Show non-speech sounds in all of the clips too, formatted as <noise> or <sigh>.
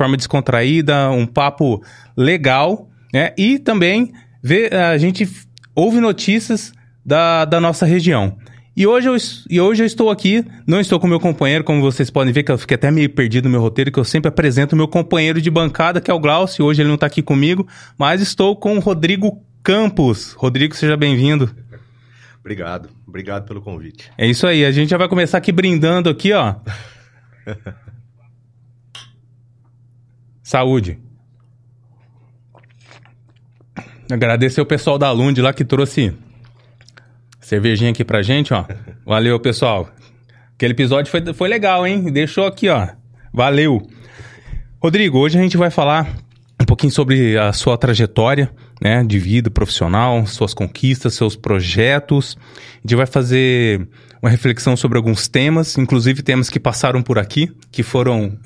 forma descontraída, um papo legal, né? E também ver, a gente ouve notícias da, da nossa região. E hoje, eu, e hoje eu estou aqui, não estou com meu companheiro, como vocês podem ver, que eu fiquei até meio perdido no meu roteiro, que eu sempre apresento meu companheiro de bancada, que é o Glaucio, hoje ele não está aqui comigo, mas estou com o Rodrigo Campos. Rodrigo, seja bem-vindo. Obrigado, obrigado pelo convite. É isso aí, a gente já vai começar aqui brindando aqui, ó. <laughs> Saúde. Agradecer o pessoal da Lund lá que trouxe cervejinha aqui pra gente, ó. Valeu, pessoal. Aquele episódio foi, foi legal, hein? Deixou aqui, ó. Valeu. Rodrigo, hoje a gente vai falar um pouquinho sobre a sua trajetória, né, de vida profissional, suas conquistas, seus projetos. A gente vai fazer uma reflexão sobre alguns temas, inclusive temas que passaram por aqui, que foram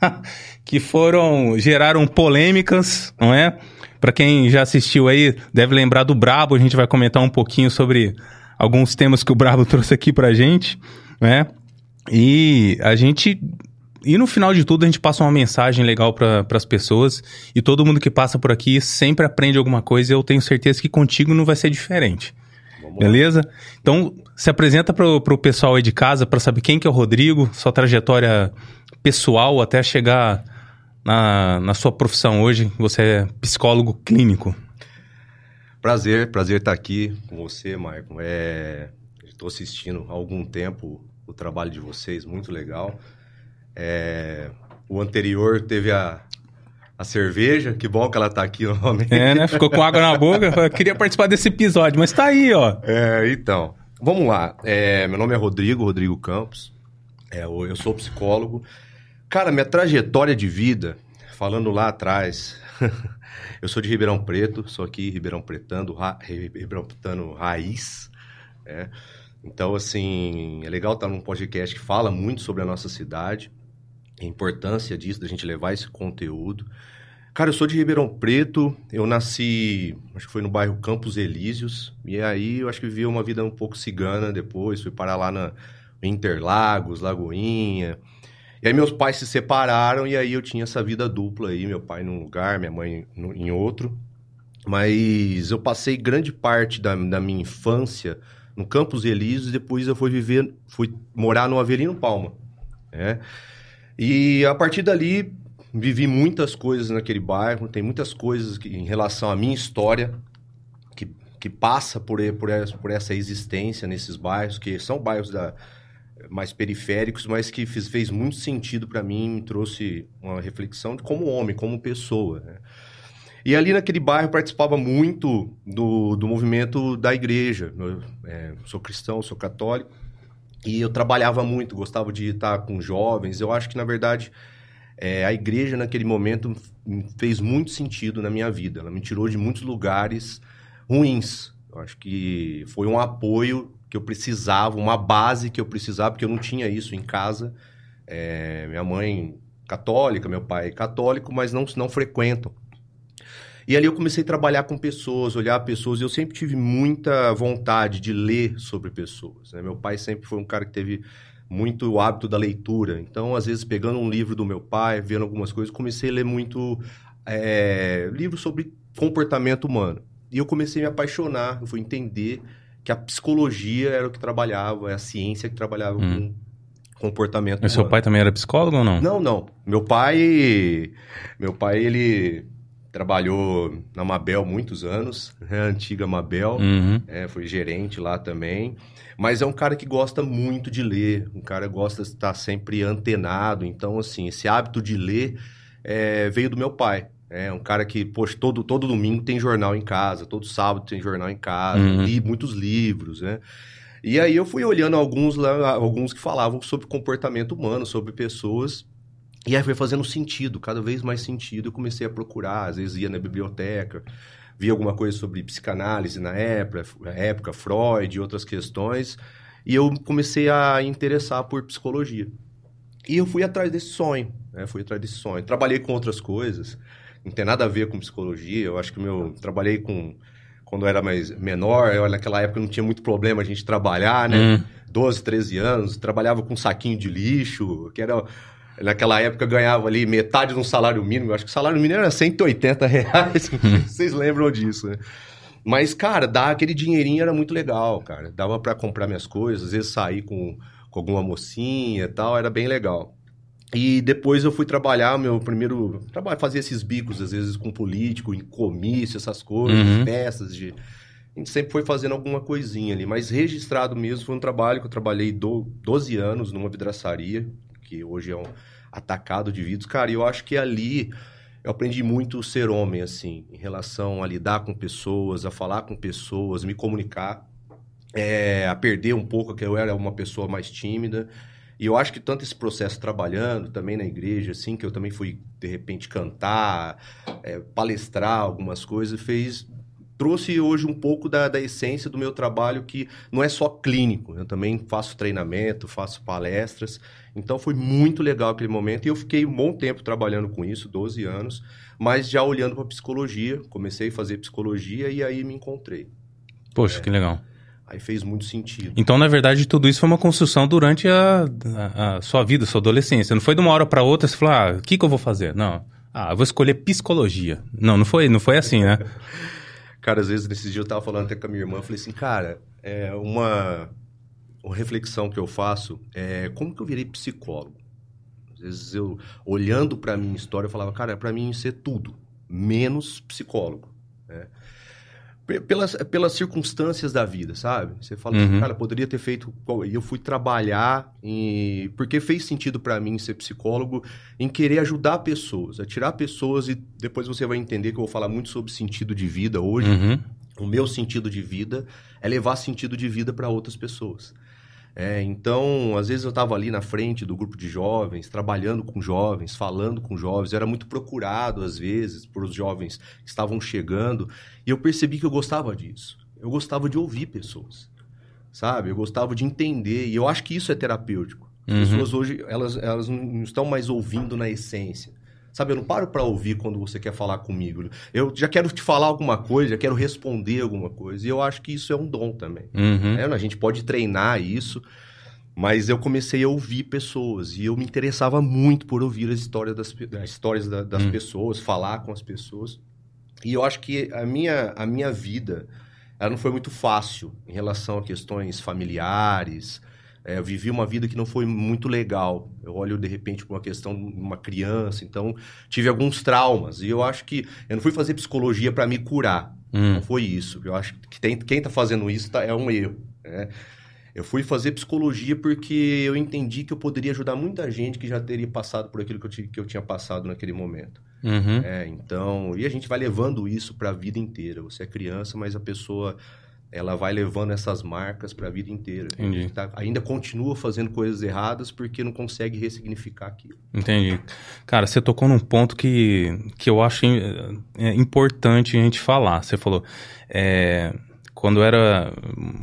<laughs> que foram geraram polêmicas, não é? Para quem já assistiu aí, deve lembrar do Brabo, a gente vai comentar um pouquinho sobre alguns temas que o Brabo <laughs> trouxe aqui pra gente, né? E a gente e no final de tudo a gente passa uma mensagem legal para as pessoas e todo mundo que passa por aqui sempre aprende alguma coisa eu tenho certeza que contigo não vai ser diferente. Beleza? Então, se apresenta para o pessoal aí de casa para saber quem que é o Rodrigo, sua trajetória pessoal até chegar na, na sua profissão hoje. Você é psicólogo clínico. Prazer, prazer estar aqui com você, Marco. É, Estou assistindo há algum tempo o trabalho de vocês, muito legal. É, o anterior teve a, a cerveja, que bom que ela está aqui <laughs> novamente. É, né? Ficou com água na boca. Eu queria participar desse episódio, mas está aí, ó. É, então. Vamos lá. É, meu nome é Rodrigo, Rodrigo Campos. É, eu sou psicólogo. Cara, minha trajetória de vida, falando lá atrás, <laughs> eu sou de Ribeirão Preto, sou aqui Ribeirão Pretando, ra, Ribeirão Pretano raiz, né? Então, assim, é legal estar num podcast que fala muito sobre a nossa cidade, a importância disso, da gente levar esse conteúdo. Cara, eu sou de Ribeirão Preto, eu nasci, acho que foi no bairro Campos Elíseos, e aí eu acho que vivi uma vida um pouco cigana depois, fui parar lá na Interlagos, Lagoinha, e aí meus pais se separaram e aí eu tinha essa vida dupla aí, meu pai num lugar, minha mãe em outro. Mas eu passei grande parte da, da minha infância no Campos Elíseos e depois eu fui viver, fui morar no Avelino Palma, né? E a partir dali vivi muitas coisas naquele bairro, tem muitas coisas que, em relação à minha história que, que passa por, por, por essa existência nesses bairros, que são bairros da, mais periféricos, mas que fez, fez muito sentido para mim, me trouxe uma reflexão de como homem, como pessoa. Né? E ali naquele bairro participava muito do, do movimento da igreja. Eu é, sou cristão, sou católico, e eu trabalhava muito, gostava de estar com jovens. Eu acho que, na verdade, é, a igreja naquele momento fez muito sentido na minha vida. Ela me tirou de muitos lugares ruins. Eu acho que foi um apoio que eu precisava, uma base que eu precisava, porque eu não tinha isso em casa. É, minha mãe católica, meu pai católico, mas não, não frequentam. E ali eu comecei a trabalhar com pessoas, olhar pessoas, e eu sempre tive muita vontade de ler sobre pessoas. Né? Meu pai sempre foi um cara que teve muito o hábito da leitura. Então, às vezes, pegando um livro do meu pai, vendo algumas coisas, comecei a ler muito é, livros sobre comportamento humano. E eu comecei a me apaixonar, eu fui entender que a psicologia era o que trabalhava, é a ciência que trabalhava hum. com comportamento. Mas seu pai também era psicólogo ou não? Não, não. Meu pai, meu pai ele trabalhou na Mabel muitos anos, né? antiga Mabel, uhum. é, foi gerente lá também. Mas é um cara que gosta muito de ler, um cara que gosta de estar sempre antenado. Então, assim, esse hábito de ler é, veio do meu pai. É um cara que, poxa, todo, todo domingo tem jornal em casa, todo sábado tem jornal em casa, uhum. li muitos livros, né? E aí eu fui olhando alguns lá, alguns que falavam sobre comportamento humano, sobre pessoas, e aí foi fazendo sentido, cada vez mais sentido. Eu comecei a procurar, às vezes ia na biblioteca, via alguma coisa sobre psicanálise na época, época Freud e outras questões, e eu comecei a interessar por psicologia. E eu fui atrás desse sonho, né? Fui atrás desse sonho. Trabalhei com outras coisas, não tem nada a ver com psicologia. Eu acho que meu trabalhei com quando eu era mais menor, eu, naquela época não tinha muito problema a gente trabalhar, né? Hum. 12, 13 anos, trabalhava com saquinho de lixo, que era naquela época ganhava ali metade de um salário mínimo. Eu acho que o salário mínimo era 180 reais. <laughs> Vocês lembram disso, né? Mas, cara, dar aquele dinheirinho era muito legal, cara. Dava para comprar minhas coisas, às vezes sair com, com alguma mocinha e tal, era bem legal. E depois eu fui trabalhar, meu primeiro. Trabalho, fazia esses bicos, às vezes, com político, em comício, essas coisas, Uhum. festas de. A gente sempre foi fazendo alguma coisinha ali, mas registrado mesmo foi um trabalho que eu trabalhei do, 12 anos numa vidraçaria, que hoje é um atacado de vidros. Cara, eu acho que ali eu aprendi muito ser homem, assim, em relação a lidar com pessoas, a falar com pessoas, me comunicar, é, a perder um pouco, que eu era uma pessoa mais tímida. E eu acho que tanto esse processo trabalhando também na igreja, assim, que eu também fui, de repente, cantar, é, palestrar algumas coisas, fez. Trouxe hoje um pouco da, da essência do meu trabalho, que não é só clínico, eu também faço treinamento, faço palestras. Então foi muito legal aquele momento e eu fiquei um bom tempo trabalhando com isso, 12 anos, mas já olhando para psicologia, comecei a fazer psicologia e aí me encontrei. Poxa, que legal. Aí fez muito sentido. Então, na verdade, tudo isso foi uma construção durante a, a- a sua vida, sua adolescência. Não foi de uma hora para outra você falou, ah, o que, que eu vou fazer? Não. Ah, eu vou escolher psicologia. Não, não foi, não foi assim, né? <laughs> Cara, às vezes nesses dias eu tava falando até com a minha irmã, eu falei assim, cara, é uma, uma reflexão que eu faço é como que eu virei psicólogo? Às vezes eu, olhando pra minha história, eu falava, cara, pra mim isso é tudo, menos psicólogo. né? Pe- Pelas, pelas circunstâncias da vida, sabe? Você fala assim, Uhum. cara, poderia ter feito. E eu fui trabalhar em. Porque fez sentido pra mim ser psicólogo em querer ajudar pessoas, a tirar pessoas e depois você vai entender que eu vou falar muito sobre sentido de vida hoje. Uhum. O meu sentido de vida é levar sentido de vida para outras pessoas. É, então, às vezes eu estava ali na frente do grupo de jovens, trabalhando com jovens, falando com jovens, eu era muito procurado às vezes por os jovens que estavam chegando, e eu percebi que eu gostava disso. Eu gostava de ouvir pessoas, sabe? Eu gostava de entender, e eu acho que isso é terapêutico. As Uhum. pessoas hoje, elas, elas não estão mais ouvindo na essência. Sabe, eu não paro para ouvir quando você quer falar comigo. Eu já quero te falar alguma coisa, já quero responder alguma coisa. E eu acho que isso é um dom também. Uhum. É, a gente pode treinar isso, mas eu comecei a ouvir pessoas e eu me interessava muito por ouvir as histórias das, as histórias da- das Hum. pessoas, falar com as pessoas. E eu acho que a minha, a minha vida ela não foi muito fácil em relação a questões familiares. É, eu vivi uma vida que não foi muito legal. Eu olho, de repente, para uma questão de uma criança, então tive alguns traumas. E eu acho que eu não fui fazer psicologia para me curar. Hum. Não foi isso. Eu acho que tem, quem está fazendo isso tá- é um erro. né? Eu fui fazer psicologia porque eu entendi que eu poderia ajudar muita gente que já teria passado por aquilo que eu, que eu tinha passado naquele momento. Uhum. É, então, e a gente vai levando isso para a vida inteira. Você é criança, mas a pessoa ela vai levando essas marcas para a vida inteira. Entendi. A gente tá- ainda continua fazendo coisas erradas porque não consegue ressignificar aquilo. Entendi. Cara, você tocou num ponto que, que eu acho é, é importante a gente falar. Você falou, é, quando eu era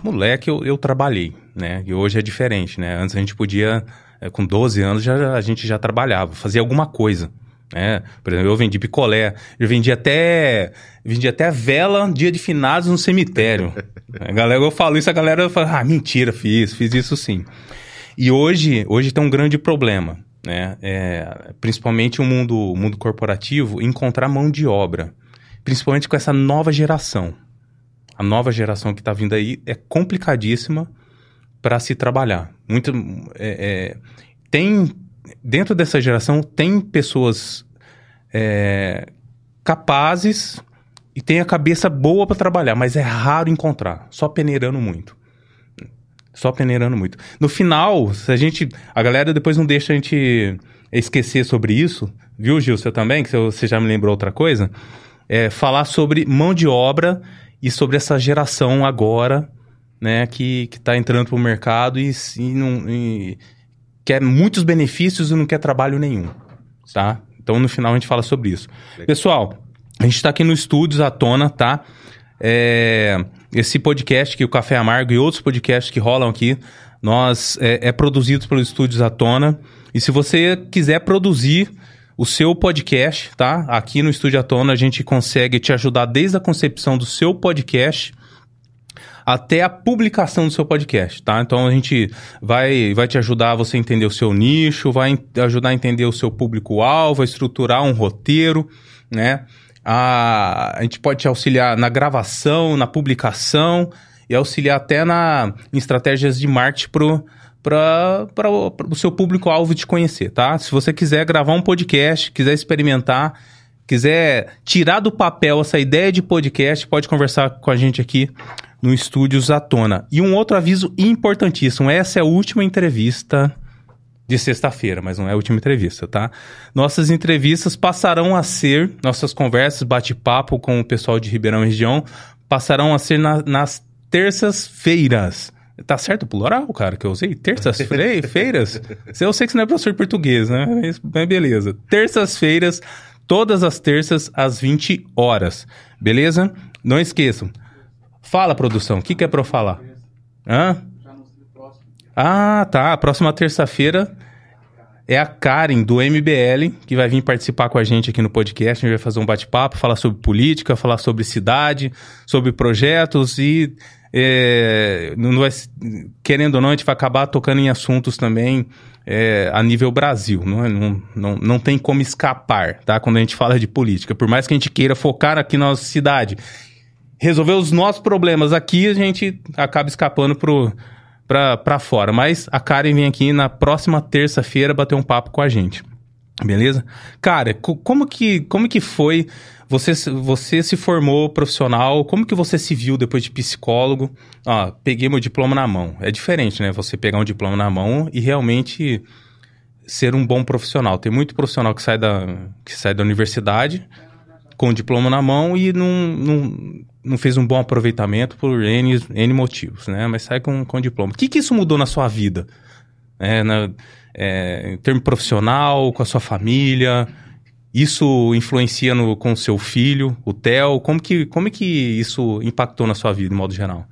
moleque, eu, eu trabalhei, né? E hoje é diferente, né? Antes a gente podia, é, com 12 anos, já, a gente já trabalhava, fazia alguma coisa. Né? Por exemplo, eu vendi picolé, eu vendi até, vendi até vela dia de finados no cemitério. <laughs> a galera, eu falo isso, a galera fala, ah, mentira, fiz, fiz isso sim. E hoje, hoje tem um grande problema, né? É, principalmente o mundo, o mundo corporativo, encontrar mão de obra. Principalmente com essa nova geração. A nova geração que está vindo aí é complicadíssima para se trabalhar. Muito, é, é, tem dentro dessa geração tem pessoas é, capazes e tem a cabeça boa para trabalhar, mas é raro encontrar. Só peneirando muito. Só peneirando muito. No final, se a gente. A galera depois não deixa a gente esquecer sobre isso, viu, Gil? Você também, que você já me lembrou outra coisa. É falar sobre mão de obra e sobre essa geração agora, né, que, que tá entrando pro mercado e, e não. E quer muitos benefícios e não quer trabalho nenhum, tá? Então, no final, a gente fala sobre isso. Pessoal, a gente está aqui no Estúdios à Tona, tá? É, esse podcast aqui, o Café Amargo e outros podcasts que rolam aqui, nós é, é produzido pelo Estúdios à Tona. E se você quiser produzir o seu podcast, tá? Aqui no Estúdio à Tona, a gente consegue te ajudar desde a concepção do seu podcast até a publicação do seu podcast, tá? Então a gente vai, vai te ajudar a você entender o seu nicho, vai ajudar a entender o seu público-alvo, a estruturar um roteiro, né? A, a gente pode te auxiliar na gravação, na publicação e auxiliar até na, em estratégias de marketing para o seu público-alvo te conhecer, tá? Se você quiser gravar um podcast, quiser experimentar, quiser tirar do papel essa ideia de podcast, pode conversar com a gente aqui no Estúdio Zatona. E um outro aviso importantíssimo: essa é a última entrevista de sexta-feira, mas não é a última entrevista, tá? Nossas entrevistas passarão a ser, nossas conversas, bate-papo com o pessoal de Ribeirão região, passarão a ser na, nas terças-feiras. Tá certo o plural, cara, que eu usei? Terças-feiras? <laughs> eu sei que você não é professor de português, né? Mas beleza. Terças-feiras, todas as terças, às 20 horas. Beleza? Não esqueçam. Fala, produção. O que, que é pra eu falar? Hã? Ah, tá. A próxima terça-feira é a Karen, do MBL, que vai vir participar com a gente aqui no podcast. A gente vai fazer um bate-papo, falar sobre política, falar sobre cidade, sobre projetos e. É, não vai, querendo ou não, a gente vai acabar tocando em assuntos também é, a nível Brasil. Não, é? não, não, não tem como escapar, tá? Quando a gente fala de política. Por mais que a gente queira focar aqui na nossa cidade, resolver os nossos problemas aqui, a gente acaba escapando pro para fora. Mas a Karen vem aqui na próxima terça-feira bater um papo com a gente. Beleza? Cara, como que, como que foi? Você, você se formou profissional, como que você se viu depois de psicólogo? Ah, peguei meu diploma na mão. É diferente, né? Você pegar um diploma na mão e realmente ser um bom profissional. Tem muito profissional que sai da, que sai da universidade com o diploma na mão e não, não, não fez um bom aproveitamento por N, N motivos, né? Mas sai com, com diploma. O que, que isso mudou na sua vida? É, na, é, em termo profissional, com a sua família? Isso influencia no, com o seu filho, o Theo? Como que, como que isso impactou na sua vida, de modo geral?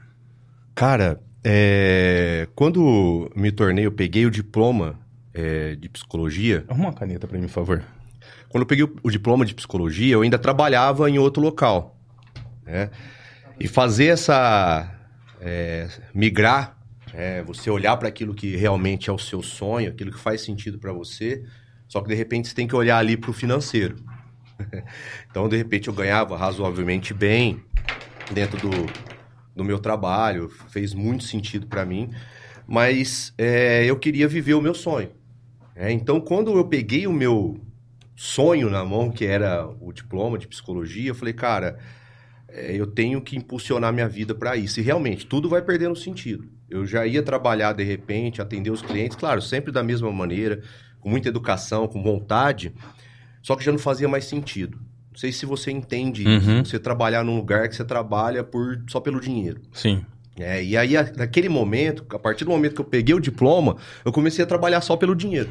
Cara, é, quando me tornei, eu peguei o diploma é, de psicologia. Arruma uma caneta para mim, por favor. Quando eu peguei o, o, diploma de psicologia, eu ainda trabalhava em outro local. Né? E fazer essa. É, migrar, é, você olhar para aquilo que realmente é o seu sonho, aquilo que faz sentido para você, só que de repente você tem que olhar ali para o financeiro. <laughs> então, de repente, eu ganhava razoavelmente bem dentro do, do meu trabalho, fez muito sentido para mim, mas é, eu queria viver o meu sonho. É, então, quando eu peguei o meu sonho na mão, que era o diploma de psicologia, eu falei, cara, é, eu tenho que impulsionar minha vida para isso. E realmente, tudo vai perdendo sentido. Eu já ia trabalhar de repente, atender os clientes, claro, sempre da mesma maneira, com muita educação, com vontade, só que já não fazia mais sentido. Não sei se você entende uhum. isso. Você trabalhar num lugar que você trabalha por, só pelo dinheiro. Sim. É, e aí, naquele momento, a partir do momento que eu peguei o diploma, eu comecei a trabalhar só pelo dinheiro.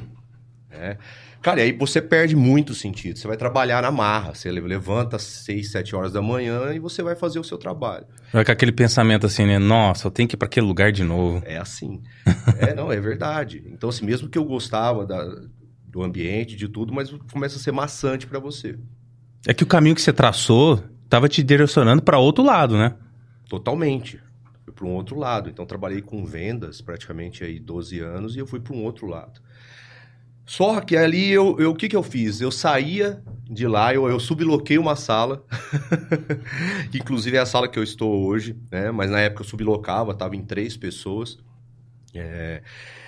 É. Cara, e aí você perde muito sentido. Você vai trabalhar na marra. Você levanta às 6, 7 horas da manhã e você vai fazer o seu trabalho. Vai com aquele pensamento assim, né? Nossa, eu tenho que ir para aquele lugar de novo. É assim. <laughs> é, não, é verdade. Então, assim, mesmo que eu gostava da, do ambiente, de tudo, mas começa a ser maçante para você. É que o caminho que você traçou estava te direcionando para outro lado, né? Totalmente. Fui para um outro lado. Então, trabalhei com vendas praticamente aí 12 anos e eu fui para um outro lado. Só que ali eu, eu o que, que eu fiz? Eu saía de lá, eu, eu subloquei uma sala, <laughs> inclusive é a sala que eu estou hoje, né? Mas na época eu sublocava, estava em três pessoas. É,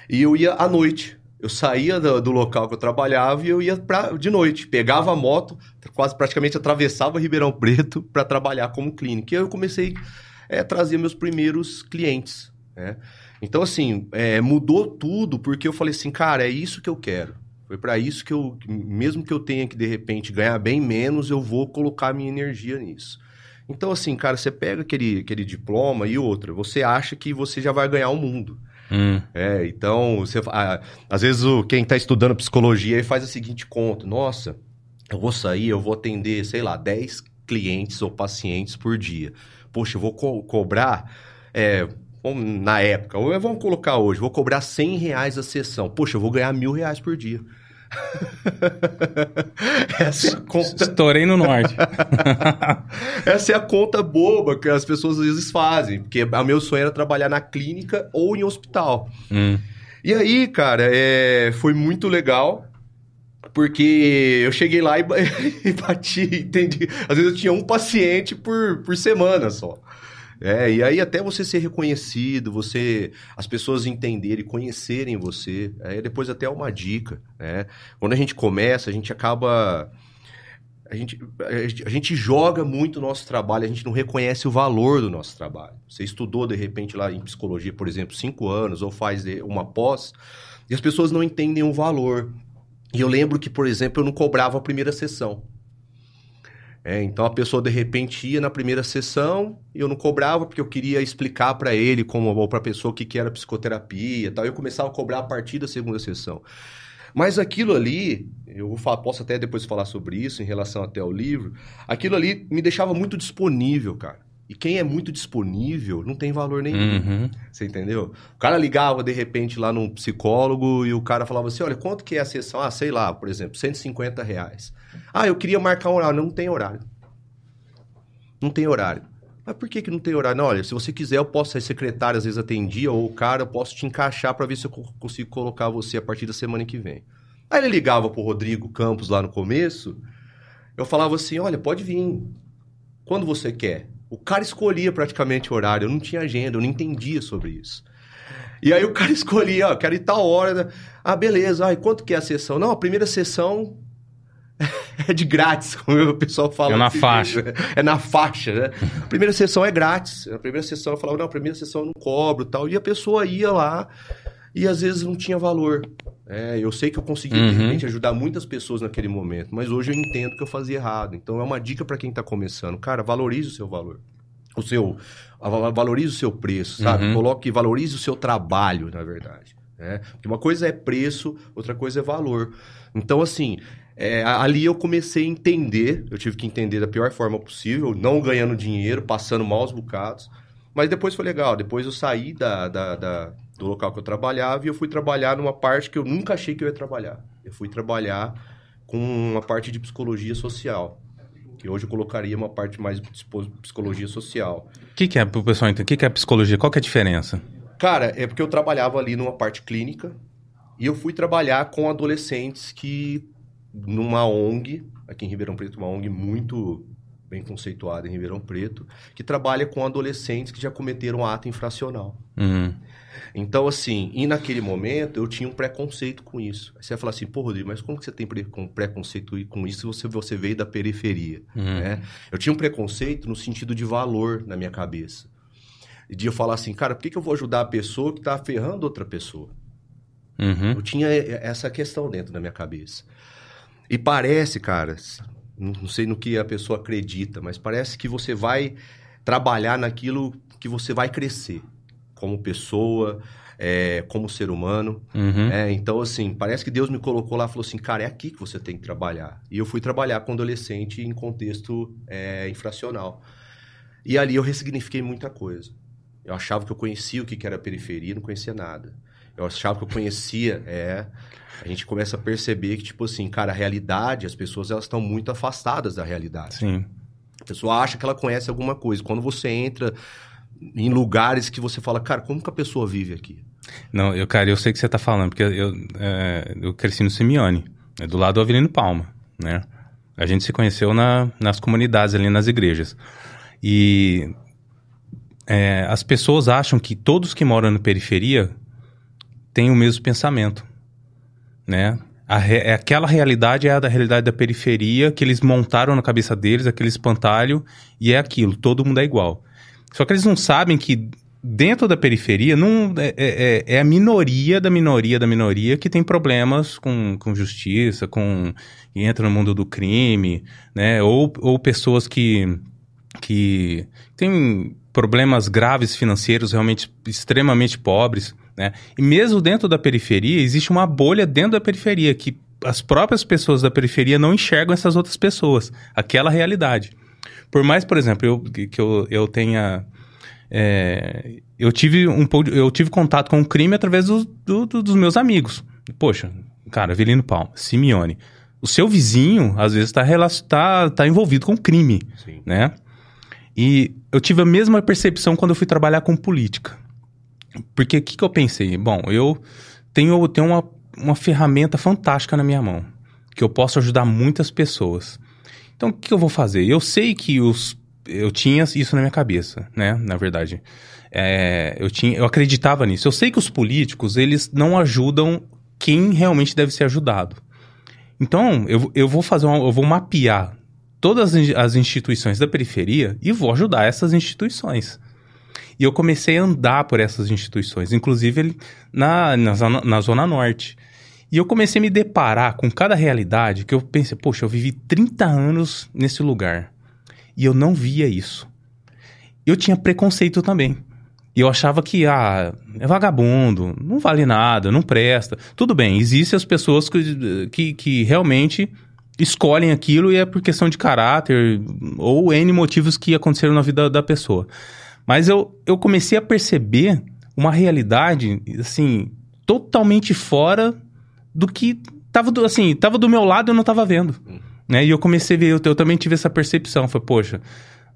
e eu ia à noite. Eu saía do, do, local que eu trabalhava e eu ia pra, de noite. Pegava a moto, quase praticamente atravessava Ribeirão Preto para trabalhar como clínico. E eu comecei é, a trazer meus primeiros clientes. Né? Então, assim, é, mudou tudo porque eu falei assim, cara, é isso que eu quero. Foi para isso que eu, mesmo que eu tenha que de repente ganhar bem menos, eu vou colocar minha energia nisso. Então, assim, cara, você pega aquele, aquele diploma e outra, você acha que você já vai ganhar o mundo. Hum. É, então, você, ah, às vezes o, quem está estudando psicologia faz a seguinte conta: nossa, eu vou sair, eu vou atender, sei lá, 10 clientes ou pacientes por dia. Poxa, eu vou co cobrar. É, na época, ou vamos colocar hoje, vou cobrar 100 reais a sessão. Poxa, eu vou ganhar mil reais por dia. <laughs> Essa é a conta. Estourei no norte. <laughs> Essa é a conta boba que as pessoas às vezes fazem. Porque o meu sonho era trabalhar na clínica ou em hospital. Hum. E aí, cara, é, foi muito legal. Porque eu cheguei lá e, <laughs> e bati, entendi. Às vezes eu tinha um paciente por, por semana só. É, e aí até você ser reconhecido, você as pessoas entenderem, conhecerem você, aí depois até uma dica, né? Quando a gente começa, a gente acaba a gente, a gente- joga muito o nosso trabalho, a gente não reconhece o valor do nosso trabalho. Você estudou, de repente, lá em psicologia, por exemplo, cinco anos, ou faz de- uma pós, e as pessoas não entendem o valor. E eu lembro que, por exemplo, eu não cobrava a primeira sessão. É, então a pessoa de repente ia na primeira sessão e eu não cobrava porque eu queria explicar para ele como ou para a pessoa o que, que era psicoterapia, e tal. Eu começava a cobrar a partir da segunda sessão. Mas aquilo ali, eu falar, posso até depois falar sobre isso em relação até ao livro. Aquilo ali me deixava muito disponível, cara. E quem é muito disponível não tem valor nenhum. Uhum. Você entendeu? O cara ligava de repente lá num psicólogo e o cara falava assim: olha, quanto que é a sessão? Ah, sei lá, por exemplo, 150 reais. Ah, eu queria marcar um horário. Não tem horário. Não tem horário. Mas por que, que não tem horário? Não, olha, se você quiser, eu posso ser secretário, às vezes atendia, ou o cara, eu posso te encaixar para ver se eu co- consigo colocar você a partir da semana que vem. Aí ele ligava pro Rodrigo Campos lá no começo, eu falava assim: olha, pode vir. Quando você quer? O cara escolhia praticamente o horário, eu não tinha agenda, eu não entendia sobre isso. E aí o cara <laughs> escolhia, ó, quero ir tal hora. né? Ah, beleza. Ah, e quanto que é a sessão? Não, a primeira sessão <laughs> é de grátis, como o pessoal fala. É na faixa. né? <laughs> É na faixa, né? A primeira sessão é grátis. A primeira sessão eu falava, não, a primeira sessão eu não cobro tal. E a pessoa ia lá e às vezes não tinha valor. É, eu sei que eu consegui, de Uhum. repente, ajudar muitas pessoas naquele momento, mas hoje eu entendo que eu fazia errado. Então é uma dica para quem tá começando. Cara, valorize o seu valor. O seu. Valorize o seu preço, sabe? Uhum. Coloque, valorize o seu trabalho, na verdade. né? Porque uma coisa é preço, outra coisa é valor. Então, assim, é, ali eu comecei a entender, eu tive que entender da pior forma possível, não ganhando dinheiro, passando maus bocados. Mas depois foi legal. Depois eu saí da, da- da- do local que eu trabalhava e eu fui trabalhar numa parte que eu nunca achei que eu ia trabalhar. Eu fui trabalhar com uma parte de psicologia social. Que hoje eu colocaria uma parte mais de psico- psicologia social. O que, que é, pro pessoal entender? O que, que é psicologia? Qual que é a diferença? Cara, é porque eu trabalhava ali numa parte clínica e eu fui trabalhar com adolescentes que, numa ONG, aqui em Ribeirão Preto, uma ONG muito bem conceituada em Ribeirão Preto, que trabalha com adolescentes que já cometeram ato infracional. Uhum. Então, assim, e naquele momento eu tinha um preconceito com isso. Aí você vai falar assim, pô, Rodrigo, mas como que você tem pre- com preconceito com isso se você, você veio da periferia? Uhum. né? Eu tinha um preconceito no sentido de valor na minha cabeça. De eu falar assim, cara, por que, que eu vou ajudar a pessoa que está ferrando outra pessoa? Uhum. Eu tinha essa questão dentro da minha cabeça. E parece, cara, não sei no que a pessoa acredita, mas parece que você vai trabalhar naquilo que você vai crescer como pessoa, é, como ser humano. Uhum. É, então, assim, parece que Deus me colocou lá e falou assim, cara, é aqui que você tem que trabalhar. E eu fui trabalhar com adolescente em contexto é, infracional. E ali eu ressignifiquei muita coisa. Eu achava que eu conhecia o que era periferia, não conhecia nada. Eu achava que eu conhecia, é... A gente começa a perceber que, tipo assim, cara, a realidade, as pessoas, elas estão muito afastadas da realidade. Sim. A pessoa acha que ela conhece alguma coisa. Quando você entra em lugares que você fala, cara, como que a pessoa vive aqui? Não, eu, cara, eu sei o que você tá falando, porque eu, é, eu cresci no Simeone, é do lado do Avelino Palma, né? A gente se conheceu na, nas comunidades ali, nas igrejas. E é, as pessoas acham que todos que moram na periferia têm o mesmo pensamento, né? Re- é aquela realidade é a da realidade da periferia que eles montaram na cabeça deles, aquele espantalho, e é aquilo, todo mundo é igual. Só que eles não sabem que dentro da periferia não, é, é- é a minoria da minoria da minoria que tem problemas com, com justiça, com que entra no mundo do crime, né? Ou, ou pessoas que, que têm problemas graves financeiros, realmente extremamente pobres, né? E mesmo dentro da periferia, existe uma bolha dentro da periferia que as próprias pessoas da periferia não enxergam essas outras pessoas, aquela realidade. Por mais, por exemplo, eu, que eu, eu tenha. é, eu, tive um pouco, eu tive contato com o crime através do, do- do- dos meus amigos. Poxa, cara, Avelino Palma, Simeone. O seu vizinho, às vezes, está tá, tá envolvido com crime, Sim. né? E eu tive a mesma percepção quando eu fui trabalhar com política. Porque o que, que eu pensei? Bom, eu tenho, tenho uma, uma ferramenta fantástica na minha mão, que eu posso ajudar muitas pessoas. Então, o que, que eu vou fazer? Eu sei que os eu tinha isso na minha cabeça, né? Na verdade, é, eu tinha, eu acreditava nisso. Eu sei que os políticos eles não ajudam quem realmente deve ser ajudado. Então, eu, eu vou fazer, uma, eu vou mapear todas as instituições da periferia e vou ajudar essas instituições. E eu comecei a andar por essas instituições, inclusive na, na, zona, na Zona Norte. E eu comecei a me deparar com cada realidade que eu pensei, poxa, eu vivi 30 anos nesse lugar. E eu não via isso. Eu tinha preconceito também. E eu achava que, ah, é vagabundo, não vale nada, não presta. Tudo bem, existem as pessoas que, que, que realmente escolhem aquilo e é por questão de caráter ou N motivos que aconteceram na vida da pessoa. Mas eu, eu comecei a perceber uma realidade, assim, totalmente fora do que tava do, assim, tava do meu lado e eu não tava vendo. Né? E eu comecei a ver, eu, eu também tive essa percepção. Foi, poxa,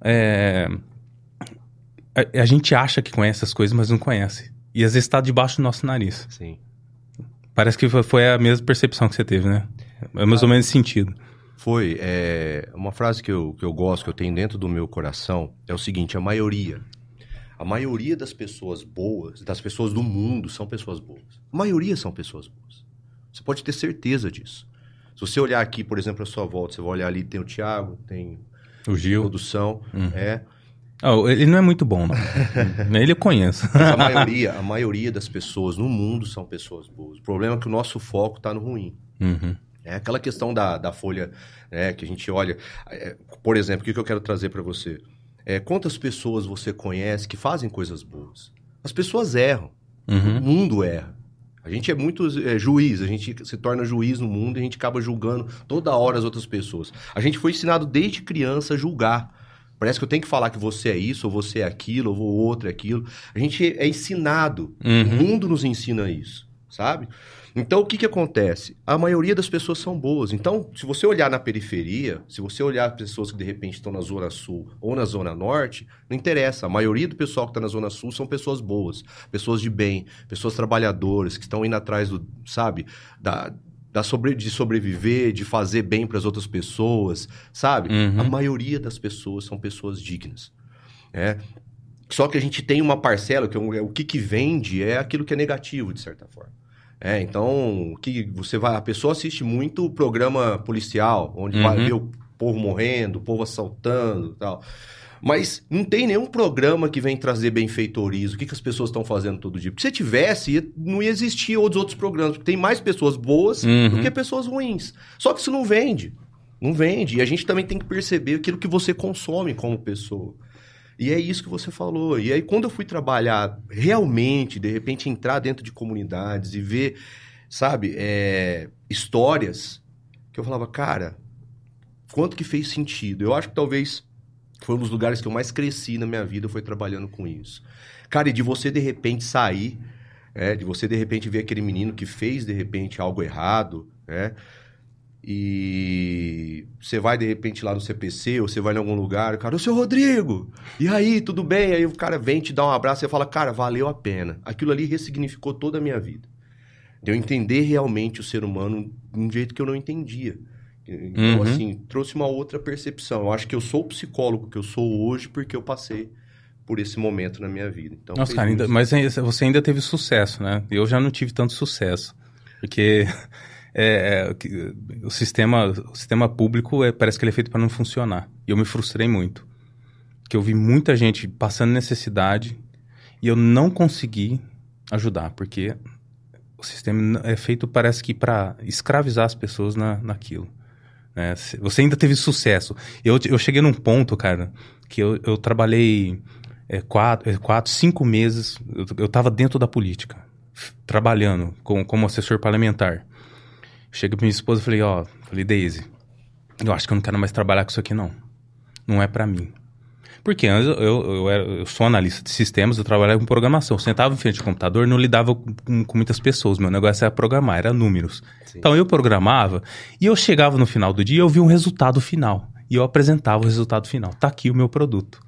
é, a, a, gente acha que conhece as coisas, mas não conhece. E às vezes está debaixo do nosso nariz. Sim. Parece que foi, foi a mesma percepção que você teve, né? É mais ah, ou menos esse sentido. Foi. É, uma frase que eu, que eu gosto, que eu tenho dentro do meu coração, é o seguinte: a maioria. A maioria das pessoas boas, das pessoas do mundo, são pessoas boas. A maioria são pessoas boas. Você pode ter certeza disso. Se você olhar aqui, por exemplo, a sua volta, você vai olhar ali, tem o Thiago, tem o Gil. Produção, uhum. é. Oh, ele não é muito bom, não. <laughs> ele eu conheço. a maioria, a maioria das pessoas no mundo são pessoas boas. O problema é que o nosso foco está no ruim. Uhum. É aquela questão da, da folha né, que a gente olha. É, por exemplo, o que, que eu quero trazer para você? É, quantas pessoas você conhece que fazem coisas boas? As pessoas erram. Uhum. O mundo erra. A gente é muito é, juiz, a gente se torna juiz no mundo e a gente acaba julgando toda hora as outras pessoas. A gente foi ensinado desde criança a julgar. Parece que eu tenho que falar que você é isso, ou você é aquilo, ou outro é aquilo. A gente é ensinado. Uhum. O mundo nos ensina isso, sabe? Então, o que, que acontece? A maioria das pessoas são boas. Então, se você olhar na periferia, se você olhar pessoas que de repente estão na Zona Sul ou na Zona Norte, não interessa. A maioria do pessoal que está na Zona Sul são pessoas boas, pessoas de bem, pessoas trabalhadoras, que estão indo atrás do, sabe, da, da sobre, de sobreviver, de fazer bem para as outras pessoas, sabe? Uhum. A maioria das pessoas são pessoas dignas. É. Só que a gente tem uma parcela, que é o que, que vende é aquilo que é negativo, de certa forma. É, então, que você vai, a pessoa assiste muito programa policial, onde uhum. vai ver o povo morrendo, o povo assaltando, tal. Mas não tem nenhum programa que vem trazer benfeitorias, o que, que as pessoas estão fazendo todo dia. Porque se tivesse, não ia existir outros outros programas, porque tem mais pessoas boas uhum. do que pessoas ruins. Só que isso não vende. Não vende. E a gente também tem que perceber aquilo que você consome como pessoa. E é isso que você falou. E aí, quando eu fui trabalhar realmente, de repente, entrar dentro de comunidades e ver, sabe, é, histórias, que eu falava, cara, quanto que fez sentido? Eu acho que talvez foi um dos lugares que eu mais cresci na minha vida, foi trabalhando com isso. Cara, e de você, de repente, sair, é, de você, de repente, ver aquele menino que fez, de repente, algo errado, né? E você vai de repente lá no CPC ou você vai em algum lugar, cara, o seu Rodrigo, e aí, tudo bem? Aí o cara vem te dá um abraço e fala, cara, valeu a pena. Aquilo ali ressignificou toda a minha vida. De eu entender realmente o ser humano de um jeito que eu não entendia. Então, uhum. assim, trouxe uma outra percepção. Eu acho que eu sou o psicólogo que eu sou hoje porque eu passei por esse momento na minha vida. Então, Nossa, cara, ainda, mas você ainda teve sucesso, né? Eu já não tive tanto sucesso. Porque é, é, o, sistema, o sistema público é, parece que ele é feito para não funcionar. E eu me frustrei muito. Que eu vi muita gente passando necessidade e eu não consegui ajudar, porque o sistema é feito, parece que, para escravizar as pessoas na, naquilo. É, você ainda teve sucesso. Eu, eu cheguei num ponto, cara, que eu, eu trabalhei é, quatro, é, quatro, cinco meses, eu, eu tava dentro da política, trabalhando com, como assessor parlamentar. Cheguei pra minha esposa e falei, ó, falei, Daisy, eu acho que eu não quero mais trabalhar com isso aqui, não. Não é para mim. Porque antes eu, eu, eu, era, eu sou analista de sistemas, eu trabalhava com programação. Eu sentava em frente ao computador, não lidava com, com muitas pessoas. Meu negócio era programar, era números. Sim. Então eu programava e eu chegava no final do dia e eu via um resultado final. E eu apresentava o resultado final. Tá aqui o meu produto.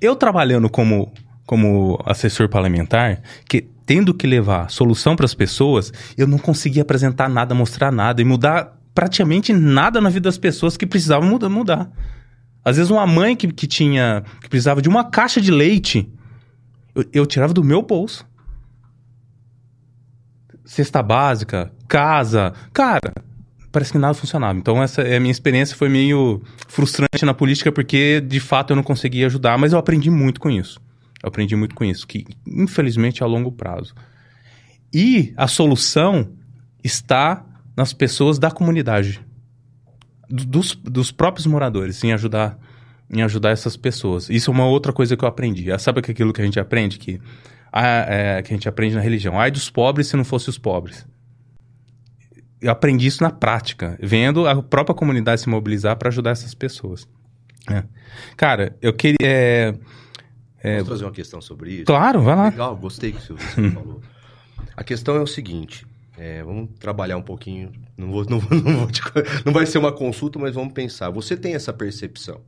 Eu trabalhando como, como assessor parlamentar, que tendo que levar solução para as pessoas, eu não conseguia apresentar nada, mostrar nada e mudar praticamente nada na vida das pessoas que precisavam mudar. mudar. Às vezes uma mãe que, que tinha que precisava de uma caixa de leite, eu, eu tirava do meu bolso. Cesta básica, casa, cara, parece que nada funcionava. Então essa é a minha experiência foi meio frustrante na política porque de fato eu não conseguia ajudar, mas eu aprendi muito com isso. Eu aprendi muito com isso, que infelizmente é a longo prazo. E a solução está nas pessoas da comunidade dos, dos próprios moradores em ajudar em ajudar essas pessoas. Isso é uma outra coisa que eu aprendi. Sabe aquilo que a gente aprende que a, é, que a gente aprende na religião? Ai dos pobres se não fosse os pobres. Eu aprendi isso na prática, vendo a própria comunidade se mobilizar para ajudar essas pessoas. É. Cara, eu queria. É, é... Posso trazer uma questão sobre isso? Claro, vai lá. Legal, gostei que você <laughs> falou. A questão é o seguinte: é, vamos trabalhar um pouquinho. Não, vou, não, <laughs> não, vou te, não vai ser uma consulta, mas vamos pensar. Você tem essa percepção.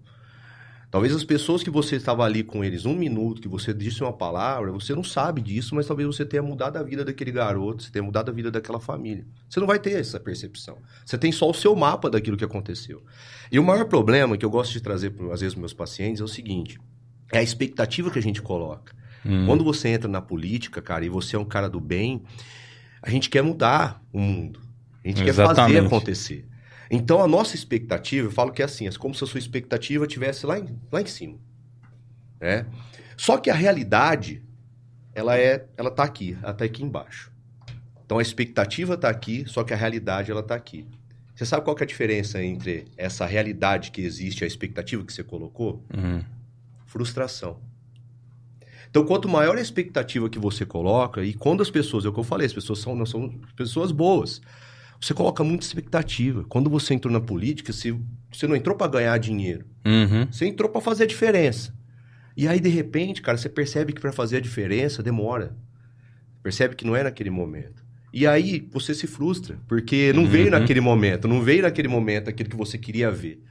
Talvez as pessoas que você estava ali com eles um minuto, que você disse uma palavra, você não sabe disso, mas talvez você tenha mudado a vida daquele garoto, você tenha mudado a vida daquela família. Você não vai ter essa percepção. Você tem só o seu mapa daquilo que aconteceu. E o maior problema que eu gosto de trazer, às vezes, para meus pacientes é o seguinte: é a expectativa que a gente coloca. Hum. Quando você entra na política, cara, e você é um cara do bem, a gente quer mudar o mundo. A gente Exatamente. quer fazer acontecer. Então a nossa expectativa, eu falo que é assim, é como se a sua expectativa estivesse lá em, lá em cima. Né? Só que a realidade, ela é, ela tá aqui, ela tá aqui embaixo. Então a expectativa está aqui, só que a realidade ela tá aqui. Você sabe qual é a diferença entre essa realidade que existe e a expectativa que você colocou? Uhum. Frustração. Então, quanto maior a expectativa que você coloca, e quando as pessoas, é o que eu falei, as pessoas são, não são pessoas boas. Você coloca muita expectativa. Quando você entrou na política, você, você não entrou para ganhar dinheiro. Uhum. Você entrou para fazer a diferença. E aí, de repente, cara, você percebe que para fazer a diferença demora. Percebe que não é naquele momento. E aí você se frustra, porque não uhum. veio naquele momento, não veio naquele momento aquilo que você queria ver.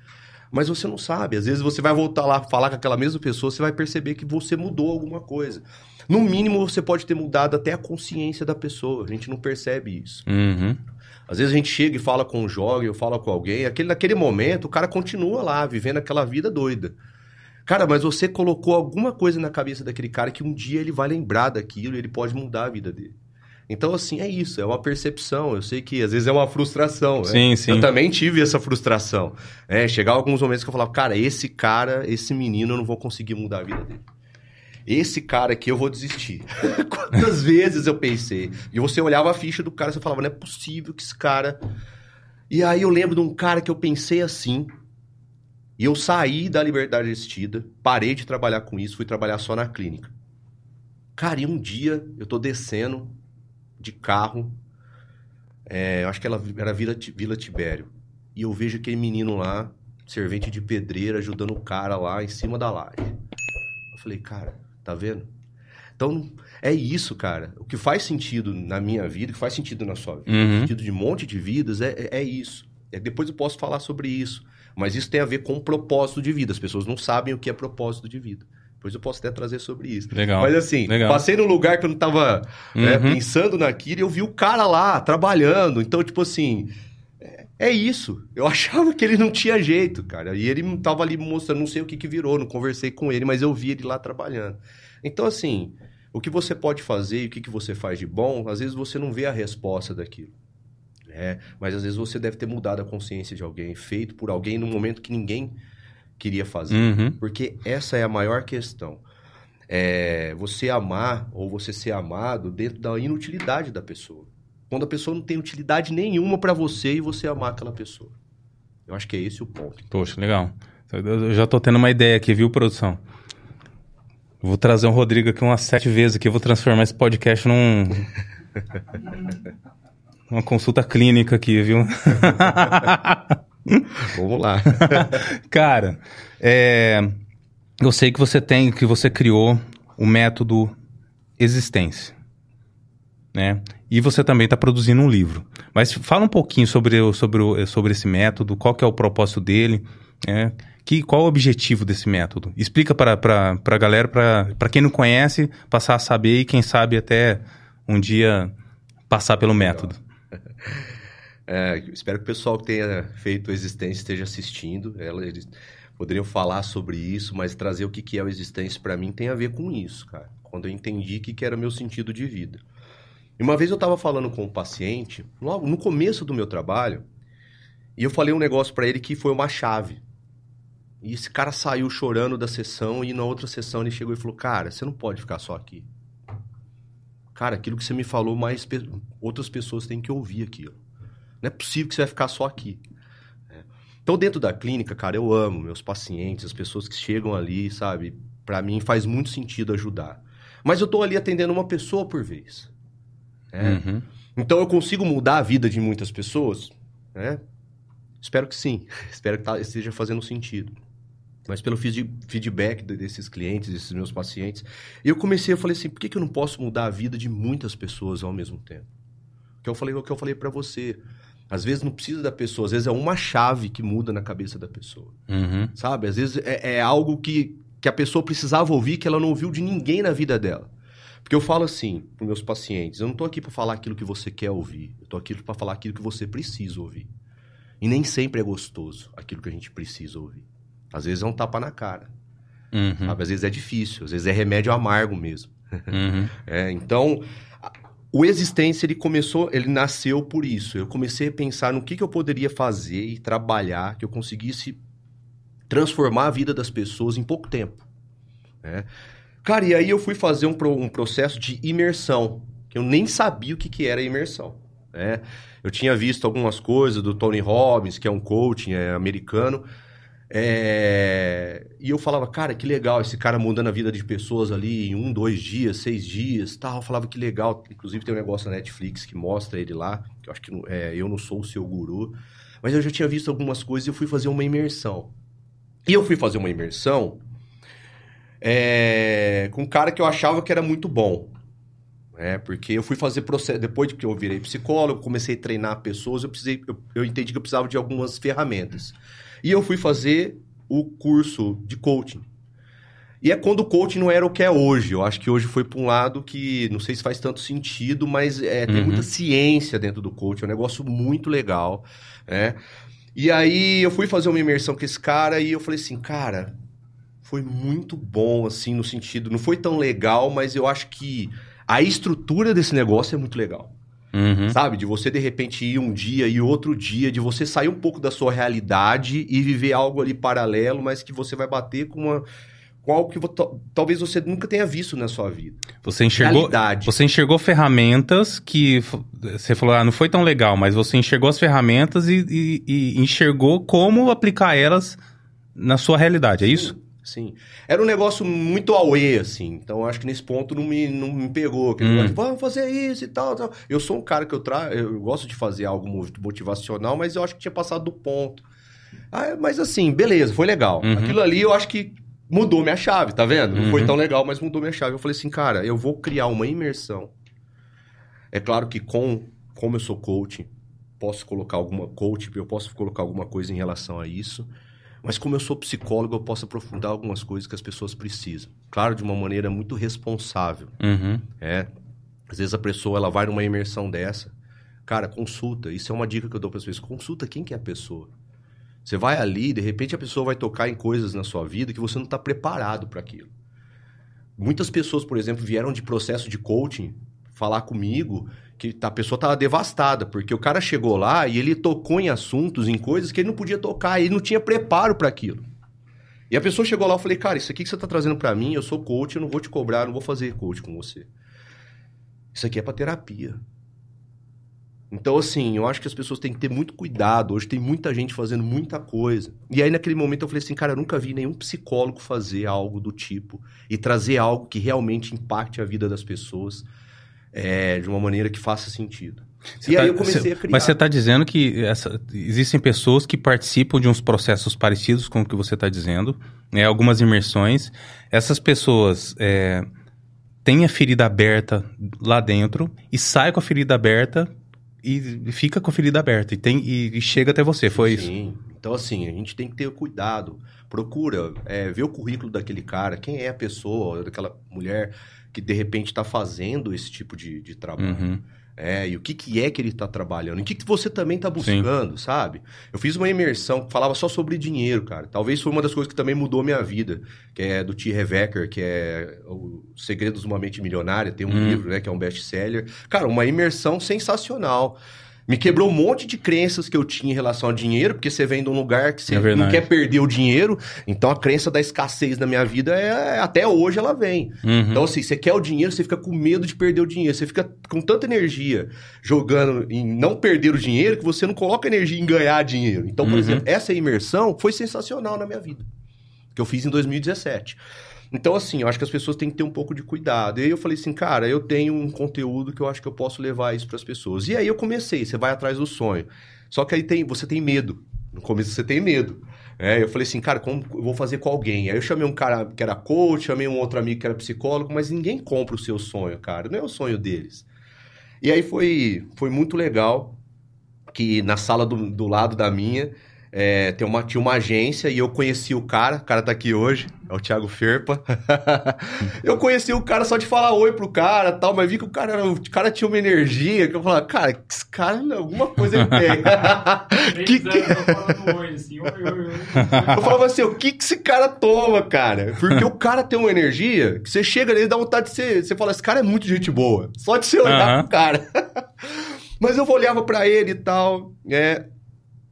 Mas você não sabe. Às vezes você vai voltar lá falar com aquela mesma pessoa, você vai perceber que você mudou alguma coisa. No mínimo, você pode ter mudado até a consciência da pessoa. A gente não percebe isso. Uhum. Às vezes a gente chega e fala com um jovem, ou fala com alguém, aquele, naquele momento o cara continua lá, vivendo aquela vida doida. Cara, mas você colocou alguma coisa na cabeça daquele cara que um dia ele vai lembrar daquilo e ele pode mudar a vida dele. Então, assim, é isso, é uma percepção. Eu sei que às vezes é uma frustração. Né? Sim, sim. Eu também tive essa frustração. É, chegar alguns momentos que eu falava, cara, esse cara, esse menino, eu não vou conseguir mudar a vida dele. Esse cara aqui eu vou desistir. <laughs> Quantas vezes eu pensei? E você olhava a ficha do cara e você falava, não é possível que esse cara. E aí eu lembro de um cara que eu pensei assim. E eu saí da liberdade assistida, parei de trabalhar com isso, fui trabalhar só na clínica. Cara, e um dia eu tô descendo de carro. É, acho que ela era Vila, Vila Tibério. E eu vejo aquele menino lá, servente de pedreira, ajudando o cara lá em cima da laje. Eu falei, cara, tá vendo? Então, é isso, cara. O que faz sentido na minha vida, o que faz sentido na sua vida, uhum. sentido de um monte de vidas, é, é, é isso. É, depois eu posso falar sobre isso. Mas isso tem a ver com propósito de vida. As pessoas não sabem o que é propósito de vida. Depois eu posso até trazer sobre isso. Legal. Mas assim, Legal. passei num lugar que eu não tava né, uhum. pensando naquilo e eu vi o cara lá, trabalhando. Então, tipo assim, é, é isso. Eu <laughs> achava que ele não tinha jeito, cara. E ele tava ali mostrando, não sei o que que virou, não conversei com ele, mas eu vi ele lá trabalhando. Então, assim, o que você pode fazer e o que, que você faz de bom, às vezes você não vê a resposta daquilo. Né? Mas às vezes você deve ter mudado a consciência de alguém, feito por alguém no momento que ninguém queria fazer. Uhum. Porque essa é a maior questão. É você amar ou você ser amado dentro da inutilidade da pessoa. Quando a pessoa não tem utilidade nenhuma para você e você amar aquela pessoa. Eu acho que é esse o ponto. Poxa, legal. Eu já tô tendo uma ideia aqui, viu, produção? vou trazer um Rodrigo aqui umas sete vezes aqui, eu vou transformar esse podcast num. <laughs> uma consulta clínica aqui, viu? <laughs> <laughs> Vamos lá. <laughs> Cara, é... eu sei que você tem, que você criou o método Existência, né? E você também está produzindo um livro. Mas fala um pouquinho sobre, sobre, sobre esse método, qual que é o propósito dele, né? Que, qual o objetivo desse método? Explica para a galera, para quem não conhece, passar a saber e quem sabe até um dia passar pelo método. É, espero que o pessoal que tenha feito Existência esteja assistindo. Eles poderiam falar sobre isso, mas trazer o que, que é o Existência para mim tem a ver com isso, cara. Quando eu entendi o que, que era meu sentido de vida. E uma vez eu estava falando com um paciente, logo no começo do meu trabalho, e eu falei um negócio para ele que foi uma chave. E esse cara saiu chorando da sessão e na outra sessão ele chegou e falou: Cara, você não pode ficar só aqui. Cara, aquilo que você me falou, mais pe outras pessoas têm que ouvir aquilo. Não é possível que você vai ficar só aqui. É. Então, dentro da clínica, cara, eu amo meus pacientes, as pessoas que chegam ali, sabe? Para mim faz muito sentido ajudar. Mas eu tô ali atendendo uma pessoa por vez. Né? Uhum. Então, eu consigo mudar a vida de muitas pessoas? Né? Espero que sim. <laughs> Espero que tá, esteja fazendo sentido. Mas pelo feedback desses clientes, desses meus pacientes, eu comecei, eu falei assim, por que, que eu não posso mudar a vida de muitas pessoas ao mesmo tempo? Que eu falei o que eu falei para você. Às vezes não precisa da pessoa, às vezes é uma chave que muda na cabeça da pessoa. Uhum. Sabe? Às vezes é, é, algo que, que a pessoa precisava ouvir que ela não ouviu de ninguém na vida dela. Porque eu falo assim para meus pacientes: eu não estou aqui para falar aquilo que você quer ouvir, eu estou aqui para falar aquilo que você precisa ouvir. E nem sempre é gostoso aquilo que a gente precisa ouvir. Às vezes é um tapa na cara. Uhum. Sabe? Às vezes é difícil, às vezes é remédio amargo mesmo. Uhum. <laughs> é, então, o existência ele começou, ele nasceu por isso. Eu comecei a pensar no que, que eu poderia fazer e trabalhar que eu conseguisse transformar a vida das pessoas em pouco tempo. Né? Cara, e aí eu fui fazer um, um processo de imersão, que eu nem sabia o que, que era imersão. Né? Eu tinha visto algumas coisas do Tony Robbins, que é um coaching é, americano, é... E eu falava, cara, que legal esse cara mudando a vida de pessoas ali em um, dois dias, seis dias, tal. Eu falava que legal. Inclusive tem um negócio na Netflix que mostra ele lá, que eu acho que é, eu não sou o seu guru. Mas eu já tinha visto algumas coisas e eu fui fazer uma imersão. E eu fui fazer uma imersão é, com um cara que eu achava que era muito bom. É, porque eu fui fazer processo. Depois que eu virei psicólogo, comecei a treinar pessoas, eu, precisei, eu, eu entendi que eu precisava de algumas ferramentas. E eu fui fazer o curso de coaching. E é quando o coaching não era o que é hoje. Eu acho que hoje foi para um lado que não sei se faz tanto sentido, mas é, tem uhum. muita ciência dentro do coaching. É um negócio muito legal, né? E aí eu fui fazer uma imersão com esse cara e eu falei assim, cara, foi muito bom, assim, no sentido... Não foi tão legal, mas eu acho que a estrutura desse negócio é muito legal. Uhum. Sabe? De você de repente ir um dia e outro dia, de você sair um pouco da sua realidade e viver algo ali paralelo, mas que você vai bater com uma. Com algo que talvez você nunca tenha visto na sua vida. Você enxergou, realidade. você enxergou ferramentas que você falou, ah, não foi tão legal, mas você enxergou as ferramentas e, e, e enxergou como aplicar elas na sua realidade, é isso? Sim. Era um negócio muito away, assim. Então, acho que nesse ponto não me, não me pegou. Que hum. vamos fazer isso e tal, tal, Eu sou um cara que eu trago... Eu gosto de fazer algo motivacional, mas eu acho que tinha passado do ponto. Ah, mas assim, beleza, foi legal. Uhum. Aquilo ali eu acho que mudou minha chave, tá vendo? Não uhum. foi tão legal, mas mudou minha chave. Eu falei assim, cara, eu vou criar uma imersão. É claro que com como eu sou coach, posso colocar alguma coach, eu posso colocar alguma coisa em relação a isso. Mas como eu sou psicólogo, eu posso aprofundar algumas coisas que as pessoas precisam. Claro, de uma maneira muito responsável. Uhum. É. Às vezes a pessoa ela vai numa imersão dessa. Cara, consulta. Isso é uma dica que eu dou para as pessoas. Consulta quem que é a pessoa. Você vai ali, de repente a pessoa vai tocar em coisas na sua vida que você não está preparado para aquilo. Muitas pessoas, por exemplo, vieram de processo de coaching falar comigo que a pessoa tava devastada, porque o cara chegou lá e ele tocou em assuntos, em coisas que ele não podia tocar, ele não tinha preparo para aquilo. E a pessoa chegou lá, eu falei, cara, isso aqui que você tá trazendo para mim, eu sou coach, eu não vou te cobrar, não vou fazer coach com você. Isso aqui é para terapia. Então, assim, eu acho que as pessoas têm que ter muito cuidado. Hoje tem muita gente fazendo muita coisa. E aí, naquele momento, eu falei assim, cara, eu nunca vi nenhum psicólogo fazer algo do tipo e trazer algo que realmente impacte a vida das pessoas é, de uma maneira que faça sentido. Você e tá- aí eu comecei você- a criar. Mas você está dizendo que essa- existem pessoas que participam de uns processos parecidos com o que você está dizendo, né? algumas imersões. Essas pessoas é, têm a ferida aberta lá dentro e saem com a ferida aberta e fica com a ferida aberta e, tem, e, e chega até você. Foi isso? Sim. Então, assim, a gente tem que ter cuidado. Procura é, ver o currículo daquele cara, quem é a pessoa, daquela mulher que de repente está fazendo esse tipo de, de trabalho. Uhum. É, e o que, que é que ele está trabalhando? E o que, que você também está buscando, sabe? Eu fiz uma imersão que falava só sobre dinheiro, cara. Talvez foi uma das coisas que também mudou minha vida, que é do T. Revecker, que é o Segredos de uma Mente Milionária, tem um Hum. livro, né, que é um best-seller. Cara, uma imersão sensacional. Me quebrou um monte de crenças que eu tinha em relação ao dinheiro, porque você vem de um lugar que você É não quer perder o dinheiro, então a crença da escassez na minha vida é até hoje ela vem. Uhum. Então, assim, você quer o dinheiro, você fica com medo de perder o dinheiro. Você fica com tanta energia jogando em não perder o dinheiro que você não coloca energia em ganhar dinheiro. Então, por Uhum. exemplo, essa imersão foi sensacional na minha vida. Que eu fiz em 2017. Então, assim, eu acho que as pessoas têm que ter um pouco de cuidado. E aí eu falei assim, cara, eu tenho um conteúdo que eu acho que eu posso levar isso para as pessoas. E aí eu comecei, você vai atrás do sonho. Só que aí tem, você tem medo. No começo você tem medo. É, eu falei assim, cara, como eu vou fazer com alguém? Aí eu chamei um cara que era coach, chamei um outro amigo que era psicólogo, mas ninguém compra o seu sonho, cara. Não é o sonho deles. E aí foi, foi muito legal que na sala do, do lado da minha é, tem uma, tinha uma agência e eu conheci o cara, o cara tá aqui hoje, é o Thiago Ferpa. <laughs> eu conheci o cara só de falar oi pro cara e tal, mas vi que o cara, era- o cara tinha uma energia que eu falava, cara, esse cara, alguma coisa ele tem. <laughs> <laughs> que, que... assim, Eu falava assim, o que que esse cara toma, cara? Porque o cara tem uma energia que você chega nele e dá vontade de ser... Você fala, esse cara é muito gente boa. Só de você olhar Aham. pro cara. Mas eu olhava pra ele e tal, é...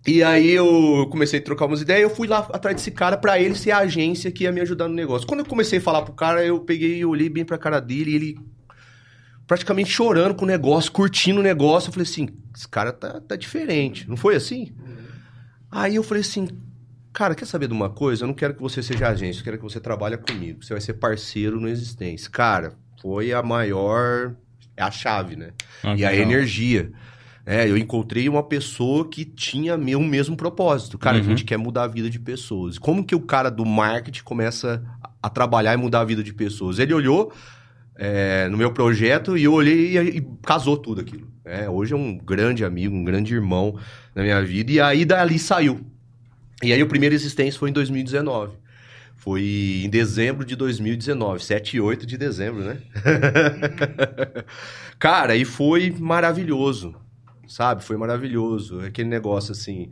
E aí eu comecei a trocar umas ideias, eu fui lá atrás desse cara pra ele ser a agência que ia me ajudar no negócio. Quando eu comecei a falar pro cara, eu peguei e olhei bem pra cara dele e ele praticamente chorando com o negócio, curtindo o negócio. Eu falei assim, esse cara tá, tá diferente. Não foi assim? Aí eu falei assim, cara, quer saber de uma coisa? Eu não quero que você seja agência, eu quero que você trabalhe comigo. Você vai ser parceiro no Existência. Cara, foi a maior... É a chave, né? Ah, e a energia. É, eu encontrei uma pessoa que tinha me- o mesmo propósito. Cara, Uhum. a gente quer mudar a vida de pessoas. Como que o cara do marketing começa a- a trabalhar e mudar a vida de pessoas? Ele olhou é, no meu projeto e eu olhei e, e casou tudo aquilo. É, hoje é um grande amigo, um grande irmão na minha vida. E aí dali saiu. E aí o primeiro existência foi em 2019. Foi em dezembro de 2019, 7 e 8 de dezembro, né? <laughs> Cara, e foi maravilhoso, sabe? Foi maravilhoso. Aquele negócio assim.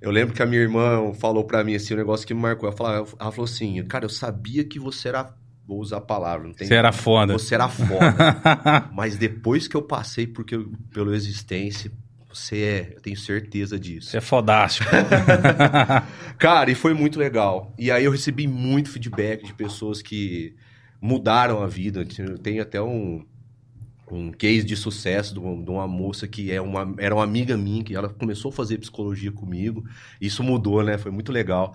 Eu lembro que a minha irmã falou pra mim assim, um negócio que me marcou. Ela falou, ela falou assim: Cara, eu sabia que você era. Vou usar a palavra, não tem. Você era foda. Você era foda. <laughs> Mas depois que eu passei por, que eu- pelo existência, você é. Eu tenho certeza disso. Você é fodástico. <laughs> Cara, e foi muito legal. E aí eu recebi muito feedback de pessoas que mudaram a vida. Eu tenho até um, um case de sucesso de uma, de uma moça que é uma, era uma amiga minha, que ela começou a fazer psicologia comigo. Isso mudou, né? Foi muito legal.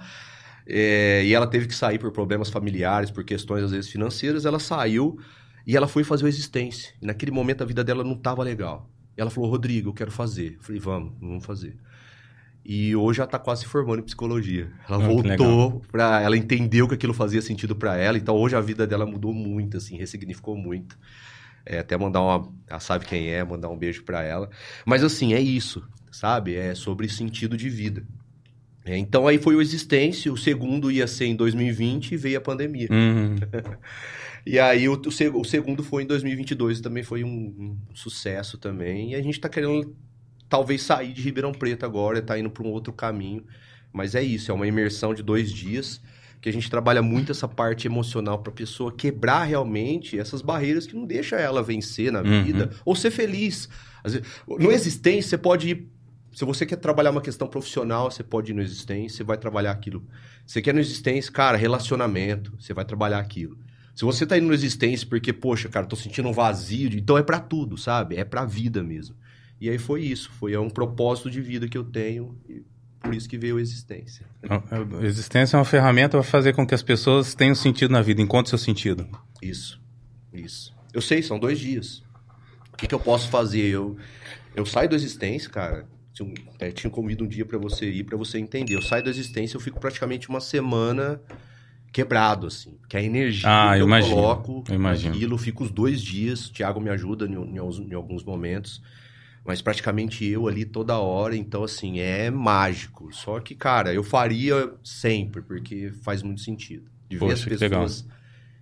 É, e ela teve que sair por problemas familiares, por questões às vezes financeiras. Ela saiu e ela foi fazer o existência. E naquele momento a vida dela não estava legal. Ela falou: Rodrigo, eu quero fazer. Eu falei: Vamos, vamos fazer. E hoje ela tá quase se formando em psicologia. Ela Ah, voltou pra. Ela entendeu que aquilo fazia sentido pra ela. Então hoje a vida dela mudou muito, assim, ressignificou muito. É, até mandar uma. Ela sabe quem é, mandar um beijo pra ela. Mas assim, é isso, sabe? É sobre sentido de vida. É, então aí foi o Existência, o segundo ia ser em 2020 e veio a pandemia. Uhum. <laughs> E aí o, o o segundo foi em 2022 e também foi um, um sucesso também. E a gente tá querendo talvez sair de Ribeirão Preto agora, tá indo para um outro caminho. Mas é isso, é uma imersão de dois dias que a gente trabalha muito essa parte emocional para a pessoa quebrar realmente essas barreiras que não deixa ela vencer na Uhum. vida ou ser feliz. Às vezes, no existência você pode ir se você quer trabalhar uma questão profissional, você pode ir no existência, você vai trabalhar aquilo. Você quer no existência, cara, relacionamento, você vai trabalhar aquilo. Se você tá indo no existência porque, poxa, cara, tô sentindo um vazio, então é pra tudo, sabe? É pra vida mesmo. E aí foi isso, foi um propósito de vida que eu tenho e por isso que veio a existência. A existência é uma ferramenta para fazer com que as pessoas tenham sentido na vida, encontrem seu sentido. Isso. Isso. Eu sei, são dois dias. O que, que eu posso fazer? Eu, eu saio da existência, cara. Tinha um- é, tinha convido um dia pra você ir, pra você entender. Eu saio da existência, eu fico praticamente uma semana quebrado, assim. Que a energia Ah, que eu eu imagino, coloco eu imagino. naquilo, eu fico os dois dias. O Thiago me ajuda em, em em alguns momentos. Mas praticamente eu ali toda hora, então assim, é mágico. Só que, cara, eu faria sempre, porque faz muito sentido. De ver Poxa, as que pessoas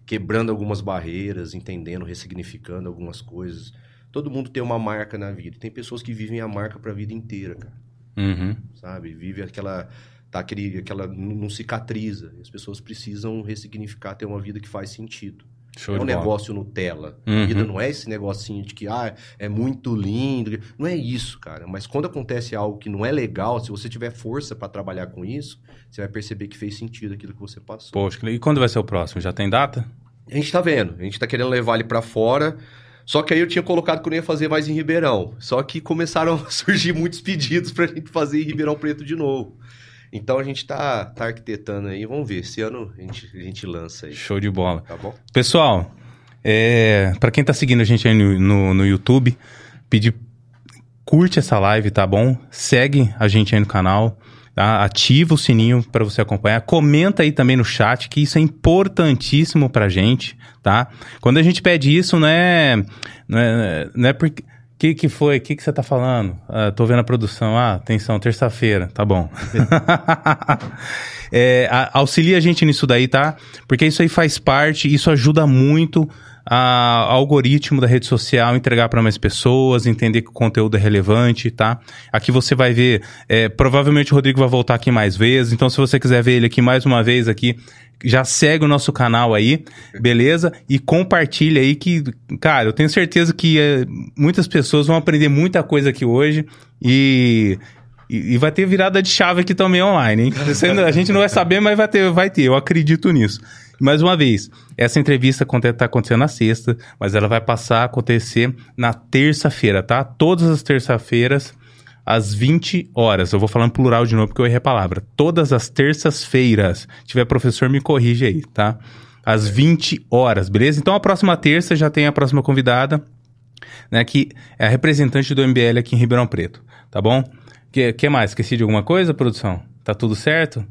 quebrando algumas barreiras, entendendo, ressignificando algumas coisas. Todo mundo tem uma marca na vida. Tem pessoas que vivem a marca pra vida inteira, cara. Uhum. Sabe? Vive aquela. Tá aquele, aquela. Não não cicatriza. As pessoas precisam ressignificar, ter uma vida que faz sentido. Show é um bola. negócio Nutella. Uhum. A vida não é esse negocinho de que ah, é muito lindo. Não é isso, cara. Mas quando acontece algo que não é legal, se você tiver força pra trabalhar com isso, você vai perceber que fez sentido aquilo que você passou. Poxa, e quando vai ser o próximo? Já tem data? A gente tá vendo, a gente tá querendo levar ele pra fora. Só que aí eu tinha colocado que eu não ia fazer mais em Ribeirão. Só que começaram <laughs> a surgir muitos pedidos pra gente fazer em Ribeirão Preto de novo. Então a gente tá, tá arquitetando aí, vamos ver. Esse ano a gente, a gente lança aí, Show de bola. tá bom? Pessoal, é, para quem tá seguindo a gente aí no, no, no YouTube, pedir curte essa live, tá bom? Segue a gente aí no canal, tá? Ativa o sininho para você acompanhar. Comenta aí também no chat, que isso é importantíssimo pra gente, tá? Quando a gente pede isso, não é não é, não é porque que que foi? O que que você tá falando? Ah, tô vendo a produção. Ah, atenção, terça-feira. Tá bom. <laughs> É, auxilia a gente nisso daí, tá? Porque isso aí faz parte, isso ajuda muito a- algoritmo da rede social entregar para mais pessoas, entender que o conteúdo é relevante, tá? Aqui você vai ver, é, provavelmente o Rodrigo vai voltar aqui mais vezes, então se você quiser ver ele aqui mais uma vez aqui, já segue o nosso canal aí, beleza? E compartilha aí que, cara, eu tenho certeza que é, muitas pessoas vão aprender muita coisa aqui hoje e e, e vai ter virada de chave aqui também online, hein? A gente não vai saber, mas vai ter, vai ter, eu acredito nisso. Mais uma vez, essa entrevista está acontecendo na sexta, mas ela vai passar a acontecer na terça-feira, tá? Todas as terças-feiras, às 20 horas. Eu vou falando plural de novo porque eu errei a palavra. Todas as terças-feiras. Se tiver professor, me corrige aí, tá? Às 20 horas, beleza? Então a próxima terça já tem a próxima convidada né, que é a representante do MBL aqui em Ribeirão Preto, tá bom? Que, que mais? Esqueci de alguma coisa, produção? Tá tudo certo?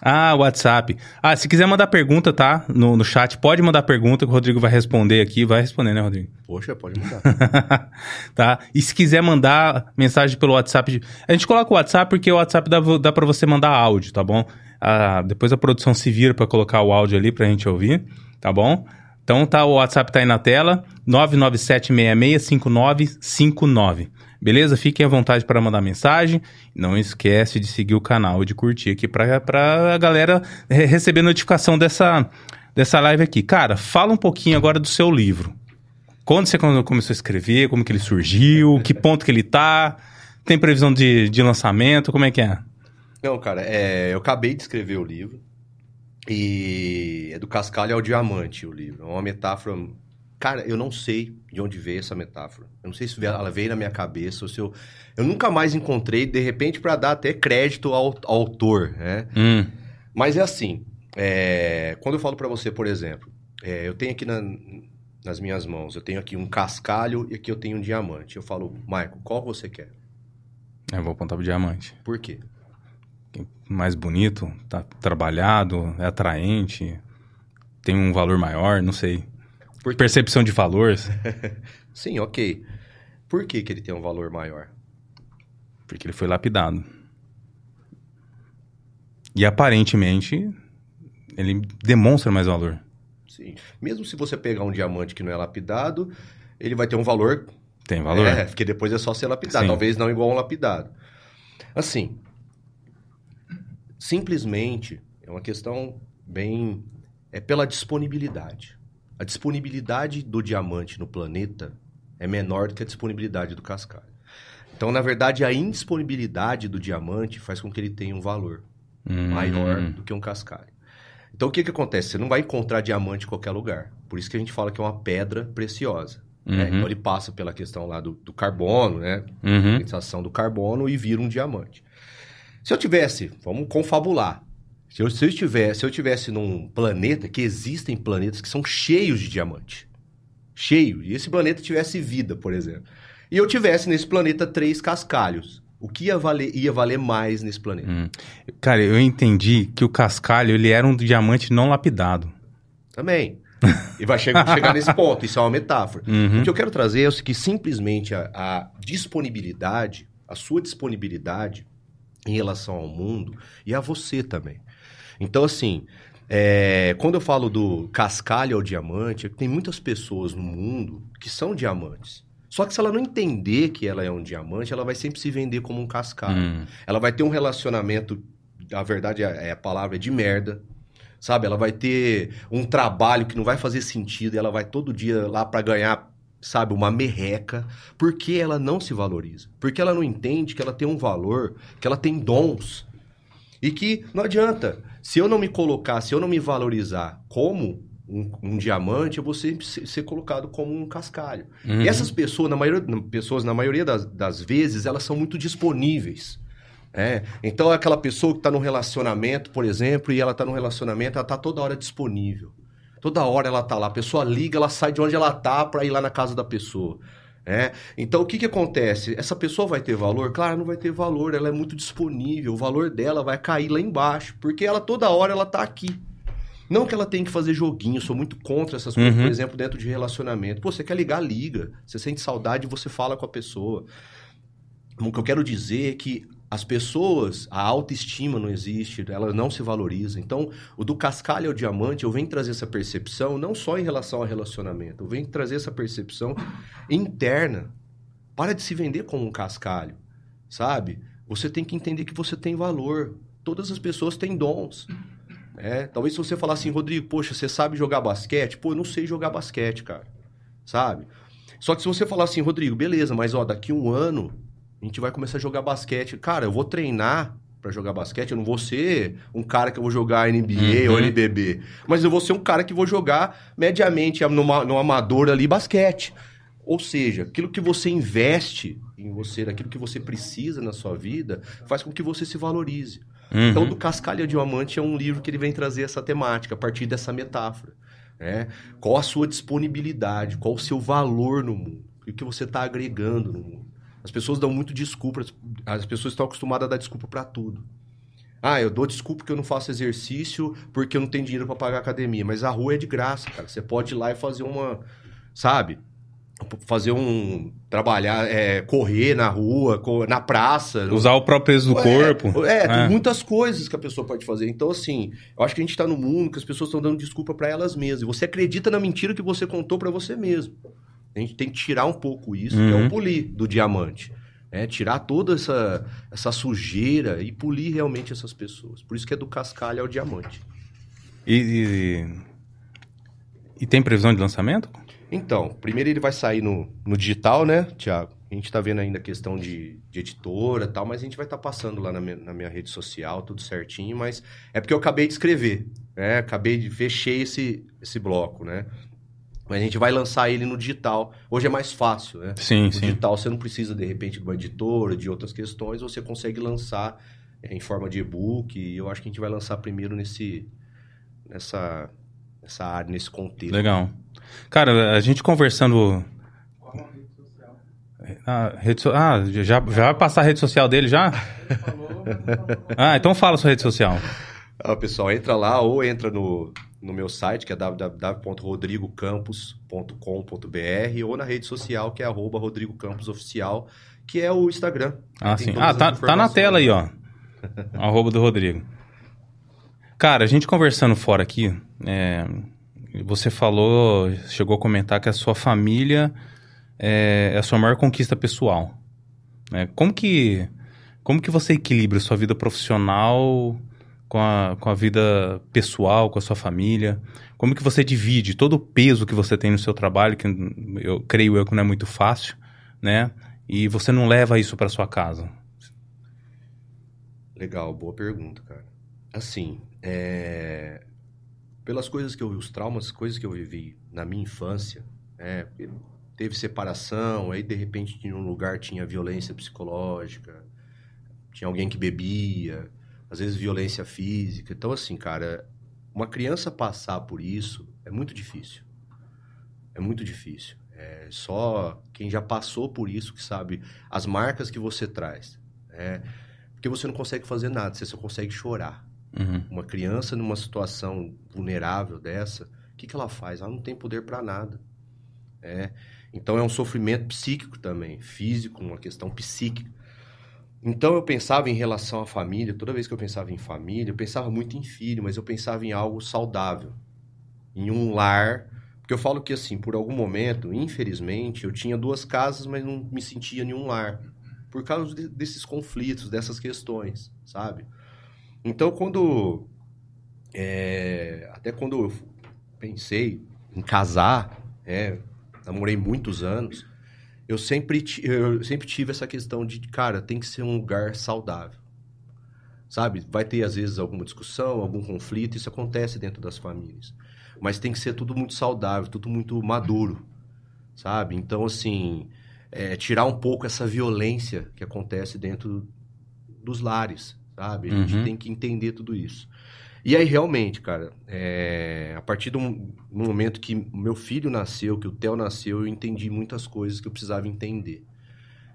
Ah, WhatsApp. Ah, se quiser mandar pergunta, tá? No, no chat, pode mandar pergunta que o Rodrigo vai responder aqui. Vai responder, né, Rodrigo? Poxa, pode mudar. <laughs> tá? E se quiser mandar mensagem pelo WhatsApp, a gente coloca o WhatsApp porque o WhatsApp dá, dá para você mandar áudio, tá bom? Ah, depois a produção se vira para colocar o áudio ali pra gente ouvir, tá bom? Então tá, o WhatsApp tá aí na tela, 997665959. Beleza? Fiquem à vontade para mandar mensagem. Não esquece de seguir o canal e de curtir aqui pra, pra a galera eh, receber notificação dessa, dessa live aqui. Cara, fala um pouquinho agora do seu livro. Quando você come- começou a escrever, como que ele surgiu, que <laughs> ponto que ele tá, tem previsão de, de lançamento, como é que é? Não, cara, é, eu acabei de escrever o livro. E é do cascalho ao diamante o livro. É uma metáfora. Cara, eu não sei de onde veio essa metáfora. Eu não sei se ela veio na minha cabeça ou se eu. Eu nunca mais encontrei, de repente, para dar até crédito ao, ao autor, né? Hum, Mas é assim. é, Quando eu falo pra você, por exemplo, é, eu tenho aqui na- nas minhas mãos, eu tenho aqui um cascalho e aqui eu tenho um diamante. Eu falo, Michael, qual você quer? eu vou apontar pro diamante. Por quê? Mais bonito, tá trabalhado, é atraente, tem um valor maior, não sei. Por? Percepção de valor, <laughs> Sim, ok. Por que, que ele tem um valor maior? porque ele foi lapidado. E aparentemente, ele demonstra mais valor. Sim. Mesmo se você pegar um diamante que não é lapidado, ele vai ter um valor. Tem valor? É, porque depois é só ser lapidado. Sim. Talvez não igual a um lapidado. Assim, simplesmente é uma questão bem. É pela disponibilidade. A disponibilidade do diamante no planeta é menor do que a disponibilidade do cascalho. Então, na verdade, a indisponibilidade do diamante faz com que ele tenha um valor Hum, maior do que um cascalho. Então o que, que acontece? Você não vai encontrar diamante em qualquer lugar. Por isso que a gente fala que é uma pedra preciosa. né? Uhum. Então ele passa pela questão lá do, do carbono, né? Uhum. Sensação do carbono e vira um diamante. Se eu tivesse, vamos confabular. Se eu, se eu estivesse, se eu tivesse num planeta que existem planetas que são cheios de diamante. cheio, e esse planeta tivesse vida, por exemplo, e eu tivesse nesse planeta três cascalhos, o que ia valer, ia valer mais nesse planeta? Hum. Cara, eu entendi que o cascalho ele era um diamante não lapidado. Também. E vai chegar, chegar nesse ponto, isso é uma metáfora. Uhum. O que eu quero trazer é o que simplesmente a, a disponibilidade, a sua disponibilidade em relação ao mundo e a você também. Então, assim, é, quando eu falo do cascalho ao diamante, tem muitas pessoas no mundo que são diamantes. Só que se ela não entender que ela é um diamante, ela vai sempre se vender como um cascalho. Hum. Ela vai ter um relacionamento, a verdade é é a palavra é de merda. Sabe? Ela vai ter um trabalho que não vai fazer sentido, e ela vai todo dia lá para ganhar, sabe, uma merreca, porque ela não se valoriza. Porque ela não entende que ela tem um valor, que ela tem dons. E que não adianta. Se eu não me colocar, se eu não me valorizar como um, um diamante, eu vou sempre ser, ser colocado como um cascalho. Uhum. E essas pessoas, na maioria, pessoas, na maioria das, das vezes, elas são muito disponíveis. É, então aquela pessoa que está num relacionamento, por exemplo, e ela está num relacionamento, ela está toda hora disponível. Toda hora ela tá lá. A pessoa liga, ela sai de onde ela tá para ir lá na casa da pessoa. É? Então o que, que acontece? Essa pessoa vai ter valor? Claro, não vai ter valor, ela é muito disponível, o valor dela vai cair lá embaixo, porque ela toda hora ela tá aqui. Não que ela tenha que fazer joguinho, eu sou muito contra essas coisas, Uhum. por exemplo, dentro de relacionamento. Pô, você quer ligar, liga. Você sente saudade, você fala com a pessoa. O que eu quero dizer é que as pessoas, a autoestima não existe, ela não se valoriza. Então, o do cascalho ao diamante, eu venho trazer essa percepção não só em relação ao relacionamento, eu venho trazer essa percepção interna. Para de se vender como um cascalho, sabe? Você tem que entender que você tem valor. Todas as pessoas têm dons. É, talvez se você falar assim, Rodrigo, poxa, você sabe jogar basquete? Pô, eu não sei jogar basquete, cara. Sabe? Só que se você falar assim, Rodrigo, beleza, mas ó, daqui um ano a gente vai começar a jogar basquete. Cara, eu vou treinar pra jogar basquete, eu não vou ser um cara que eu vou jogar NBA Uhum. ou NBB, mas eu vou ser um cara que vou jogar mediamente numa, no amador ali basquete. Ou seja, aquilo que você investe em você, aquilo que você precisa na sua vida, faz com que você se valorize. Uhum. Então, do Cascalho Diamante é um livro que ele vem trazer essa temática, a partir dessa metáfora. Né? Qual a sua disponibilidade, qual o seu valor no mundo, e o que você está agregando no mundo. As pessoas dão muito desculpas, as pessoas estão acostumadas a dar desculpa para tudo. Ah, eu dou desculpa que eu não faço exercício porque eu não tenho dinheiro para pagar academia, mas a rua é de graça, cara. Você pode ir lá e fazer uma, sabe? Fazer um. trabalhar, é, correr na rua, na praça. Usar o próprio peso do É, corpo. É, tem É. muitas coisas que a pessoa pode fazer. Então, assim, eu acho que a gente tá no mundo que as pessoas estão dando desculpa para elas mesmas. E você acredita na mentira que você contou para você mesmo. A gente tem que tirar um pouco isso, que é Uhum. o polir do diamante. É, tirar toda essa, essa sujeira e polir realmente essas pessoas. Por isso que é do cascalho ao diamante. E, e, e tem previsão de lançamento? Então, primeiro ele vai sair no, no digital, né, Tiago? A gente tá vendo ainda a questão de, de editora e tal, mas a gente vai estar passando lá na minha, na minha rede social, tudo certinho, mas é porque eu acabei de escrever, né? Acabei de fechei esse, esse bloco, né? Mas a gente vai lançar ele no digital. Hoje é mais fácil, né? Sim, No sim. digital você não precisa, de repente, de uma editora, de outras questões, você consegue lançar é, em forma de e-book, e eu acho que a gente vai lançar primeiro nesse, nessa, nessa área, nesse contexto. Legal. Cara, a gente conversando. Ah, rede so- ah, já, já vai passar a rede social dele já? Ah, então fala sua rede social. Ah, pessoal, entra lá ou entra no, no meu site, que é www.rodrigocampos.com.br ou na rede social, que é arroba Rodrigo Campos Oficial, que é o Instagram. Ah, sim. Ah, tá, tá na tela aí, ó. <laughs> Arroba do Rodrigo. Cara, a gente conversando fora aqui, é, você falou, chegou a comentar que a sua família é, é a sua maior conquista pessoal. né? Como que como que você equilibra sua vida profissional com a, com a vida pessoal, com a sua família? Como que você divide todo o peso que você tem no seu trabalho, que eu creio eu que não é muito fácil, né? E você não leva isso para sua casa? Legal, boa pergunta, cara. Assim, é, pelas coisas que eu os traumas, coisas que eu vivi na minha infância, é, teve separação, aí de repente em um lugar tinha violência psicológica, tinha alguém que bebia, às vezes violência física. Então, assim, cara, uma criança passar por isso é muito difícil. É muito difícil. É só quem já passou por isso que sabe as marcas que você traz. É, porque você não consegue fazer nada, você só consegue chorar. Uhum. Uma criança numa situação vulnerável dessa, o que, que ela faz? Ela não tem poder para nada. É, então é um sofrimento psíquico também, físico, uma questão psíquica. Então eu pensava em relação à família, toda vez que eu pensava em família, eu pensava muito em filho, mas eu pensava em algo saudável, em um lar. Porque eu falo que assim, por algum momento, infelizmente, eu tinha duas casas, mas não me sentia em um lar. Por causa de, desses conflitos, dessas questões, sabe? Então quando. é, até quando eu pensei em casar, é, namorei muitos anos, eu sempre, eu sempre tive essa questão de, cara, tem que ser um lugar saudável. Sabe? Vai ter, às vezes, alguma discussão, algum conflito, isso acontece dentro das famílias. Mas tem que ser tudo muito saudável, tudo muito maduro, sabe? Então, assim, é, tirar um pouco essa violência que acontece dentro dos lares, sabe? A gente Uhum. tem que entender tudo isso. E aí, realmente, cara, é, a partir do mo- momento que meu filho nasceu, que o Theo nasceu, eu entendi muitas coisas que eu precisava entender.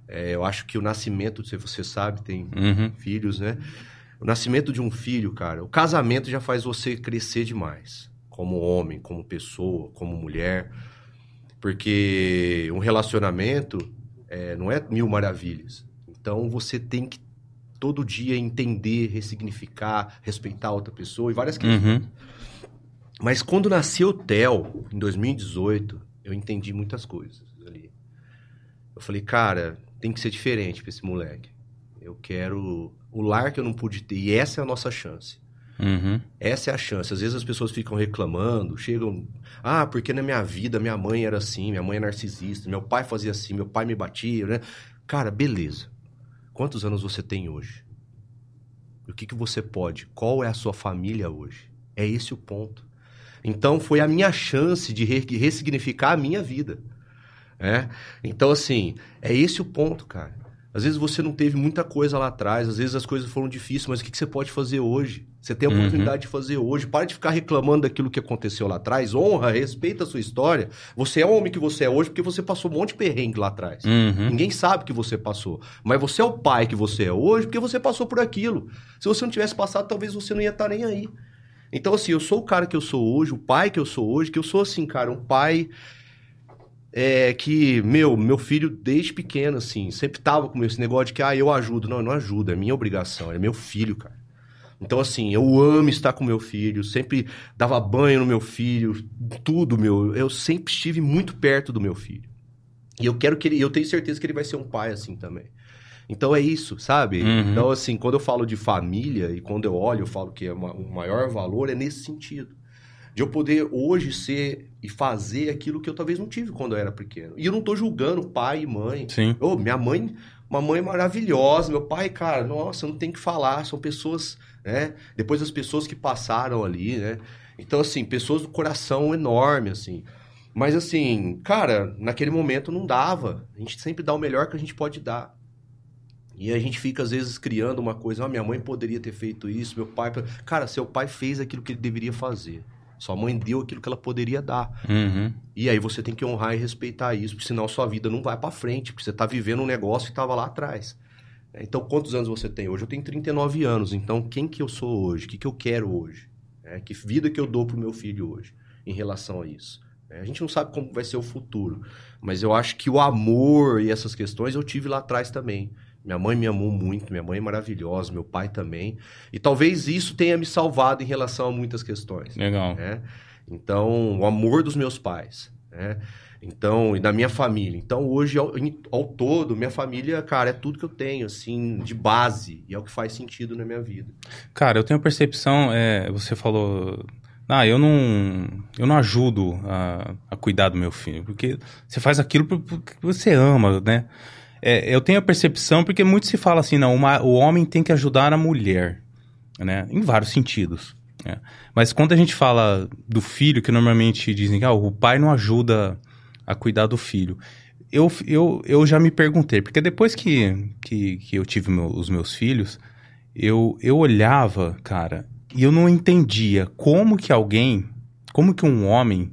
É, eu acho que o nascimento, se você sabe, tem Uhum. filhos, né? O nascimento de um filho, cara, o casamento já faz você crescer demais. Como homem, como pessoa, como mulher. Porque um relacionamento é, não é mil maravilhas. Então você tem que todo dia entender, ressignificar, respeitar a outra pessoa e várias questões. Uhum. Mas quando nasceu o Theo, em 2018, eu entendi muitas coisas ali. Eu falei, cara, tem que ser diferente pra esse moleque. Eu quero o lar que eu não pude ter. E essa é a nossa chance. Uhum. Essa é a chance. Às vezes as pessoas ficam reclamando, chegam. Ah, porque na minha vida minha mãe era assim, minha mãe é narcisista, meu pai fazia assim, meu pai me batia, né? Cara, beleza. Quantos anos você tem hoje? O que, que você pode? Qual é a sua família hoje? É esse o ponto. Então foi a minha chance de re- ressignificar a minha vida. É? Então, assim, é esse o ponto, cara. Às vezes você não teve muita coisa lá atrás, às vezes as coisas foram difíceis, mas o que, você pode fazer hoje? Você tem a Uhum. oportunidade de fazer hoje. Para de ficar reclamando daquilo que aconteceu lá atrás. Honra, respeita a sua história. Você é o homem que você é hoje porque você passou um monte de perrengue lá atrás. Uhum. Ninguém sabe que você passou. Mas você é o pai que você é hoje porque você passou por aquilo. Se você não tivesse passado, talvez você não ia estar nem aí. Então, assim, eu sou o cara que eu sou hoje, o pai que eu sou hoje, que eu sou, assim, cara, um pai é, que, meu, meu filho, desde pequeno, assim, sempre tava com esse negócio de que, ah, eu ajudo. Não, eu não ajudo, é minha obrigação, é meu filho, cara. Então, assim, eu amo estar com meu filho, sempre dava banho no meu filho, tudo, meu. Eu sempre estive muito perto do meu filho. E eu quero que ele, eu tenho certeza que ele vai ser um pai assim também. Então é isso, sabe? Uhum. Então, assim, quando eu falo de família e quando eu olho, eu falo que é uma- o maior valor é nesse sentido. De eu poder hoje ser e fazer aquilo que eu talvez não tive quando eu era pequeno. E eu não tô julgando pai e mãe. Sim. Ô, minha mãe, uma mãe maravilhosa. Meu pai, cara, nossa, não tem que falar. São pessoas, né? Depois as pessoas que passaram ali, né? Então, assim, pessoas do coração enorme, assim. Mas, assim, cara, naquele momento não dava. A gente sempre dá o melhor que a gente pode dar. E a gente fica, às vezes, criando uma coisa. Ah, minha mãe poderia ter feito isso, meu pai... Cara, seu pai fez aquilo que ele deveria fazer. Sua mãe deu aquilo que ela poderia dar. Uhum. E aí você tem que honrar e respeitar isso, porque senão sua vida não vai pra frente, porque você tá vivendo um negócio que tava lá atrás. Então, quantos anos você tem hoje? Eu tenho 39 anos, então quem que eu sou hoje? O que, que eu quero hoje? É, que vida que eu dou pro meu filho hoje em relação a isso? É, a gente não sabe como vai ser o futuro, mas eu acho que o amor e essas questões eu tive lá atrás também. Minha mãe me amou muito, minha mãe é maravilhosa, meu pai também. E talvez isso tenha me salvado em relação a muitas questões Legal. né? Então, o amor dos meus pais, né? Então, e da minha família. Então, hoje, ao, ao todo, minha família, cara, é tudo que eu tenho, assim, de base. E é o que faz sentido na minha vida. Cara, eu tenho a percepção, é, você falou, ah, eu não, eu não ajudo a, a cuidar do meu filho, porque você faz aquilo por- porque você ama, né? É, eu tenho a percepção, porque muito se fala assim, não, uma- o homem tem que ajudar a mulher, né? Em vários sentidos. né? Mas quando a gente fala do filho, que normalmente dizem que ah, o pai não ajuda a cuidar do filho. Eu, eu, eu já me perguntei, porque depois que, que, que eu tive meu- os meus filhos, eu, eu olhava, cara, e eu não entendia como que alguém, como que um homem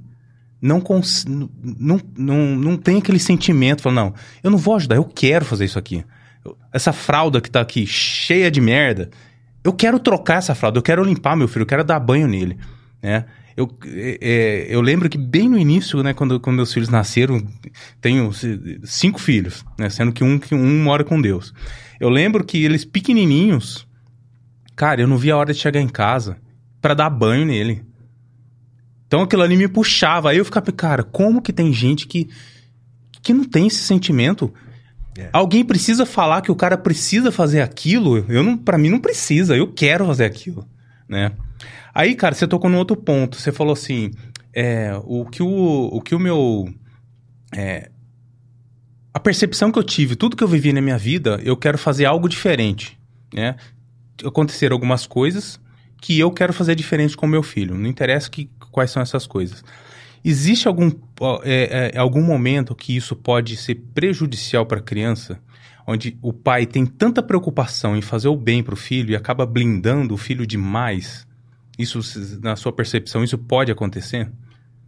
não, cons... não, não, não tem aquele sentimento, fala, não, eu não vou ajudar, eu quero fazer isso aqui. Essa fralda que tá aqui cheia de merda, eu quero trocar essa fralda, eu quero limpar meu filho, eu quero dar banho nele, né? Eu, é, é eu lembro que bem no início, né, quando, quando meus filhos nasceram, tenho cinco filhos, né, sendo que um, que um mora com Deus. Eu lembro que eles pequenininhos, cara, eu não via a hora de chegar em casa para dar banho nele. Então aquilo ali me puxava. Aí eu ficava, cara, como que tem gente que, que não tem esse sentimento? É. Alguém precisa falar que o cara precisa fazer aquilo? Eu não, para mim não precisa, eu quero fazer aquilo, né? Aí, cara, você tocou num outro ponto. Você falou assim, é, o que o, o que o meu é, a percepção que eu tive, tudo que eu vivi na minha vida, eu quero fazer algo diferente, né? Aconteceram algumas coisas que eu quero fazer diferente com meu filho. Não interessa que, quais são essas coisas. Existe algum, é, é, algum momento que isso pode ser prejudicial para a criança? Onde o pai tem tanta preocupação em fazer o bem para o filho e acaba blindando o filho demais? Isso, na sua percepção, isso pode acontecer?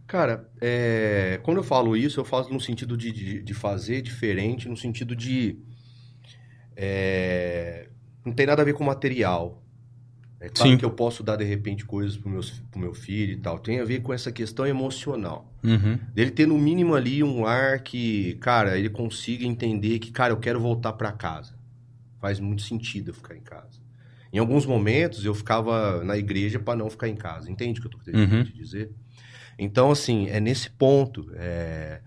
Cara, é... quando eu falo isso, eu falo no sentido de, de, de fazer diferente, no sentido de. É... Não tem nada a ver com material. É claro Sim. que eu posso dar, de repente, coisas pro, meus, pro meu filho e tal. Tem a ver com essa questão emocional. Uhum. Dele ter, no mínimo, ali um ar que, cara, ele consiga entender que, cara, eu quero voltar para casa. Faz muito sentido eu ficar em casa. Em alguns momentos, eu ficava na igreja para não ficar em casa. Entende o que eu tô querendo uhum. dizer? Então, assim, é nesse ponto. É...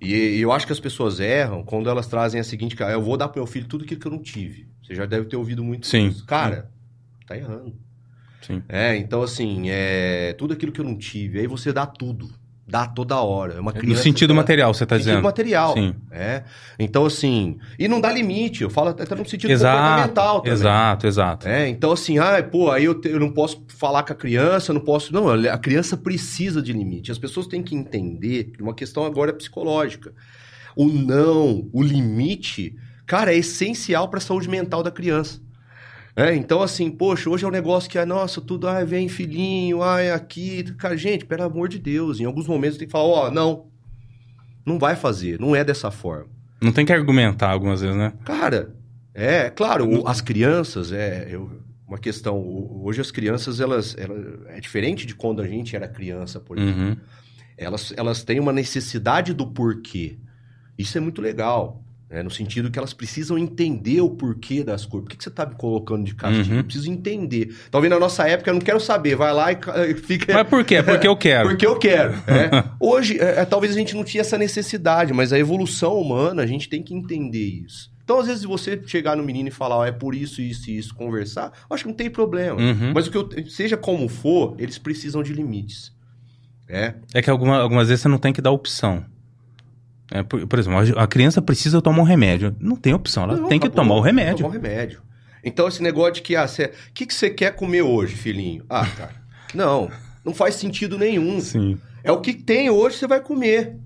E, e, eu acho que as pessoas erram quando elas trazem a seguinte, cara, eu vou dar pro meu filho tudo aquilo que eu não tive. Você já deve ter ouvido muito Sim. isso. Cara, tá errando. Sim. É, então assim, é tudo aquilo que eu não tive, aí você dá tudo. Dá toda hora. É uma criança. No sentido material, você está dizendo. No sentido material. Sim. É. Então, assim. E não dá limite. Eu falo até no sentido exato, comportamental também. Exato, exato. É, então, assim, ah, pô, aí eu, te, eu não posso falar com a criança, eu não posso. Não, a criança precisa de limite. As pessoas têm que entender que uma questão agora é psicológica. O não, o limite, cara, é essencial para a saúde mental da criança. É, então, assim, poxa, hoje é um negócio que é, nossa, tudo, ah, vem filhinho, ah, é aqui. Cara, gente, pelo amor de Deus, em alguns momentos tem que falar, ó, oh, não, não vai fazer, não é dessa forma. Não tem que argumentar algumas vezes, né? Cara, é, claro, as crianças, é eu, uma questão, hoje as crianças, elas, elas, é diferente de quando a gente era criança, por exemplo. Uhum. Elas, elas têm uma necessidade do porquê. Isso é muito legal. É, no sentido que elas precisam entender o porquê das coisas. Por que, que você está me colocando de castigo? Uhum. Eu preciso entender. Talvez na nossa época eu não quero saber. Vai lá e fica. Mas por quê? Porque eu quero. <laughs> porque eu quero. É. <laughs> Hoje, é, é, talvez a gente não tinha essa necessidade, mas a evolução humana, a gente tem que entender isso. Então, às vezes, você chegar no menino e falar, oh, é por isso, isso e isso, conversar, eu acho que não tem problema. Uhum. Mas o que eu, seja como for, eles precisam de limites. É, é que alguma, algumas vezes você não tem que dar opção. É, por, por, exemplo, a criança precisa tomar um remédio. Não tem opção, ela não, tem que tomar o remédio. Tomar o remédio. Então, esse negócio de que, ah, o que, que você quer comer hoje, filhinho? Ah, cara, não, não faz sentido nenhum. Sim. É o que tem hoje, você vai comer.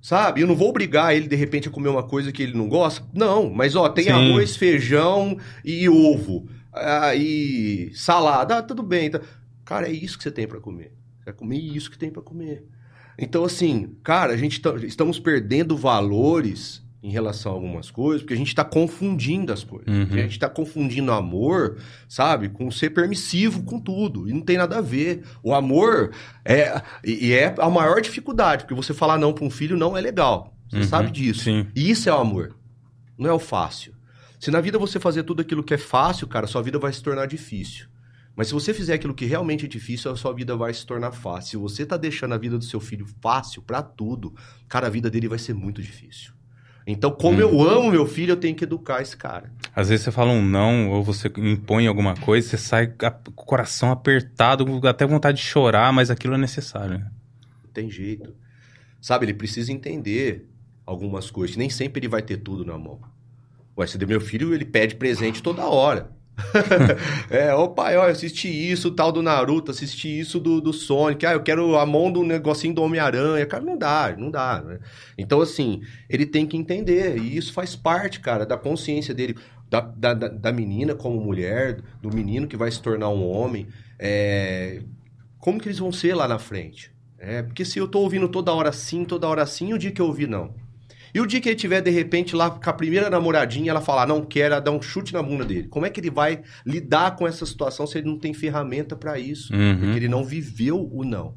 Sabe? Eu não vou obrigar ele, de repente, a comer uma coisa que ele não gosta. Não, mas, ó, tem Sim. arroz, feijão e ovo. Ah, e salada. Ah, tudo bem. Tá. Cara, é isso que você tem para comer. Você vai comer isso que tem para comer. Então, assim, cara, a gente tá, estamos perdendo valores em relação a algumas coisas, porque a gente está confundindo as coisas. Uhum. A gente está confundindo amor, sabe, com ser permissivo com tudo. E não tem nada a ver. O amor é. E é a maior dificuldade, porque você falar não para um filho não é legal. Você uhum. sabe disso. Sim. E isso é o amor. Não é o fácil. Se na vida você fazer tudo aquilo que é fácil, cara, sua vida vai se tornar difícil. Mas se você fizer aquilo que realmente é difícil, a sua vida vai se tornar fácil. Se você tá deixando a vida do seu filho fácil para tudo, cara, a vida dele vai ser muito difícil. Então, como hum. eu amo meu filho, eu tenho que educar esse cara. Às vezes você fala um não, ou você impõe alguma coisa, você sai com o coração apertado, até vontade de chorar, mas aquilo é necessário. Né? Não tem jeito. Sabe, ele precisa entender algumas coisas. Nem sempre ele vai ter tudo na mão. Ué, se meu filho, ele pede presente toda hora. <laughs> é, ô pai, ó, assisti isso, tal do Naruto, assisti isso do, do Sonic, ah, eu quero a mão do negocinho do Homem-Aranha. Cara, não dá, não dá, né? Então, assim, ele tem que entender, e isso faz parte, cara, da consciência dele, da, da, da menina como mulher, do menino que vai se tornar um homem. É... Como que eles vão ser lá na frente? É, porque se eu tô ouvindo toda hora sim, toda hora sim, o dia que eu ouvir não. E o dia que ele tiver, de repente, lá com a primeira namoradinha, ela falar, não quero, dar um chute na bunda dele. Como é que ele vai lidar com essa situação se ele não tem ferramenta para isso? Uhum. Porque ele não viveu o não.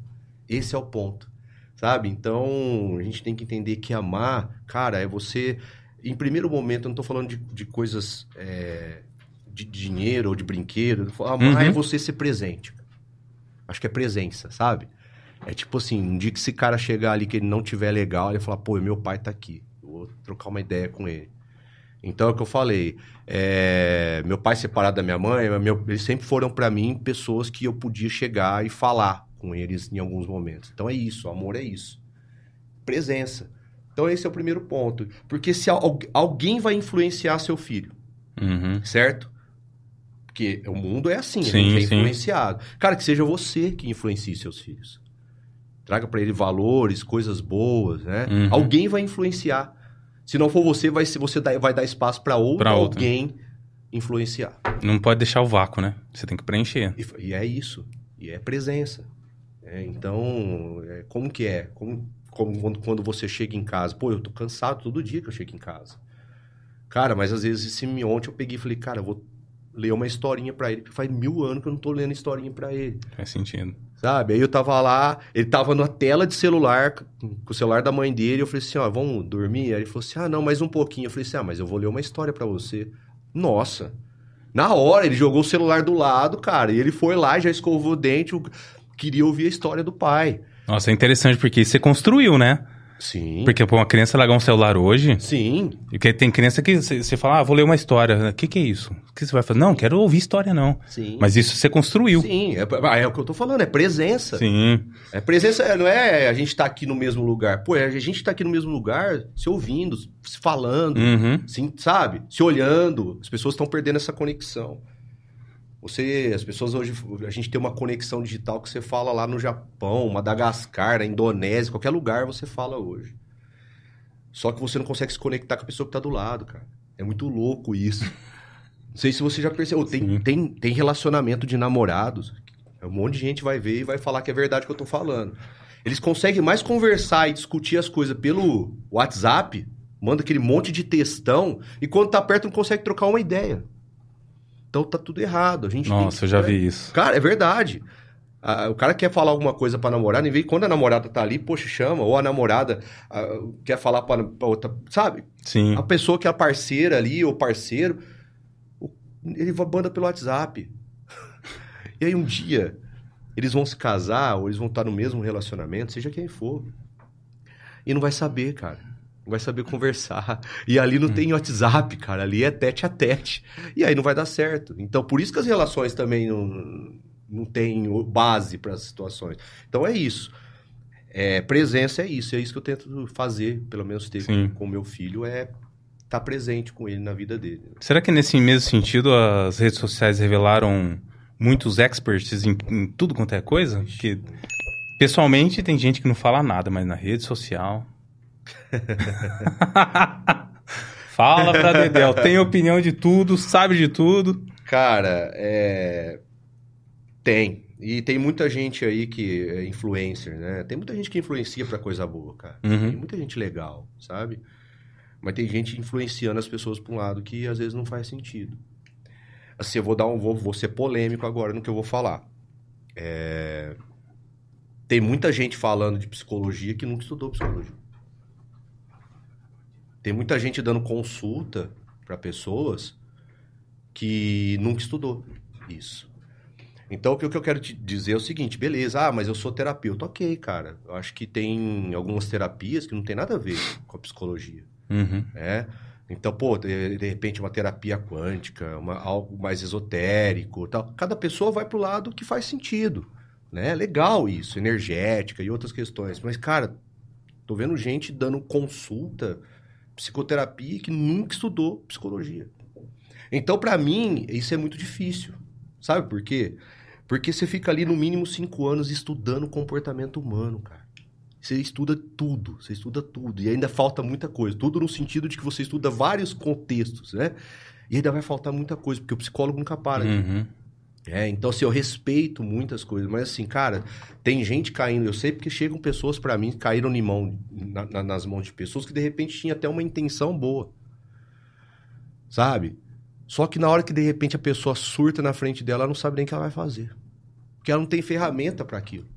Esse é o ponto. Sabe? Então, a gente tem que entender que amar, cara, é você. Em primeiro momento, eu não tô falando de, de coisas é, de dinheiro ou de brinquedo. Amar Uhum. é você ser presente. Acho que é presença, sabe? É tipo assim, um dia que esse cara chegar ali que ele não tiver legal, ele fala, pô, meu pai tá aqui. Eu vou trocar uma ideia com ele. Então é o que eu falei. é, meu pai separado da minha mãe, meu- eles sempre foram pra mim pessoas que eu podia chegar e falar com eles em alguns momentos. Então é isso, amor é isso. Presença. Então esse é o primeiro ponto. Porque se al- alguém vai influenciar seu filho, Uhum. certo? Porque o mundo é assim, a Sim, gente é sim. influenciado. Cara, que seja você que influencie seus filhos. Traga pra ele valores, coisas boas, né? Uhum. Alguém vai influenciar. Se não for você, vai, se você dá- vai dar espaço pra outro alguém influenciar. Não pode deixar o vácuo, né? Você tem que preencher. E, e é isso. E é presença. É, então, é, como que é? Como, como quando, quando você chega em casa? Pô, eu tô cansado todo dia que eu chego em casa. Cara, mas às vezes esse ontem eu peguei e falei, cara, eu vou ler uma historinha pra ele, porque faz mil anos que eu não tô lendo historinha pra ele. Faz sentido. Sabe? Aí eu tava lá, ele tava na tela de celular, com o celular da mãe dele, eu falei assim, ó, vamos dormir? Aí ele falou assim, ah, não, mais um pouquinho. Eu falei assim, ah, mas eu vou ler uma história pra você. Nossa! Na hora, ele jogou o celular do lado, cara, e ele foi lá, já escovou o dente, queria ouvir a história do pai. Nossa, é interessante porque você construiu, né? Sim. Porque pra uma criança largar um celular hoje, Sim. porque tem criança que você fala, ah, vou ler uma história. O que, que é isso? O que você vai fazer? Não, quero ouvir história, não. Sim. Mas isso você construiu. Sim, é, é o que eu tô falando, é presença. Sim. É presença, é, não é a gente tá aqui no mesmo lugar. Pô, é a gente tá aqui no mesmo lugar, se ouvindo, se falando, Uhum. Sim, sabe? Se olhando. As pessoas estão perdendo essa conexão. Você, as pessoas hoje, a gente tem uma conexão digital que você fala lá no Japão, Madagascar, na Indonésia, qualquer lugar você fala hoje. Só que você não consegue se conectar com a pessoa que tá do lado, cara. É muito louco isso. Não sei se você já percebeu. Sim. Tem, tem, tem relacionamento de namorados. Um monte de gente vai ver e vai falar que é verdade o que eu tô falando. Eles conseguem mais conversar e discutir as coisas pelo WhatsApp, manda aquele monte de textão, e quando tá perto não consegue trocar uma ideia. Então tá tudo errado. A gente Nossa, que- eu já vi isso. Cara, é verdade. Ah, o cara quer falar alguma coisa pra namorada, em vez quando a namorada tá ali, poxa, chama, ou a namorada ah, quer falar pra, pra outra, sabe? Sim. A pessoa que é a parceira ali, ou parceiro, ele vai- manda pelo WhatsApp. <laughs> e aí um dia, eles vão se casar, ou eles vão estar no mesmo relacionamento, seja quem for. E não vai saber, cara. Vai saber conversar. <laughs> E ali não tem WhatsApp, cara. Ali é tete a tete. E aí não vai dar certo. Então, por isso que as relações também não, não têm base para as situações. Então, é isso. É, presença é isso. É isso que eu tento fazer, pelo menos ter Sim. com o meu filho, é estar presente com ele na vida dele. Será que nesse mesmo sentido as redes sociais revelaram muitos experts em, em tudo quanto é coisa? Que pessoalmente tem gente que não fala nada, mas na rede social. <laughs> Fala pra Dedel, tem opinião de tudo, sabe de tudo. Cara, é... tem. E tem muita gente aí que é influencer, né? Tem muita gente que influencia pra coisa boa, cara. Uhum. Tem muita gente legal, sabe? Mas tem gente influenciando as pessoas pra um lado que às vezes não faz sentido. Assim, eu vou dar um. Vou, vou ser polêmico agora no que eu vou falar. É, Tem muita gente falando de psicologia que nunca estudou psicologia. Tem muita gente dando consulta pra pessoas que nunca estudou isso. Então, o que eu quero te dizer é o seguinte, beleza, ah, mas eu sou terapeuta. Ok, cara. Eu acho que tem algumas terapias que não tem nada a ver com a psicologia, Uhum. né? Então, pô, de, de repente uma terapia quântica, uma- algo mais esotérico, tal. Cada pessoa vai pro lado que faz sentido, né? Legal isso, energética e outras questões. Mas, cara, tô vendo gente dando consulta, psicoterapia que nunca estudou psicologia. Então, pra mim, isso é muito difícil. Sabe por quê? Porque você fica ali no mínimo cinco anos estudando comportamento humano, cara. Você estuda tudo, você estuda tudo. E ainda falta muita coisa. Tudo no sentido de que você estuda vários contextos, né? E ainda vai faltar muita coisa, porque o psicólogo nunca para. Uhum. É, então assim, eu respeito muitas coisas, mas assim, cara, tem gente caindo, eu sei porque chegam pessoas pra mim, caíram em mão, na- na- nas mãos de pessoas que de repente tinha até uma intenção boa. Sabe? Só que na hora que de repente a pessoa surta na frente dela, ela não sabe nem o que ela vai fazer. Porque ela não tem ferramenta pra aquilo.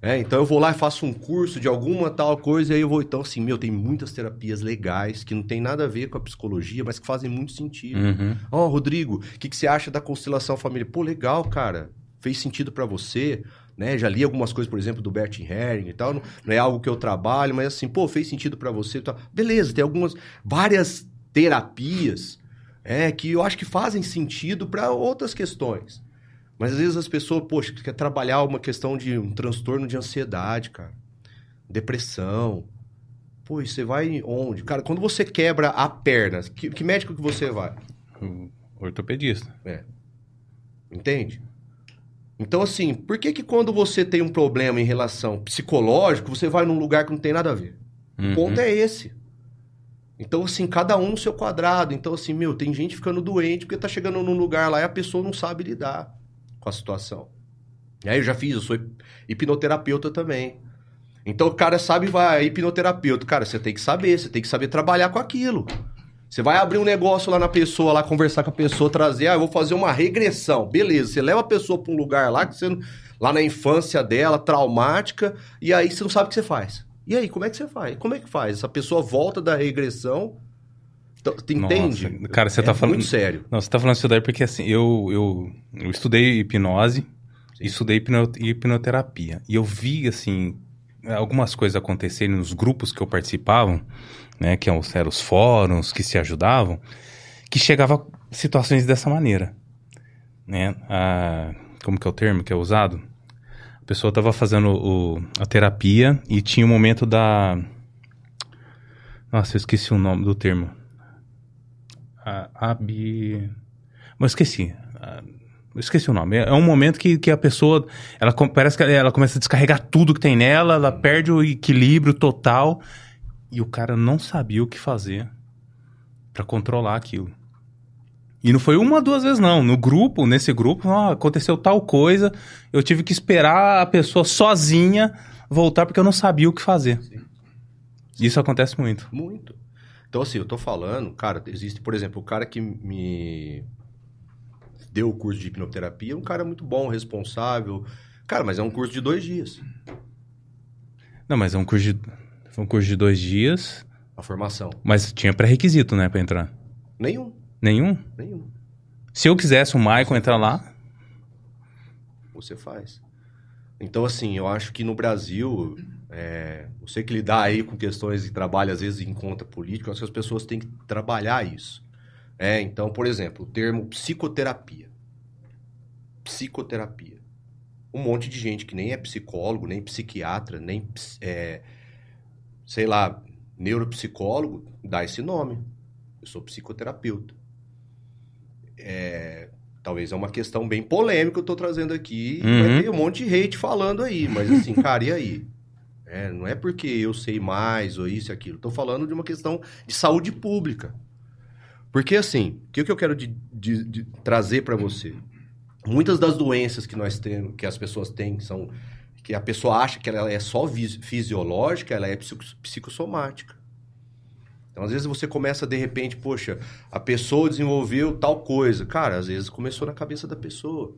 É, então eu vou lá e faço um curso de alguma tal coisa, e aí eu vou. Então, assim, meu, tem muitas terapias legais que não tem nada a ver com a psicologia, mas que fazem muito sentido. Uhum. Ó, Rodrigo, o que, que você acha da constelação familiar? Pô, legal, cara. Fez sentido pra você, né? Já li algumas coisas, por exemplo, do Bert Herring e tal. Não, não é algo que eu trabalho, mas assim, pô, fez sentido pra você. Tal. Beleza, tem algumas, várias terapias é, que eu acho que fazem sentido pra outras questões. Mas às vezes as pessoas, poxa, quer trabalhar uma questão de um transtorno de ansiedade, cara. Depressão. Pô, você vai onde? Cara, quando você quebra a perna, que, que médico que você vai? O Ortopedista. Entende? Então, assim, por que que quando você tem um problema em relação psicológico, você vai num lugar que não tem nada a ver? Uhum. O ponto é esse. Então, assim, cada um no seu quadrado. Então, assim, meu, tem gente ficando doente porque tá chegando num lugar lá e a pessoa não sabe lidar com a situação. E aí eu já fiz, eu sou hip- hipnoterapeuta também. Então o cara sabe, vai, hipnoterapeuta. Cara, você tem que saber, você tem que saber trabalhar com aquilo. Você vai abrir um negócio lá na pessoa, lá conversar com a pessoa, trazer, ah, eu vou fazer uma regressão. Beleza, você leva a pessoa pra um lugar lá, que você, lá na infância dela, traumática, e aí você não sabe o que você faz. E aí, como é que você faz? Como é que faz? Essa pessoa volta da regressão. Então, tu entende? Nossa, cara, você é tá falando- Muito sério. Não, você tá falando isso daí porque assim, eu, eu, eu estudei hipnose, estudei hipno- hipnoterapia. E eu vi, assim, algumas coisas acontecerem nos grupos que eu participava, né? Que eram os- eram os fóruns que se ajudavam, que chegava a situações dessa maneira. Né? A, como que é o termo que é usado? A pessoa tava fazendo o- a terapia e tinha o momento da. Nossa, eu esqueci o nome do termo. A, ab... Mas esqueci. Ah, esqueci o nome. É é um momento que, que a pessoa. Ela parece que ela, começa a descarregar tudo que tem nela, ela perde o equilíbrio total. E o cara não sabia o que fazer pra controlar aquilo. E não foi uma, duas vezes, não. No grupo, nesse grupo, ó, aconteceu tal coisa. Eu tive que esperar a pessoa sozinha voltar porque eu não sabia o que fazer. Isso acontece muito. Muito. Então, assim, eu tô falando, cara, existe, por exemplo, o cara que me deu o curso de hipnoterapia, um cara muito bom, responsável. Cara, mas é um curso de dois dias, Não, mas é um curso de, foi um curso de dois dias, a formação. mas tinha pré-requisito, né, pra entrar. Nenhum, Nenhum? nenhum. Se eu quisesse o Michael entrar lá, Você faz. Então, assim, eu acho que no Brasil, é, você que lidar aí com questões de trabalho, às vezes em conta política, acho que as pessoas têm que trabalhar isso. É, então, por exemplo, o termo psicoterapia. Psicoterapia. Um monte de gente que nem é psicólogo, nem psiquiatra, nem, é, sei lá, neuropsicólogo, dá esse nome. Eu sou psicoterapeuta. É, talvez é uma questão bem polêmica que eu tô trazendo aqui. Uhum. Vai ter um monte de hate falando aí, mas assim, cara, e aí? <laughs> É, não é porque eu sei mais ou isso e aquilo. Tô falando de uma questão de saúde pública. Porque assim, o que, que eu quero de- de- de trazer para você? Muitas das doenças que nós temos, que as pessoas têm, são que a pessoa acha que ela é só fisiológica, ela é psico- psicossomática. Então, às vezes você começa de repente, poxa, a pessoa desenvolveu tal coisa. Cara, às vezes começou na cabeça da pessoa.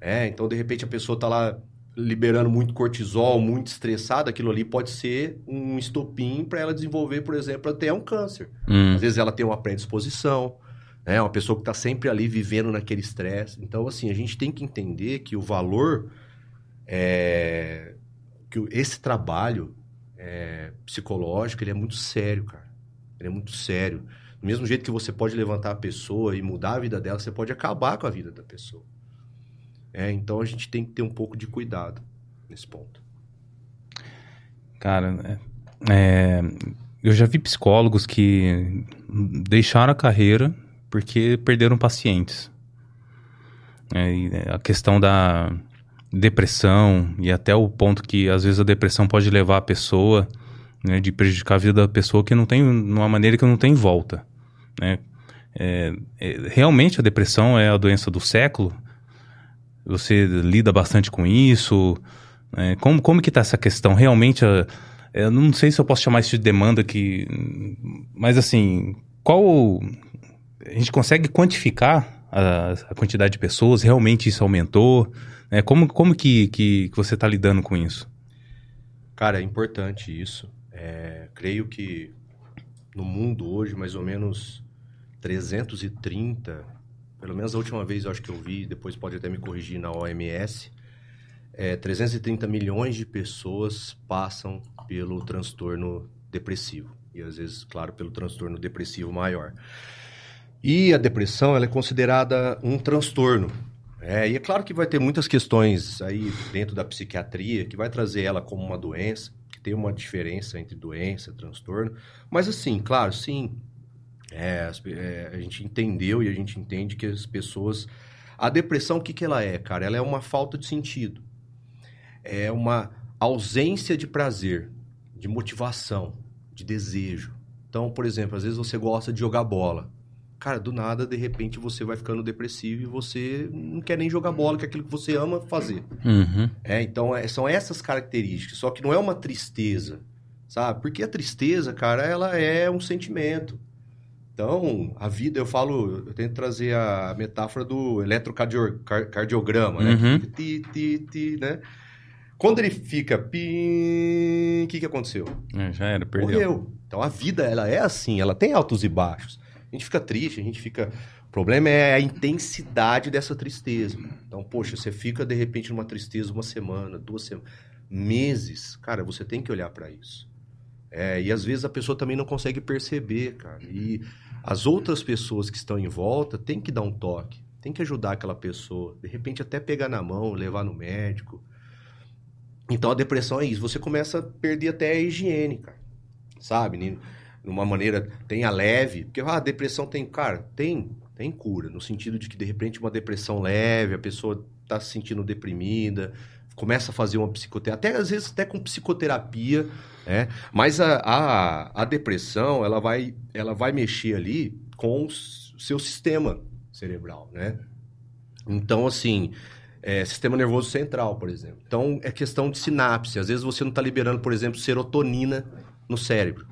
É, então de repente a pessoa tá lá liberando muito cortisol, muito estressada, aquilo ali pode ser um estopim para ela desenvolver, por exemplo, até um câncer. hum, Às vezes ela tem uma predisposição, né? Uma pessoa que está sempre ali vivendo naquele estresse. Então, assim, a gente tem que entender que o valor é que esse trabalho é, psicológico ele é muito sério, cara. Ele é muito sério. Do mesmo jeito que você pode levantar a pessoa e mudar a vida dela, você pode acabar com a vida da pessoa. É, então a gente tem que ter um pouco de cuidado nesse ponto. cara, é, é, eu já vi psicólogos que deixaram a carreira porque perderam pacientes. É, é, a questão da depressão e até o ponto que às vezes a depressão pode levar a pessoa, né, de prejudicar a vida da pessoa que não tem, numa maneira que não tem volta, né? É, é, realmente a depressão é a doença do século? Você lida bastante com isso? É, como, como que está essa questão? Realmente, a, eu não sei se eu posso chamar isso de demanda que... Mas assim, qual... A gente consegue quantificar a, a quantidade de pessoas? Realmente isso aumentou? É, como como que, que, que você está lidando com isso? Cara, é importante isso. É, creio que no mundo hoje, mais ou menos 330, pelo menos a última vez eu acho que eu vi, depois pode até me corrigir na OMS, é, 330 milhões de pessoas passam pelo transtorno depressivo. E às vezes, claro, pelo transtorno depressivo maior. E a depressão ela é considerada um transtorno. É, e é claro que vai ter muitas questões aí dentro da psiquiatria que vai trazer ela como uma doença, que tem uma diferença entre doença e transtorno. Mas assim, claro, sim, é, é, a gente entendeu e a gente entende que as pessoas. A depressão, o que, que ela é, cara? Ela é uma falta de sentido. É uma ausência de prazer, de motivação, de desejo. Então, por exemplo, às vezes você gosta de jogar bola. Cara, do nada, de repente, você vai ficando depressivo e você não quer nem jogar bola, que é aquilo que você ama fazer. Uhum. É, então, é, são essas características. Só que não é uma tristeza, sabe? Porque a tristeza, cara, ela é um sentimento. Então, a vida, eu falo, eu tento trazer a metáfora do eletrocardiograma, né? Uhum. Ti, ti, ti, né? Quando ele fica pim, o que, que aconteceu? É, já era, perdeu. Morreu. Então a vida, ela é assim, ela tem altos e baixos. A gente fica triste, a gente fica. O problema é a intensidade dessa tristeza. Então, poxa, você fica de repente numa tristeza uma semana, duas semanas, meses. Cara, você tem que olhar para isso. É, e às vezes a pessoa também não consegue perceber, cara. E as outras pessoas que estão em volta têm que dar um toque, tem que ajudar aquela pessoa. De repente, até pegar na mão, levar no médico. Então a depressão é isso. Você começa a perder até a higiene, cara. Sabe? Numa maneira, tem a leve. Porque ah, a depressão tem. Cara, tem, tem cura. No sentido de que, de repente, uma depressão leve, a pessoa tá se sentindo deprimida, começa a fazer uma psicoterapia, até às vezes até com psicoterapia, né? Mas a, a, a depressão, ela vai, ela vai mexer ali com o seu sistema cerebral, né? Então, assim, é, sistema nervoso central, por exemplo. Então, é questão de sinapse. Às vezes você não está liberando, por exemplo, serotonina no cérebro.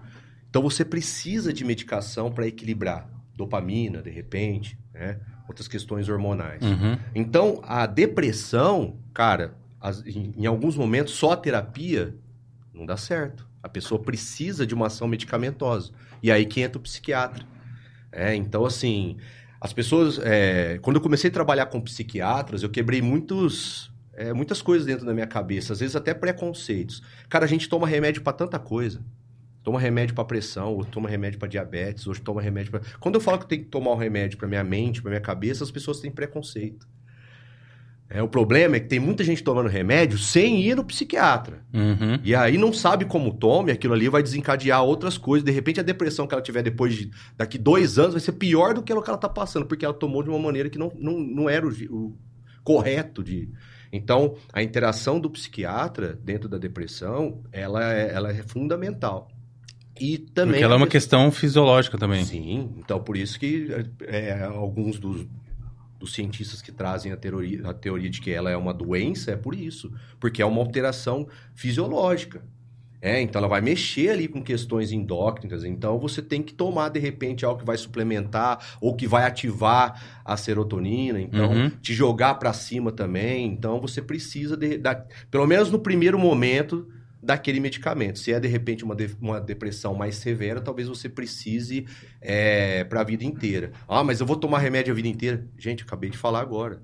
Então, você precisa de medicação para equilibrar. Dopamina, de repente, né? outras questões hormonais. Uhum. Então, a depressão, cara, as, em, em alguns momentos, só a terapia não dá certo. A pessoa precisa de uma ação medicamentosa. E aí que entra o psiquiatra. É, então, assim, as pessoas. É, quando eu comecei a trabalhar com psiquiatras, eu quebrei muitos, é, muitas coisas dentro da minha cabeça, às vezes até preconceitos. Cara, a gente toma remédio para tanta coisa. Toma remédio para pressão, ou toma remédio para diabetes, hoje toma remédio para. Quando eu falo que tem que tomar um remédio para minha mente, para minha cabeça, as pessoas têm preconceito. É, o problema é que tem muita gente tomando remédio sem ir no psiquiatra. Uhum. E aí não sabe como tome, aquilo ali vai desencadear outras coisas. De repente, a depressão que ela tiver depois de daqui dois anos vai ser pior do que ela está passando, porque ela tomou de uma maneira que não, não, não era o, o correto de. Então, a interação do psiquiatra dentro da depressão, ela é, ela é fundamental. E também. Porque ela é uma questão fisiológica também. Sim, então por isso que é, alguns dos, dos cientistas que trazem a teoria, a teoria de que ela é uma doença é por isso, porque é uma alteração fisiológica. É, então ela vai mexer ali com questões endócrinas, então você tem que tomar de repente algo que vai suplementar ou que vai ativar a serotonina, então Uhum. te jogar para cima também. Então você precisa de, da, pelo menos no primeiro momento daquele medicamento. Se é de repente uma, de- uma depressão mais severa, talvez você precise é, para a vida inteira. Ah, mas eu vou tomar remédio a vida inteira. Gente, acabei de falar agora.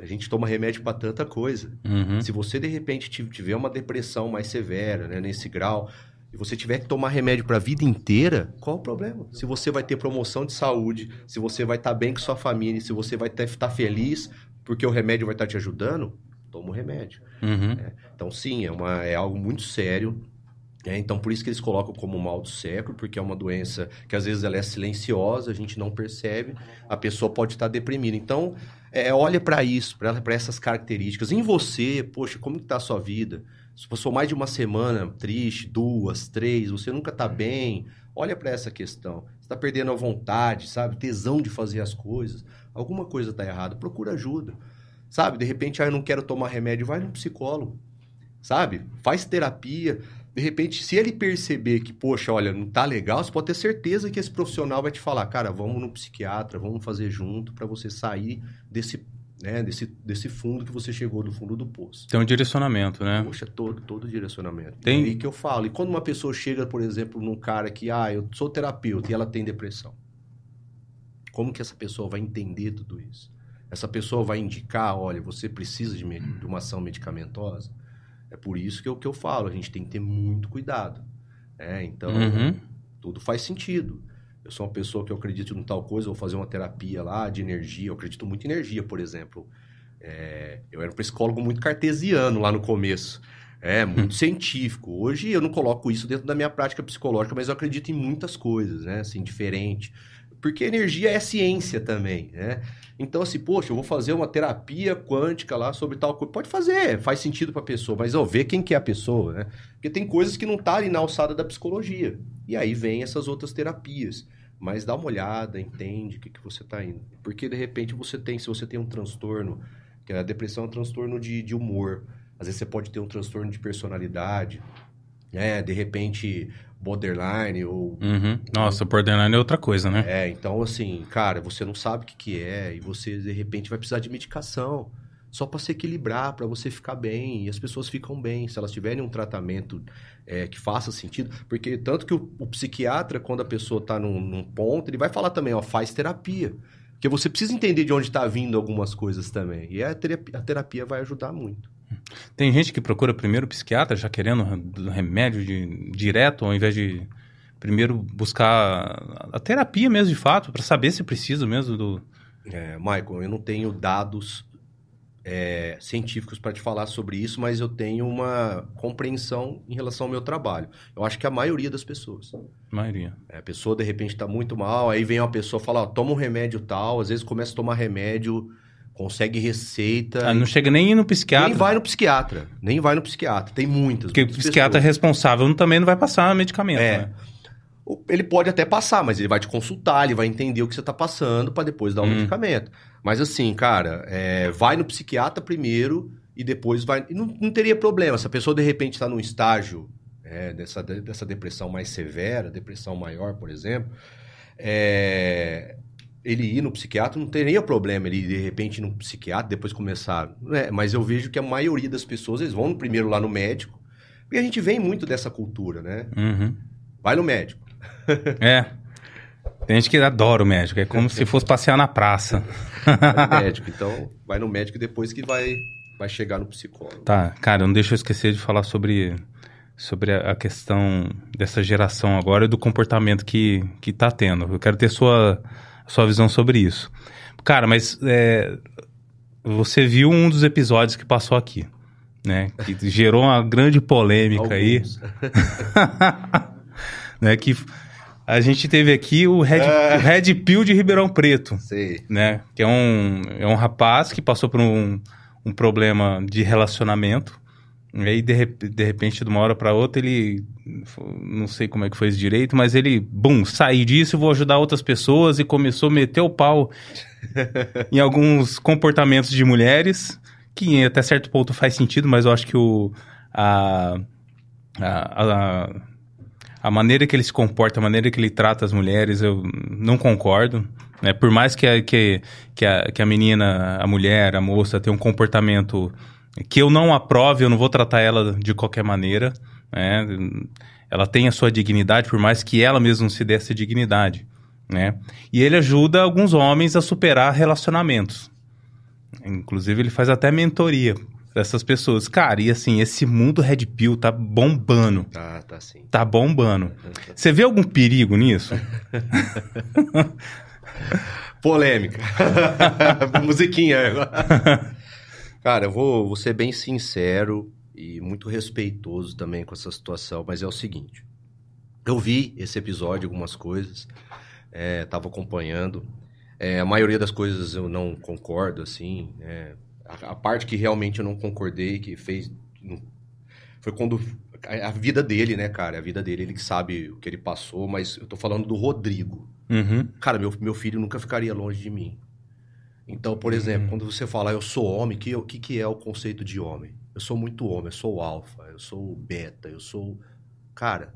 A gente toma remédio para tanta coisa. Uhum. Se você de repente ti- tiver uma depressão mais severa, né, nesse grau, e você tiver que tomar remédio para a vida inteira, qual o problema? Se você vai ter promoção de saúde, se você vai estar bem com sua família, se você vai estar feliz porque o remédio vai estar te ajudando, toma o remédio. Uhum. Então, sim, é, uma, é algo muito sério. né? então, por isso que eles colocam como mal do século, porque é uma doença que às vezes ela é silenciosa, a gente não percebe, a pessoa pode estar deprimida. Então, É, olha para isso, para essas características. Em você, poxa, como que tá a sua vida? Se passou mais de uma semana triste, duas, três, você nunca tá bem, olha para essa questão. Você está perdendo a vontade, sabe? Tesão de fazer as coisas. Alguma coisa tá errada, procura ajuda. Sabe? De repente, ah, eu não quero tomar remédio, vai no psicólogo. Sabe? Faz terapia. De repente, se ele perceber que, poxa, olha, não tá legal, você pode ter certeza que esse profissional vai te falar, cara, vamos no psiquiatra, vamos fazer junto para você sair desse né, desse, desse fundo que você chegou do fundo do poço. Tem um direcionamento, né? Poxa, todo, todo direcionamento. Tem... E aí que eu falo. E quando uma pessoa chega, por exemplo, num cara que, ah, eu sou terapeuta e ela tem depressão, como que essa pessoa vai entender tudo isso? Essa pessoa vai indicar, olha, você precisa de, de uma ação medicamentosa? É por isso que eu, que eu falo, a gente tem que ter muito cuidado. Né? Então, Uhum. tudo faz sentido. Eu sou uma pessoa que eu acredito em tal coisa, vou fazer uma terapia lá de energia. Eu acredito muito em energia, por exemplo. É, eu era um psicólogo muito cartesiano lá no começo. É, muito científico. Hoje eu não coloco isso dentro da minha prática psicológica, mas eu acredito em muitas coisas, né? Assim, diferente. Porque energia é ciência também, né? Então, assim, poxa, eu vou fazer uma terapia quântica lá sobre tal coisa. Pode fazer, faz sentido para a pessoa, mas ó, ver quem que é a pessoa, né? Porque tem coisas que não tá ali na alçada da psicologia. E aí vem essas outras terapias. Mas dá uma olhada, entende o que, que você está indo. Porque de repente você tem, se você tem um transtorno, que a depressão é um transtorno de, de humor. Às vezes você pode ter um transtorno de personalidade, né? De repente, borderline ou. Uhum. Nossa, borderline é outra coisa, né? É, então assim, cara, você não sabe o que, que é e você de repente vai precisar de medicação só para se equilibrar, para você ficar bem. E as pessoas ficam bem se elas tiverem um tratamento é, que faça sentido. Porque tanto que o, o psiquiatra, quando a pessoa está num, num, ponto, ele vai falar também, ó, faz terapia. Porque você precisa entender de onde está vindo algumas coisas também. E a terapia, a terapia vai ajudar muito. Tem gente que procura primeiro o psiquiatra, já querendo remédio de, direto, ao invés de primeiro buscar a terapia mesmo, de fato, para saber se precisa mesmo do. É, Michael, eu não tenho dados é, científicos para te falar sobre isso, mas eu tenho uma compreensão em relação ao meu trabalho. Eu acho que a maioria das pessoas. A maioria. É, a pessoa, de repente, está muito mal, aí vem uma pessoa falar, toma um remédio tal, às vezes começa a tomar remédio, consegue receita. Ah, não chega nem no psiquiatra. Nem vai no psiquiatra. Nem vai no psiquiatra. Tem muitas. Porque o psiquiatra pessoas. responsável também não vai passar medicamento. É. Né? Ele pode até passar, mas ele vai te consultar, ele vai entender o que você está passando para depois dar o hum. medicamento. Mas assim, cara, é, vai no psiquiatra primeiro e depois vai. E não, não teria problema. Se a pessoa de repente está num estágio é, dessa, dessa depressão mais severa, depressão maior, por exemplo, é, ele ir no psiquiatra não teria problema. Ele de repente ir no psiquiatra, depois começar. Né? Mas eu vejo que a maioria das pessoas eles vão primeiro lá no médico, porque a gente vem muito dessa cultura, né? Uhum. Vai no médico. <laughs> É. Tem gente que adora o médico, é como se fosse passear na praça. Vai no <laughs> médico, então vai no médico depois que vai, vai chegar no psicólogo. Tá, cara, não deixa eu esquecer de falar sobre, sobre a questão dessa geração agora e do comportamento que, que tá tendo. Eu quero ter sua, sua visão sobre isso. Cara, mas é, você viu um dos episódios que passou aqui, né? Que gerou uma grande polêmica aí. <laughs> né? Que a gente teve aqui o Red, é. o Red Pill de Ribeirão Preto. Né? Que é um, é um rapaz que passou por um, um problema de relacionamento. E aí, de, de repente, de uma hora para outra, ele. Não sei como é que foi isso direito, mas ele, bum, saí disso, vou ajudar outras pessoas e começou a meter o pau <laughs> em alguns comportamentos de mulheres, que até certo ponto faz sentido, mas eu acho que o. a, a, a a maneira que ele se comporta, a maneira que ele trata as mulheres, eu não concordo. Né? Por mais que a, que, que, a, que a menina, a mulher, a moça tenha um comportamento que eu não aprove, eu não vou tratar ela de qualquer maneira. Né? Ela tem a sua dignidade, por mais que ela mesma não se dê essa dignidade. Né? E ele ajuda alguns homens a superar relacionamentos. Inclusive, ele faz até mentoria dessas pessoas. Cara, e assim, esse mundo Red Pill tá bombando. Tá, tá sim. Tá bombando. <laughs> Você vê algum perigo nisso? <laughs> Polêmica. <laughs> Musiquinha. Cara, eu vou, vou ser bem sincero e muito respeitoso também com essa situação, mas é o seguinte. Eu vi esse episódio, algumas coisas, é, tava acompanhando. É, a maioria das coisas eu não concordo, assim. né? a, a parte que realmente eu não concordei, que fez. Foi quando. A, a vida dele, né, cara? A vida dele, ele que sabe o que ele passou, mas eu tô falando do Rodrigo. Uhum. Cara, meu, meu filho nunca ficaria longe de mim. Então, por exemplo, Uhum. quando você fala eu sou homem, o que, que, que é o conceito de homem? Eu sou muito homem, eu sou o alfa, eu sou o beta, eu sou. Cara.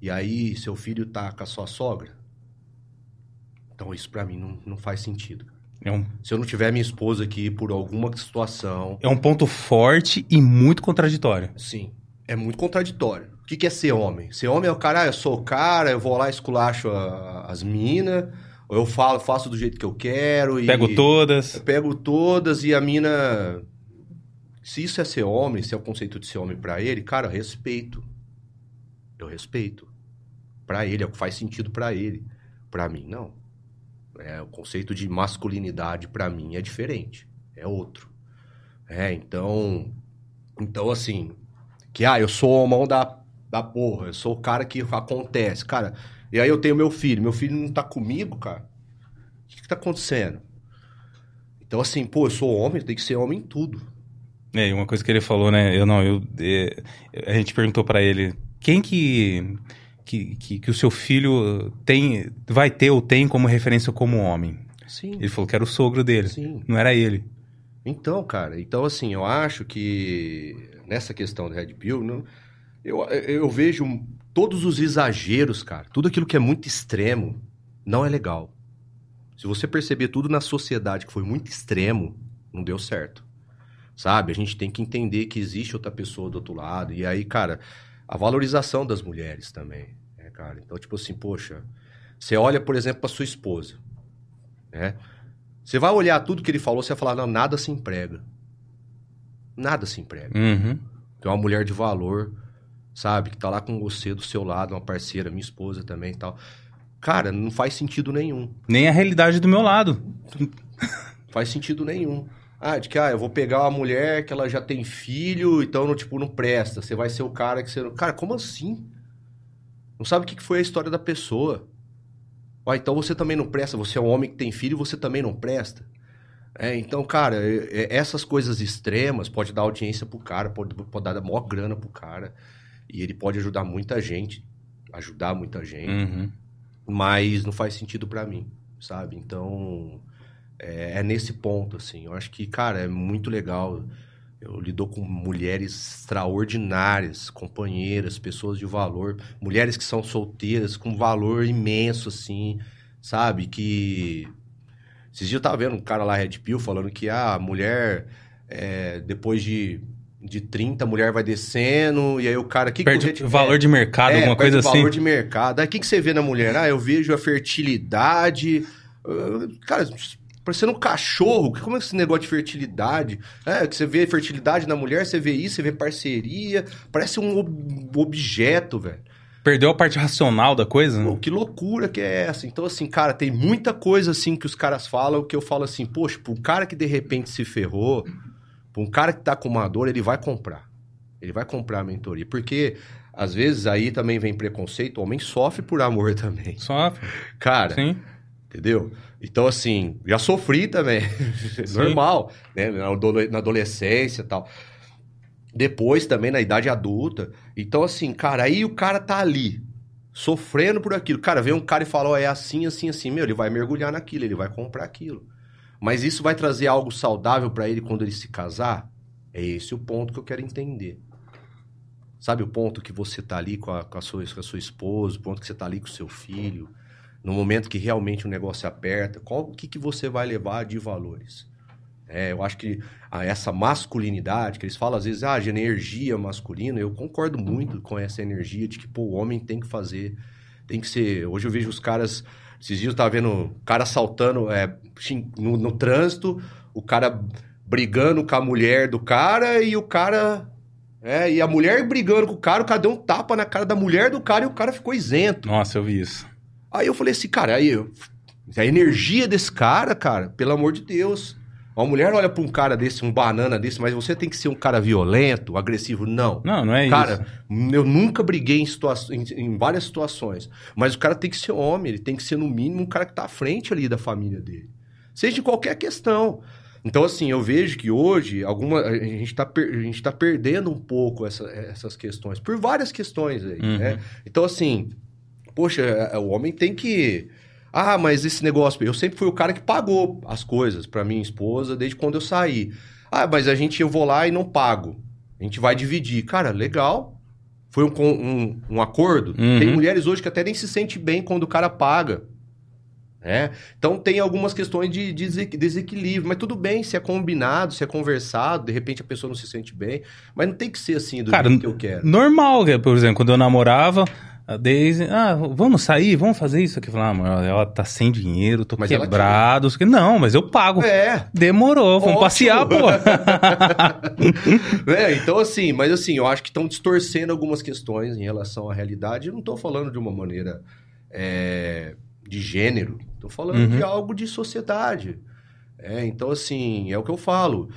E aí, seu filho tá com a sua sogra? Então, isso pra mim não, não faz sentido. É um, Se eu não tiver minha esposa aqui por alguma situação, é um ponto forte e muito contraditório. sim, é muito contraditório. O que, que é ser homem? Ser homem é o cara, ah, eu sou o cara, eu vou lá, esculacho a- as minas, eu falo, faço do jeito que eu quero e. Pego todas. Eu pego todas e a mina. Se isso é ser homem, se é o conceito de ser homem pra ele, cara, eu respeito. Eu respeito. Pra ele, é o que faz sentido pra ele. Pra mim, não. É, o conceito de masculinidade pra mim é diferente. É outro. É, então. Então, assim. Que, ah, eu sou o mão da, da porra. Eu sou o cara que acontece. Cara, e aí eu tenho meu filho. Meu filho não tá comigo, cara. O que, que tá acontecendo? Então, assim, pô, eu sou homem, tem que ser homem em tudo. É, e uma coisa que ele falou, né? Eu não, eu. é, a gente perguntou pra ele quem que, que, que, que o seu filho tem, vai ter ou tem como referência como homem. Sim. Ele falou que era o sogro dele, Sim. não era ele. Então, cara, então assim, eu acho que nessa questão do Red Pill, não- eu, eu vejo todos os exageros, cara, tudo aquilo que é muito extremo, não é legal. Se você perceber tudo na sociedade que foi muito extremo, não deu certo. Sabe? A gente tem que entender que existe outra pessoa do outro lado. E aí, cara, a valorização das mulheres também, né, cara? Então, tipo assim, poxa, você olha, por exemplo, pra sua esposa, né? Você vai olhar tudo que ele falou, você vai falar, não, nada se emprega. Nada se emprega. Uhum. Tem uma mulher de valor, sabe? Que tá lá com você do seu lado, uma parceira, minha esposa também e tal. Cara, não faz sentido nenhum. Nem a realidade do meu lado. <laughs> Faz sentido nenhum. Ah, de que, ah, eu vou pegar uma mulher que ela já tem filho, então, não, tipo, não presta. Você vai ser o cara que você... Cara, como assim? Não sabe o que foi a história da pessoa. Ah, então você também não presta. Você é um homem que tem filho e você também não presta. É, então, cara, essas coisas extremas pode dar audiência pro cara, pode, pode dar maior grana pro cara. E ele pode ajudar muita gente. Ajudar muita gente Uhum. mas não faz sentido pra mim, sabe? Então, é, é nesse ponto, assim. Eu acho que, cara, é muito legal. Eu lido com mulheres extraordinárias, companheiras, pessoas de valor, mulheres que são solteiras, com valor imenso, assim, sabe? Que. Esses dias eu tava vendo um cara lá, Red Pill, falando que ah, a mulher, é, depois de, de 30, a mulher vai descendo, e aí o cara. Que que o Perde valor de mercado, é, alguma perde coisa o assim. valor de mercado. Aí o que, que você vê na mulher? Ah, eu vejo a fertilidade. ah, Cara, parecendo um cachorro. Como é esse negócio de fertilidade? É, que você vê fertilidade na mulher, você vê isso, você vê parceria. Parece um ob- objeto, velho. Perdeu a parte racional da coisa? Pô, que loucura que é essa? Então, assim, cara, tem muita coisa assim que os caras falam que eu falo assim, poxa, um cara que de repente se ferrou, um cara que tá com uma dor, ele vai comprar. Ele vai comprar a mentoria. Porque, às vezes, aí também vem preconceito, o homem sofre por amor <laughs> também. Só, Cara, sim. entendeu? Então, assim, já sofri também. <laughs> Normal, né? Na adole- na adolescência e tal. Depois também na idade adulta. Então, assim, cara, aí o cara tá ali, sofrendo por aquilo. Cara, vem um cara e fala, ó, é assim, assim, assim. Meu, ele vai mergulhar naquilo, ele vai comprar aquilo. Mas isso vai trazer algo saudável pra ele quando ele se casar? É esse o ponto que eu quero entender. Sabe o ponto que você tá ali com a, com a, sua, com a sua esposa, o ponto que você tá ali com o seu filho, no momento que realmente o negócio aperta, qual, o que, que você vai levar de valores? É, eu acho que essa masculinidade, que eles falam às vezes, ah, de energia masculina, eu concordo muito com essa energia de que, pô, o homem tem que fazer, tem que ser... Hoje eu vejo os caras, esses dias eu tava vendo o cara saltando é, no, no trânsito, o cara brigando com a mulher do cara e o cara... É, e a mulher brigando com o cara, o cara deu um tapa na cara da mulher do cara e o cara ficou isento. Nossa, eu vi isso. Aí eu falei assim, cara, aí eu- a energia desse cara, cara, pelo amor de Deus. Uma mulher olha pra um cara desse, um banana desse, mas você tem que ser um cara violento, agressivo. Não. Não, não é cara, isso. eu nunca briguei em, em, em, várias situações. Mas o cara tem que ser homem, ele tem que ser, no mínimo, um cara que tá à frente ali da família dele. Seja de qualquer questão. Então, assim, eu vejo que hoje alguma, a gente está tá perdendo um pouco essa, essas questões, por várias questões aí, uhum. né? Então, assim, poxa, é, o homem tem que ah, mas esse negócio. Eu sempre fui o cara que pagou as coisas para minha esposa desde quando eu saí. Ah, mas a gente eu vou lá e não pago. A gente vai dividir. Cara, legal. Foi um, um, um acordo. Uhum. Tem mulheres hoje que até nem se sente bem quando o cara paga. É? Então tem algumas questões de, de desequilíbrio, mas tudo bem se é combinado, se é conversado, de repente a pessoa não se sente bem, mas não tem que ser assim do Cara, jeito que eu quero. Normal, por exemplo, quando eu namorava, a Daisy, ah, vamos sair, vamos fazer isso aqui. Falar, ah, mano, ela tá sem dinheiro, tô mas quebrado. Não, mas eu pago. É. Demorou, vamos Ótimo. passear, pô. <laughs> é, então assim, mas assim, eu acho que estão distorcendo algumas questões em relação à realidade. Eu não tô falando de uma maneira é, de gênero, tô falando uhum. de algo de sociedade. É, então, assim, é o que eu falo.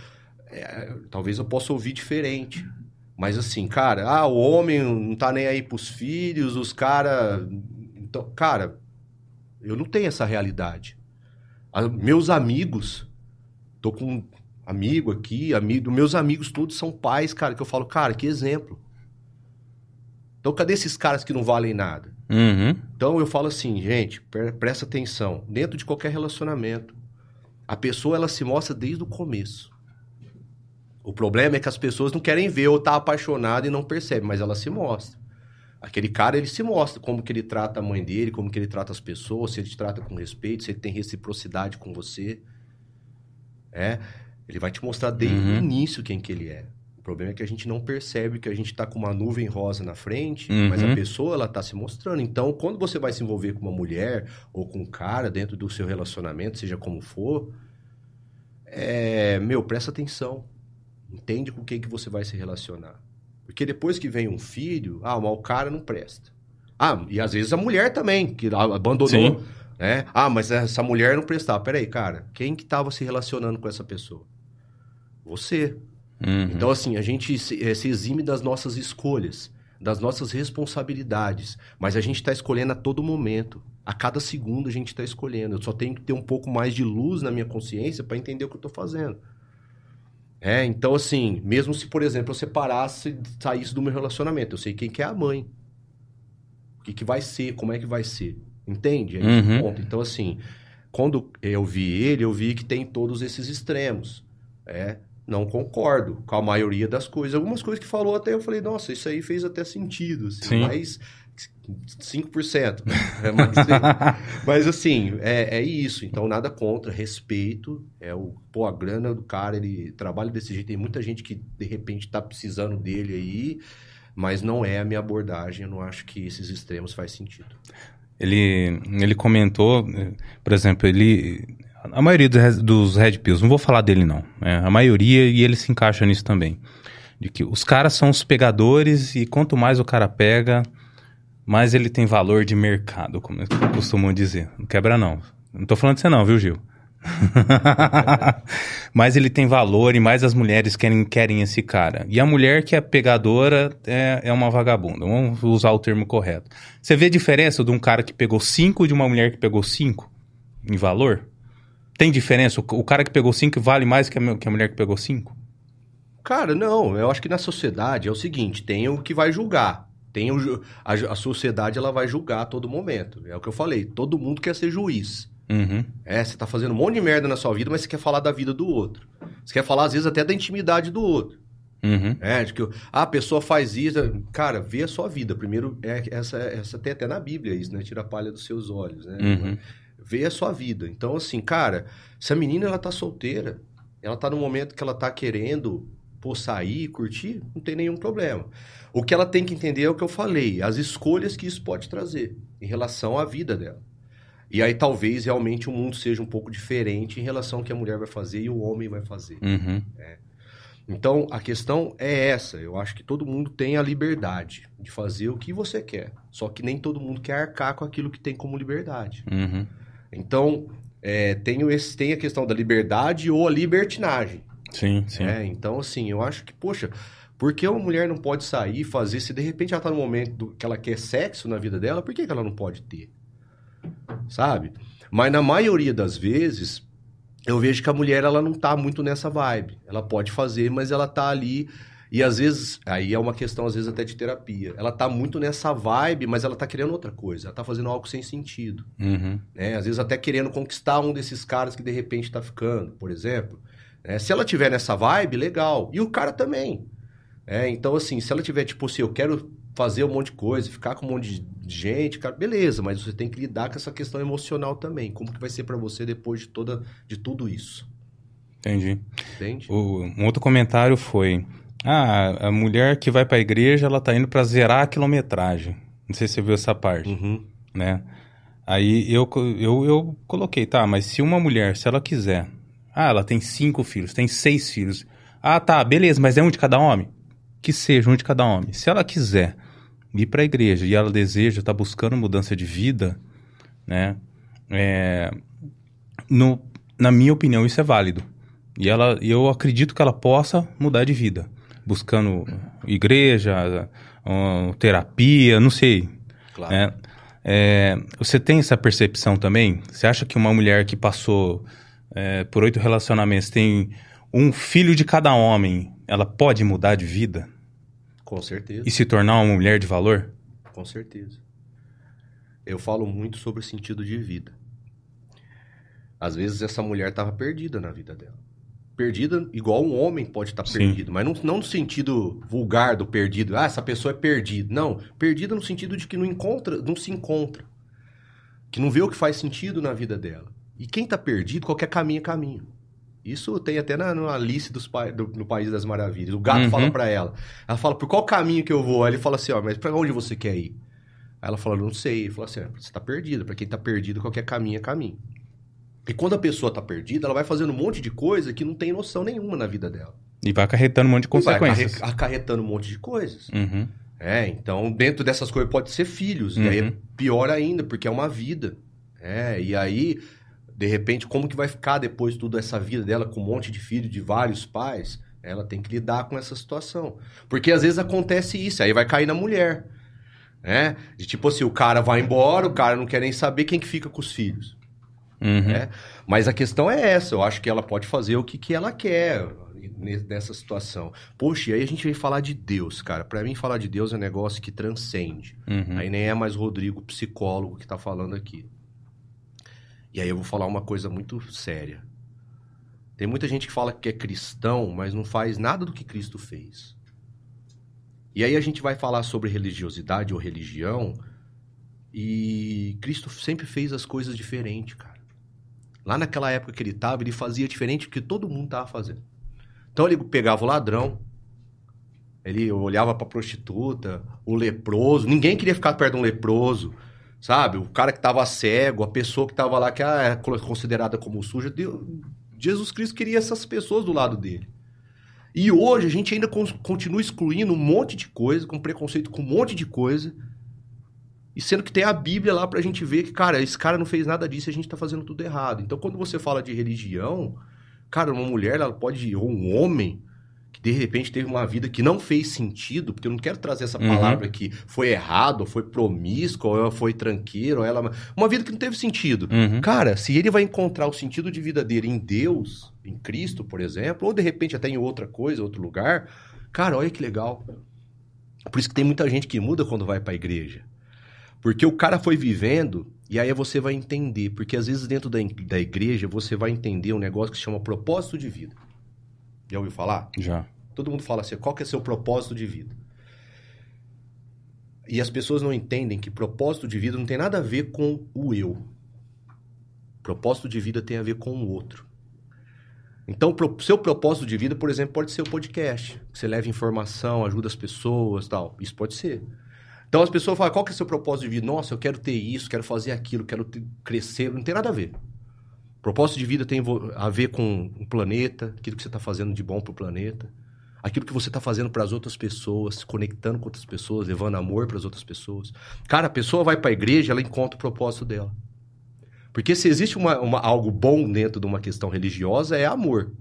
É, talvez eu possa ouvir diferente. Mas assim, cara, ah, o homem não tá nem aí pros filhos, os caras. Então, cara, eu não tenho essa realidade. meus amigos, tô com um amigo aqui, amigo, meus amigos todos são pais, cara, que eu falo, cara, que exemplo. Então, cadê esses caras que não valem nada? Uhum. Então, eu falo assim, gente, presta atenção. Dentro de qualquer relacionamento, a pessoa ela se mostra desde o começo. O problema é que as pessoas não querem ver ou tá apaixonado e não percebe, mas ela se mostra. Aquele cara, ele se mostra como que ele trata a mãe dele, como que ele trata as pessoas, se ele te trata com respeito, se ele tem reciprocidade com você. É, ele vai te mostrar desde uhum. o início quem que ele é. O problema é que a gente não percebe que a gente tá com uma nuvem rosa na frente, uhum. mas a pessoa, ela tá se mostrando. Então, quando você vai se envolver com uma mulher ou com um cara dentro do seu relacionamento, seja como for, é, meu, presta atenção Entende com quem que você vai se relacionar. Porque depois que vem um filho, ah, o cara não presta. Ah, e às vezes a mulher também, que abandonou. Sim. Né? Ah, mas essa mulher não prestava. Peraí, cara, quem que estava se relacionando com essa pessoa? Você. Uhum. Então, assim, a gente se, é, se exime das nossas escolhas, das nossas responsabilidades. Mas a gente está escolhendo a todo momento. A cada segundo a gente está escolhendo. Eu só tenho que ter um pouco mais de luz na minha consciência para entender o que eu estou fazendo. É, então assim, mesmo se, por exemplo, eu separasse, saísse do meu relacionamento, eu sei quem que é a mãe. O que, que vai ser, como é que vai ser. Entende? É uhum. ponto. Então, assim, quando eu vi ele, eu vi que tem todos esses extremos. É, não concordo com a maioria das coisas. Algumas coisas que falou até eu falei, nossa, isso aí fez até sentido. Assim, Sim. Mas 5%. Né? É mas, mas assim, é, é isso. Então, nada contra, respeito. É o, pô, a grana do cara, ele trabalha desse jeito. Tem muita gente que, de repente, tá precisando dele aí, mas não é a minha abordagem. Eu não acho que esses extremos faz sentido. Ele, ele comentou, por exemplo, ele. A maioria dos Red Pills, não vou falar dele não, né? a maioria, e ele se encaixa nisso também. De que os caras são os pegadores e quanto mais o cara pega, mas ele tem valor de mercado, como costumam dizer. Não quebra, não. Não tô falando de você, não, viu, Gil? <laughs> mas ele tem valor e mais as mulheres querem, querem esse cara. E a mulher que é pegadora é, é uma vagabunda. Vamos usar o termo correto. Você vê a diferença de um cara que pegou cinco de uma mulher que pegou cinco em valor? Tem diferença? O, o cara que pegou cinco vale mais que a, que a mulher que pegou cinco? Cara, não. Eu acho que na sociedade é o seguinte: tem o que vai julgar. Tem o, a, a, sociedade ela vai julgar a todo momento. É o que eu falei. Todo mundo quer ser juiz. Uhum. É, você tá fazendo um monte de merda na sua vida, mas você quer falar da vida do outro. Você quer falar, às vezes, até da intimidade do outro. Uhum. É, de que ah, a pessoa faz isso. Cara, vê a sua vida. Primeiro, é, essa, essa tem até na Bíblia isso, né? Tira a palha dos seus olhos, né? Uhum. Vê a sua vida. Então, assim, cara, se a menina ela tá solteira, ela tá no momento que ela tá querendo pô, sair, curtir, não tem nenhum problema. O que ela tem que entender é o que eu falei, as escolhas que isso pode trazer em relação à vida dela. E aí talvez realmente o mundo seja um pouco diferente em relação ao que a mulher vai fazer e o homem vai fazer. Uhum. É. Então a questão é essa. Eu acho que todo mundo tem a liberdade de fazer o que você quer. Só que nem todo mundo quer arcar com aquilo que tem como liberdade. Uhum. Então é, tem, esse, tem a questão da liberdade ou a libertinagem. Sim, sim. É, então, assim, eu acho que, poxa, por que uma mulher não pode sair e fazer, se de repente ela tá no momento do, que ela quer sexo na vida dela, por que, que ela não pode ter? Sabe? Mas na maioria das vezes, eu vejo que a mulher ela não tá muito nessa vibe. Ela pode fazer, mas ela tá ali. E às vezes, aí é uma questão, às vezes, até de terapia. Ela tá muito nessa vibe, mas ela tá querendo outra coisa. Ela tá fazendo algo sem sentido. Uhum. Né? Às vezes até querendo conquistar um desses caras que de repente tá ficando, por exemplo. né? se ela tiver nessa vibe, legal. E o cara também. É, então, assim, se ela tiver, tipo assim, eu quero fazer um monte de coisa, ficar com um monte de gente, cara, beleza, mas você tem que lidar com essa questão emocional também. Como que vai ser para você depois de toda de tudo isso? Entendi. Entende? O, um outro comentário foi: Ah, a mulher que vai pra igreja, ela tá indo pra zerar a quilometragem. Não sei se você viu essa parte, Uhum. né? Aí eu, eu, eu coloquei, tá, mas se uma mulher, se ela quiser, ah, ela tem cinco filhos, tem seis filhos. Ah, tá, beleza, mas é um de cada homem? Que seja um de cada homem. Se ela quiser ir pra igreja e ela deseja, tá buscando mudança de vida, né? É, no, na minha opinião, isso é válido. E ela, e eu acredito que ela possa mudar de vida, buscando igreja, terapia, não sei. Claro. né? É, você tem essa percepção também? Você acha que uma mulher que passou é, por oito relacionamentos tem um filho de cada homem, ela pode mudar de vida Com certeza. e se tornar uma mulher de valor? Com certeza. Eu falo muito sobre o sentido de vida. Às vezes essa mulher estava perdida na vida dela. Perdida igual um homem pode estar Sim. perdido, mas não, não no sentido vulgar do perdido. Ah, essa pessoa é perdida. Não, perdida no sentido de que não encontra, não se encontra. Que não vê o que faz sentido na vida dela. E quem está perdido, qualquer caminho é caminho. Isso tem até na, na Alice dos do- no País das Maravilhas. O gato Uhum. fala pra ela. Ela fala, por qual caminho que eu vou? Aí ele fala assim, ó, mas pra onde você quer ir? Aí ela fala, não sei. Ele fala assim, "Ah, você tá perdida. Pra quem tá perdido, qualquer caminho é caminho. E quando a pessoa tá perdida, ela vai fazendo um monte de coisa que não tem noção nenhuma na vida dela. E vai acarretando um monte de vai consequências. acarre- acarretando um monte de coisas. Uhum. É, então dentro dessas coisas pode ser filhos. E aí Uhum. é pior ainda, porque é uma vida. É, e aí, de repente, como que vai ficar depois de tudo essa vida dela com um monte de filho de vários pais? Ela tem que lidar com essa situação. Porque às vezes acontece isso, aí vai cair na mulher. Né? De tipo assim, o cara vai embora, o cara não quer nem saber quem que fica com os filhos. Uhum. né? Mas a questão é essa, eu acho que ela pode fazer o que, que ela quer ne- nessa situação. Poxa, e aí a gente vem falar de Deus, cara. Pra mim, falar de Deus é um negócio que transcende. Uhum. Aí nem é mais Rodrigo, psicólogo, que tá falando aqui. E aí eu vou falar uma coisa muito séria. Tem muita gente que fala que é cristão, mas não faz nada do que Cristo fez. E aí a gente vai falar sobre religiosidade ou religião, e Cristo sempre fez as coisas diferentes, cara. Lá naquela época que ele tava, ele fazia diferente do que todo mundo tava fazendo. Então ele pegava o ladrão, ele olhava pra prostituta, o leproso. Ninguém queria ficar perto de um leproso, sabe? O cara que tava cego, a pessoa que tava lá que ah, é considerada como suja. Deus- Jesus Cristo queria essas pessoas do lado dele. E hoje a gente ainda con- continua excluindo um monte de coisa, com preconceito com um monte de coisa. E sendo que tem a Bíblia lá pra gente ver que, cara, esse cara não fez nada disso e a gente tá fazendo tudo errado. Então, quando você fala de religião, cara, uma mulher, ela pode, ou um homem, que de repente teve uma vida que não fez sentido, porque eu não quero trazer essa Uhum. palavra que foi errado, ou foi promíscuo, ou foi tranqueira, ou ela. Uma vida que não teve sentido. Uhum. Cara, se ele vai encontrar o sentido de vida dele em Deus, em Cristo, por exemplo, ou de repente até em outra coisa, outro lugar, cara, olha que legal. Por isso que tem muita gente que muda quando vai pra igreja. Porque o cara foi vivendo e aí você vai entender. Porque às vezes dentro da, da igreja você vai entender um negócio que se chama propósito de vida. Já ouviu falar? Já. Todo mundo fala assim, qual que é seu propósito de vida? E as pessoas não entendem que propósito de vida não tem nada a ver com o eu. Propósito de vida tem a ver com o outro. Então, pro- seu propósito de vida, por exemplo, pode ser o podcast. que Você leva informação, ajuda as pessoas tal. Isso pode ser. Então as pessoas falam, qual que é o seu propósito de vida? Nossa, eu quero ter isso, quero fazer aquilo, quero ter- crescer. Não tem nada a ver. Propósito de vida tem a ver com o planeta, aquilo que você está fazendo de bom para o planeta, aquilo que você está fazendo para as outras pessoas, se conectando com outras pessoas, levando amor para as outras pessoas. Cara, a pessoa vai para a igreja, ela encontra o propósito dela. Porque se existe uma, uma- algo bom dentro de uma questão religiosa, é amor.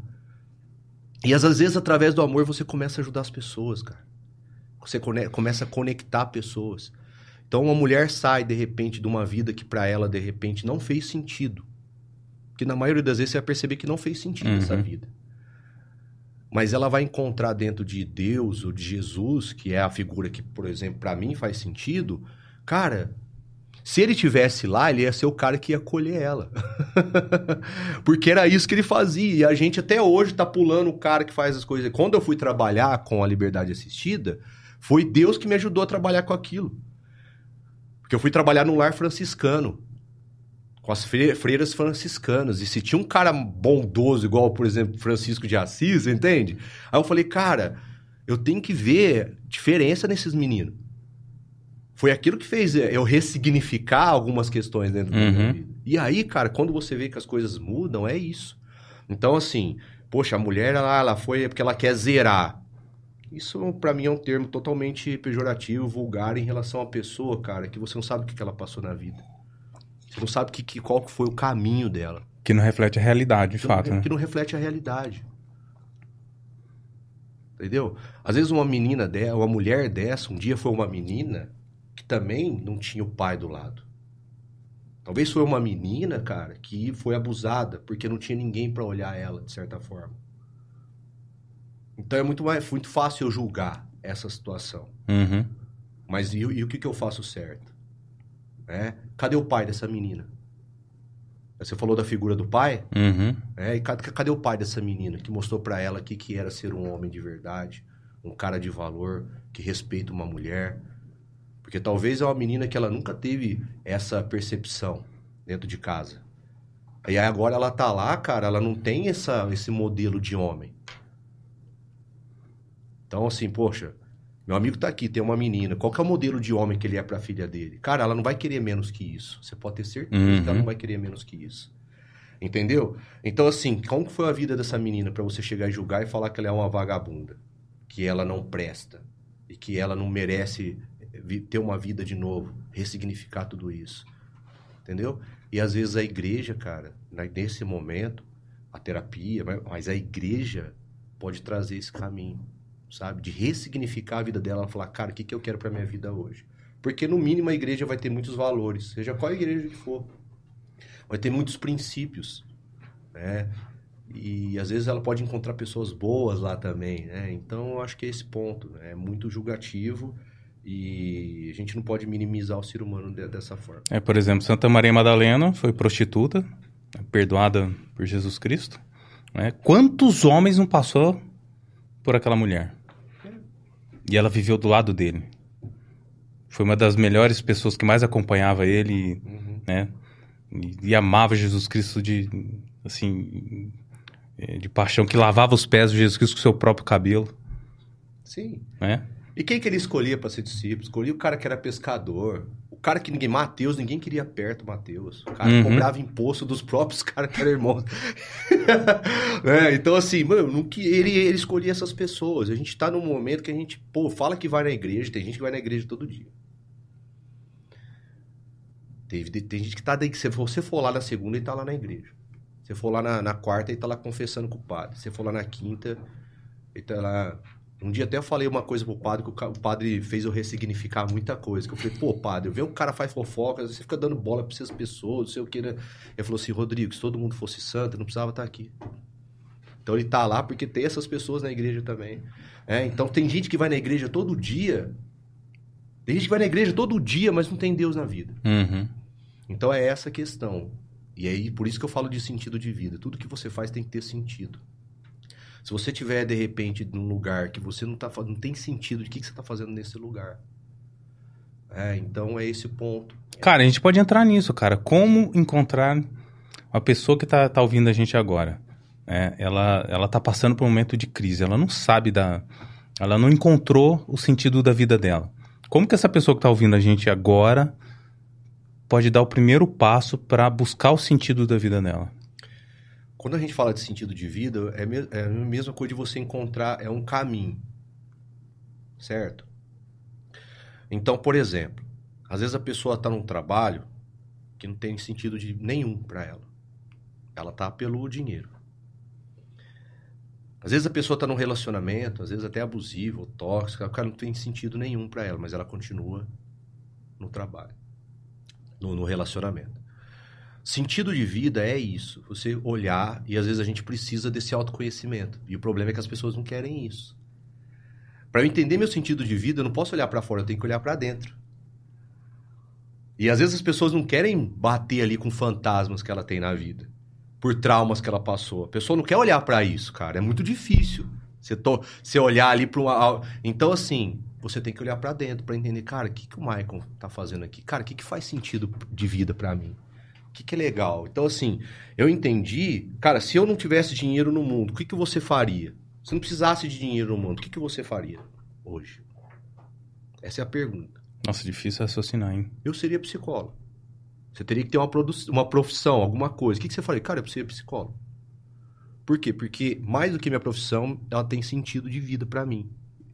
E às vezes, através do amor, você começa a ajudar as pessoas, cara. Você começa a conectar pessoas. Então, uma mulher sai, de repente, de uma vida que para ela, de repente, não fez sentido. Que na maioria das vezes você vai perceber que não fez sentido Uhum. essa vida. Mas ela vai encontrar dentro de Deus ou de Jesus, que é a figura que, por exemplo, para mim faz sentido. Cara, se ele tivesse lá, ele ia ser o cara que ia acolher ela. <laughs> Porque era isso que ele fazia. E a gente até hoje tá pulando o cara que faz as coisas. Quando eu fui trabalhar com a liberdade assistida, foi Deus que me ajudou a trabalhar com aquilo. Porque eu fui trabalhar num lar franciscano. Com as fre- freiras franciscanas. E se tinha um cara bondoso, igual, por exemplo, Francisco de Assis, entende? Aí eu falei, cara, eu tenho que ver diferença nesses meninos. Foi aquilo que fez eu ressignificar algumas questões dentro da minha Uhum. vida. E aí, cara, quando você vê que as coisas mudam, é isso. Então, assim, poxa, a mulher, ela, ela foi porque ela quer zerar. Isso, pra mim, é um termo totalmente pejorativo, vulgar em relação à pessoa, cara, que você não sabe o que ela passou na vida. Você não sabe que, que, qual foi o caminho dela. Que não reflete a realidade, de Que fato, não, né? que não reflete a realidade. Entendeu? Às vezes uma menina dessa, uma mulher dessa, um dia foi uma menina que também não tinha o pai do lado. Talvez foi uma menina, cara, que foi abusada porque não tinha ninguém pra olhar ela, de certa forma. Então é muito mais muito fácil eu julgar essa situação. Uhum. Mas e, e o que, que eu faço certo? É? Cadê o pai dessa menina? Você falou da figura do pai? Uhum. É, e cadê, cadê o pai dessa menina que mostrou pra ela o que, que era ser um homem de verdade, um cara de valor, que respeita uma mulher? Porque talvez é uma menina que ela nunca teve essa percepção dentro de casa. E aí agora ela tá lá, cara, ela não tem essa, esse modelo de homem. Então, assim, poxa, meu amigo tá aqui, tem uma menina. Qual que é o modelo de homem que ele é pra filha dele? Cara, ela não vai querer menos que isso. Você pode ter certeza que ela Uhum. não vai querer menos que isso. Entendeu? Então, assim, como foi a vida dessa menina pra você chegar e julgar e falar que ela é uma vagabunda? Que ela não presta? E que ela não merece vi- ter uma vida de novo? Ressignificar tudo isso? Entendeu? E às vezes a igreja, cara, né, nesse momento, a terapia, mas- mas a igreja pode trazer esse caminho, sabe? De ressignificar a vida dela. Ela falar, cara, o que, que eu quero pra minha vida hoje? Porque no mínimo a igreja vai ter muitos valores, seja qual igreja que for. Vai ter muitos princípios, né? E às vezes ela pode encontrar pessoas boas lá também, né? Então eu acho que é esse ponto, né? é muito julgativo e a gente não pode minimizar o ser humano de- dessa forma. É, por exemplo, Santa Maria Madalena foi prostituta, perdoada por Jesus Cristo. Né? Quantos homens não passou por aquela mulher? E ela viveu do lado dele. Foi uma das melhores pessoas que mais acompanhava ele, né? E, e amava Jesus Cristo de, assim, eh, de paixão, que lavava os pés de Jesus Cristo com seu próprio cabelo, Sim. né? E quem que ele escolhia para ser discípulo? Escolhia o cara que era pescador. O cara que ninguém. Mateus, ninguém queria perto, Mateus. O cara Uhum. cobrava imposto dos próprios <laughs> caras que eram irmãos. Né? <laughs> Então, assim, mano, não que- ele, ele escolhia essas pessoas. A gente tá num momento que a gente, pô, fala que vai na igreja, tem gente que vai na igreja todo dia. Tem, tem gente que tá daí, se você for lá na segunda, ele tá lá na igreja. Se for lá na, na quarta, ele tá lá confessando com o padre. Se for lá na quinta, ele tá lá um dia até eu falei uma coisa pro padre, que o padre fez eu ressignificar muita coisa. Que eu falei, pô, padre, eu vejo um cara faz fofoca, você fica dando bola pra essas pessoas, não sei o que, né? Ele falou assim, Rodrigo, se todo mundo fosse santo, eu não precisava estar aqui. Então ele tá lá porque tem essas pessoas na igreja também. É, então tem gente que vai na igreja todo dia. Tem gente que vai na igreja todo dia, mas não tem Deus na vida. Uhum. Então é essa a questão. E aí, por isso que eu falo de sentido de vida. Tudo que você faz tem que ter sentido. Se você tiver, de repente, num lugar que você não, tá, não tem sentido, de que, que você está fazendo nesse lugar? É, então é esse ponto. Cara, a gente pode entrar nisso, cara. Como encontrar uma pessoa que tá, tá ouvindo a gente agora? É, ela, ela tá passando por um momento de crise, ela não sabe da. Ela não encontrou o sentido da vida dela. Como que essa pessoa que tá ouvindo a gente agora pode dar o primeiro passo para buscar o sentido da vida dela? Quando a gente fala de sentido de vida, é, me- é a mesma coisa de você encontrar, é um caminho. Certo? Então, por exemplo, às vezes a pessoa está num trabalho que não tem sentido de nenhum para ela. Ela tá pelo dinheiro. Às vezes a pessoa tá num relacionamento, às vezes até abusivo, ou tóxico, o cara não tem sentido nenhum para ela, mas ela continua no trabalho, no, no relacionamento. Sentido de vida é isso, você olhar e às vezes a gente precisa desse autoconhecimento. E o problema é que as pessoas não querem isso. Para eu entender meu sentido de vida, eu não posso olhar para fora, eu tenho que olhar para dentro. E às vezes as pessoas não querem bater ali com fantasmas que ela tem na vida, por traumas que ela passou. A pessoa não quer olhar para isso, cara. É muito difícil. Você, to... você olhar ali para uma. Então, assim, você tem que olhar para dentro para entender, cara, o que, que o Michael tá fazendo aqui? Cara, o que, que faz sentido de vida para mim? O que, que é legal? Então, assim, eu entendi, cara, se eu não tivesse dinheiro no mundo, o que, que você faria? Se não precisasse de dinheiro no mundo, o que, que você faria hoje? Essa é a pergunta. Nossa, difícil raciocinar, hein? Eu seria psicólogo. Você teria que ter uma, uma profissão, alguma coisa. O que, que você faria? Cara, eu seria psicólogo. Por quê? Porque mais do que minha profissão, ela tem sentido de vida para mim.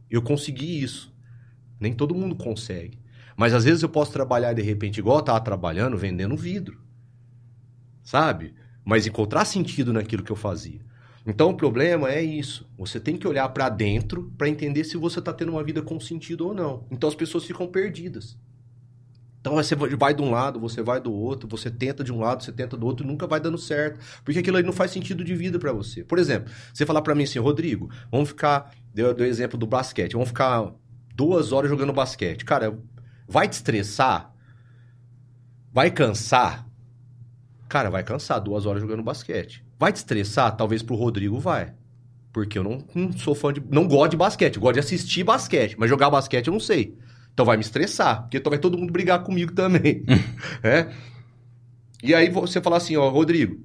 Eu consegui isso. Nem todo mundo consegue. Mas às vezes eu posso trabalhar de repente igual eu tava trabalhando, vendendo vidro. Sabe? Mas encontrar sentido naquilo que eu fazia. Então o problema é isso. Você tem que olhar para dentro para entender se você está tendo uma vida com sentido ou não. Então as pessoas ficam perdidas. Então você vai de um lado, você vai do outro, você tenta de um lado, você tenta do outro nunca vai dando certo, porque aquilo aí não faz sentido de vida para você. Por exemplo, você falar para mim assim, Rodrigo, vamos ficar, deu o exemplo do basquete, vamos ficar duas horas jogando basquete. Cara, vai te estressar? Vai cansar? Cara, vai cansar duas horas jogando basquete. Vai te estressar? Talvez pro Rodrigo vai. Porque eu não, não sou fã de. Não gosto de basquete. Eu gosto de assistir basquete. Mas jogar basquete eu não sei. Então vai me estressar. Porque então vai todo mundo brigar comigo também. <laughs> é? E aí você fala assim, ó, Rodrigo,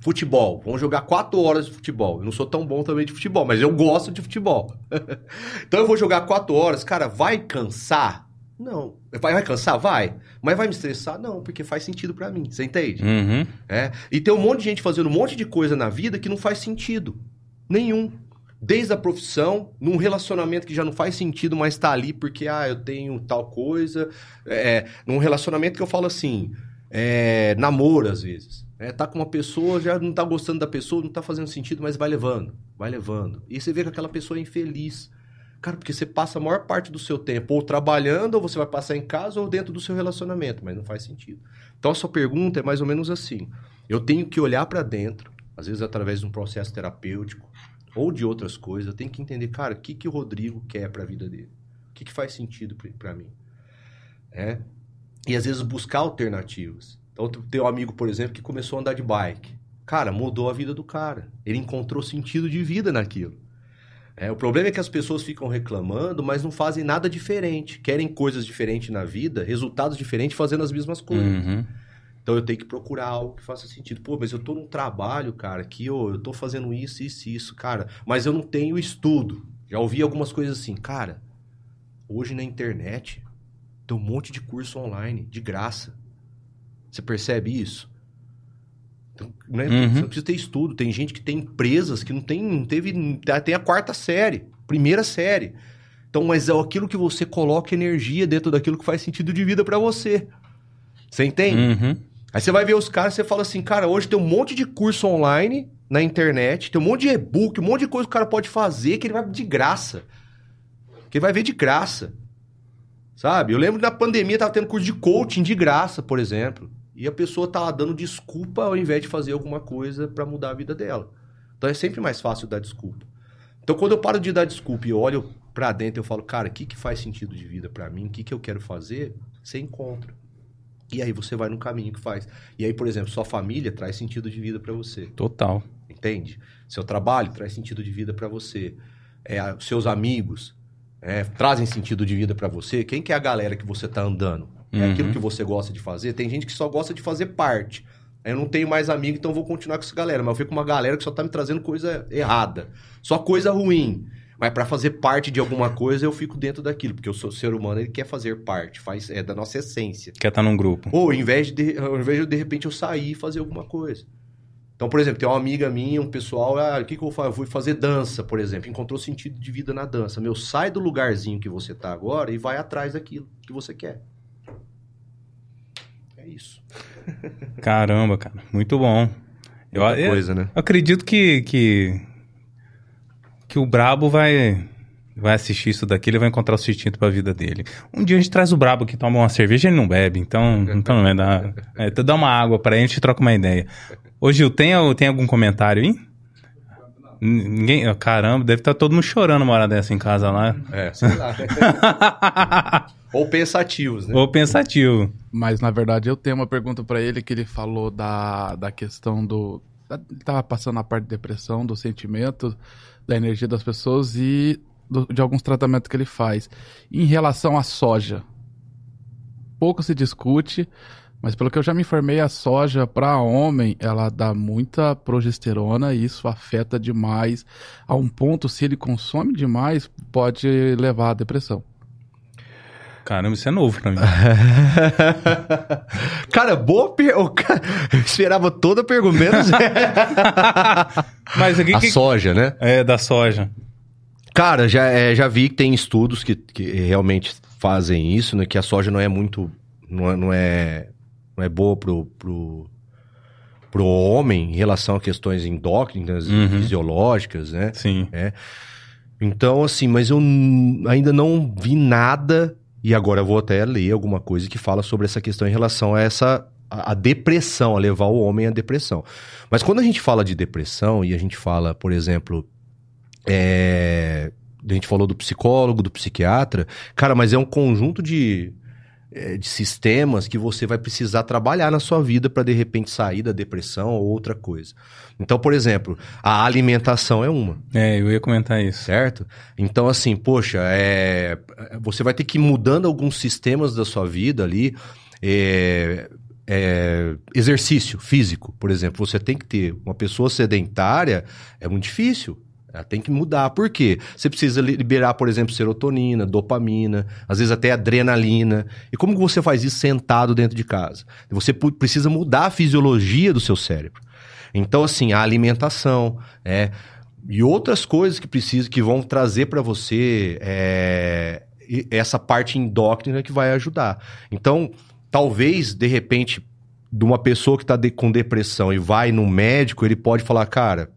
futebol. Vamos jogar quatro horas de futebol. Eu não sou tão bom também de futebol, mas eu gosto de futebol. <laughs> então eu vou jogar quatro horas. Cara, vai cansar? Não. Vai, vai cansar? Vai. Mas vai me estressar? Não, porque faz sentido para mim. Você entende? Uhum. É. E tem um monte de gente fazendo um monte de coisa na vida que não faz sentido. Nenhum. Desde a profissão, num relacionamento que já não faz sentido, mas tá ali porque, ah, eu tenho tal coisa. É, num relacionamento que eu falo assim, é, namoro às vezes. É, tá com uma pessoa, já não tá gostando da pessoa, não tá fazendo sentido, mas vai levando, vai levando. E você vê que aquela pessoa é infeliz. Cara, porque você passa a maior parte do seu tempo ou trabalhando, ou você vai passar em casa, ou dentro do seu relacionamento, mas não faz sentido. Então a sua pergunta é mais ou menos assim: eu tenho que olhar para dentro, às vezes através de um processo terapêutico ou de outras coisas, eu tenho que entender, cara, o que, que o Rodrigo quer para a vida dele? O que, que faz sentido para mim? É? E às vezes buscar alternativas. Então, tem um amigo, por exemplo, que começou a andar de bike. Cara, mudou a vida do cara. Ele encontrou sentido de vida naquilo. É, o problema é que as pessoas ficam reclamando, mas não fazem nada diferente. Querem coisas diferentes na vida, resultados diferentes, fazendo as mesmas coisas. Uhum. Então eu tenho que procurar algo que faça sentido. Pô, mas eu tô num trabalho, cara, que oh, eu tô fazendo isso, isso, isso, cara, mas eu não tenho estudo. Já ouvi algumas coisas assim, cara. Hoje na internet tem um monte de curso online, de graça. Você percebe isso? Então, né? uhum. Você não precisa ter estudo. Tem gente que tem empresas que não tem, não teve, tem a quarta série, primeira série. Então, mas é aquilo que você coloca energia dentro daquilo que faz sentido de vida para você. Você entende? Uhum. Aí você vai ver os caras, você fala assim, cara, hoje tem um monte de curso online na internet, tem um monte de e-book, um monte de coisa que o cara pode fazer que ele vai de graça. Que ele vai ver de graça. Sabe? Eu lembro que na pandemia tava tendo curso de coaching de graça, por exemplo. E a pessoa tá lá dando desculpa ao invés de fazer alguma coisa para mudar a vida dela. Então é sempre mais fácil dar desculpa. Então quando eu paro de dar desculpa e olho para dentro, eu falo, cara, o que, que faz sentido de vida para mim? O que, que eu quero fazer? Você encontra. E aí você vai no caminho que faz. E aí, por exemplo, sua família traz sentido de vida para você. Total. Entende? Seu trabalho traz sentido de vida para você. É, seus amigos é, trazem sentido de vida para você. Quem que é a galera que você tá andando? É uhum. aquilo que você gosta de fazer. Tem gente que só gosta de fazer parte. Eu não tenho mais amigo, então vou continuar com essa galera. Mas eu fico com uma galera que só tá me trazendo coisa errada. Só coisa ruim. Mas para fazer parte de alguma coisa, eu fico dentro daquilo. Porque o ser humano, ele quer fazer parte. faz É da nossa essência. Quer estar tá num grupo. Ou, ao invés, de, ao invés de, de repente, eu sair e fazer alguma coisa. Então, por exemplo, tem uma amiga minha, um pessoal, ah, o que, que eu vou fazer? Eu vou fazer dança, por exemplo. Encontrou sentido de vida na dança. Meu, sai do lugarzinho que você tá agora e vai atrás daquilo que você quer isso. Caramba, cara. Muito bom. Eu, Muita eu- coisa, né? eu acredito que, que, que o Brabo vai, vai assistir isso daqui, ele vai encontrar o sustento pra vida dele. Um dia a gente traz o Brabo que toma uma cerveja e ele não bebe, então, então não vai dar. É, dá uma água pra ele, a gente troca uma ideia. Ô Gil, tem, tem algum comentário aí? Ninguém. Caramba, deve estar todo mundo chorando uma hora dessa em casa lá. É, sei lá. <laughs> Ou pensativos, né? Ou pensativo. Mas na verdade eu tenho uma pergunta pra ele que ele falou da, da questão do. da- Ele tava passando a parte de depressão, do sentimento, da energia das pessoas e do- de alguns tratamentos que ele faz. Em relação à soja, pouco se discute, mas pelo que eu já me informei, a soja para homem ela dá muita progesterona e isso afeta demais. A um ponto, se ele consome demais, pode levar à depressão. Caramba, isso é novo pra mim. <laughs> cara, boa pergunta. Eu esperava toda a pergunta, menos <laughs> Mas aqui a que. soja, né? É, da soja. Cara, já, é, já vi que tem estudos que, que realmente fazem isso, né? Que a soja não é muito. Não é, não é, não é boa pro, pro, pro homem em relação a questões endócrinas e Uhum. fisiológicas, né? Sim. Então, assim, mas eu ainda não vi nada, e agora eu vou até ler alguma coisa que fala sobre essa questão em relação a essa. A, a depressão, a levar o homem à depressão. Mas quando a gente fala de depressão e a gente fala, por exemplo, é, a gente falou do psicólogo, do psiquiatra, cara, mas é um conjunto de, é, de sistemas que você vai precisar trabalhar na sua vida para de repente sair da depressão ou outra coisa. Então, por exemplo, a alimentação é uma É, eu ia comentar isso. certo? Então, assim, poxa, é, você vai ter que ir mudando alguns sistemas da sua vida ali. é, é, exercício físico, por exemplo, você tem que ter uma pessoa sedentária, é muito difícil. Ela tem que mudar. Por quê? Você precisa li- liberar, por exemplo, serotonina, dopamina, às vezes até adrenalina. E como você faz isso sentado dentro de casa? Você precisa mudar a fisiologia do seu cérebro. Então, assim, a alimentação, é, e outras coisas que precisam, que vão trazer para você é, essa parte endócrina que vai ajudar. Então, talvez, de repente, de uma pessoa que está com depressão e vai no médico, ele pode falar, cara,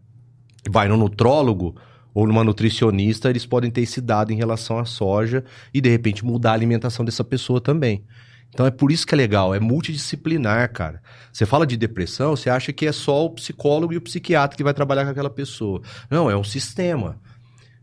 vai no nutrólogo ou numa nutricionista, eles podem ter esse dado em relação à soja e, de repente, mudar a alimentação dessa pessoa também. Então é por isso que é legal, é multidisciplinar, cara. Você fala de depressão, você acha que é só o psicólogo e o psiquiatra que vai trabalhar com aquela pessoa. Não, é um sistema.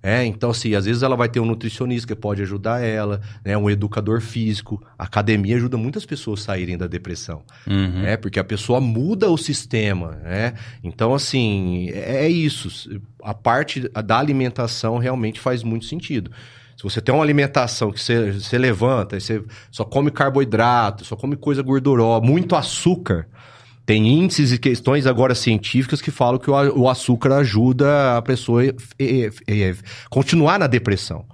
É, então assim, às vezes ela vai ter um nutricionista que pode ajudar ela, né, um educador físico. A academia ajuda muitas pessoas a saírem da depressão. Uhum. É, porque a pessoa muda o sistema, né? Então, assim, é é isso. A parte da alimentação realmente faz muito sentido. Se você tem uma alimentação que você, você levanta, e você só come carboidrato, só come coisa gordurosa, muito açúcar, tem índices e questões agora científicas que falam que o, açúcar ajuda a pessoa a, continuar na depressão.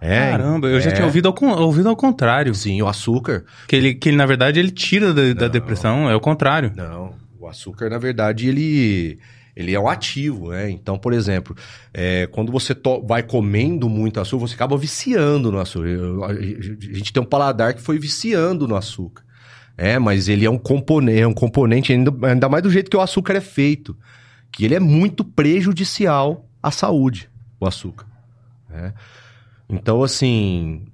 É, Caramba, eu já é. tinha ouvido ao, ouvido ao contrário. Sim, o açúcar Que ele, que ele, na verdade, ele tira da, da depressão, é o contrário. Não, o açúcar, na verdade, ele, ele é um ativo, né? Então, por exemplo, é, quando você vai comendo muito açúcar, você acaba viciando no açúcar. A gente tem um paladar que foi viciando no açúcar. É, mas ele é um componente, é um componente ainda, ainda mais do jeito que o açúcar é feito, que ele é muito prejudicial à saúde, o açúcar. né? Então, assim,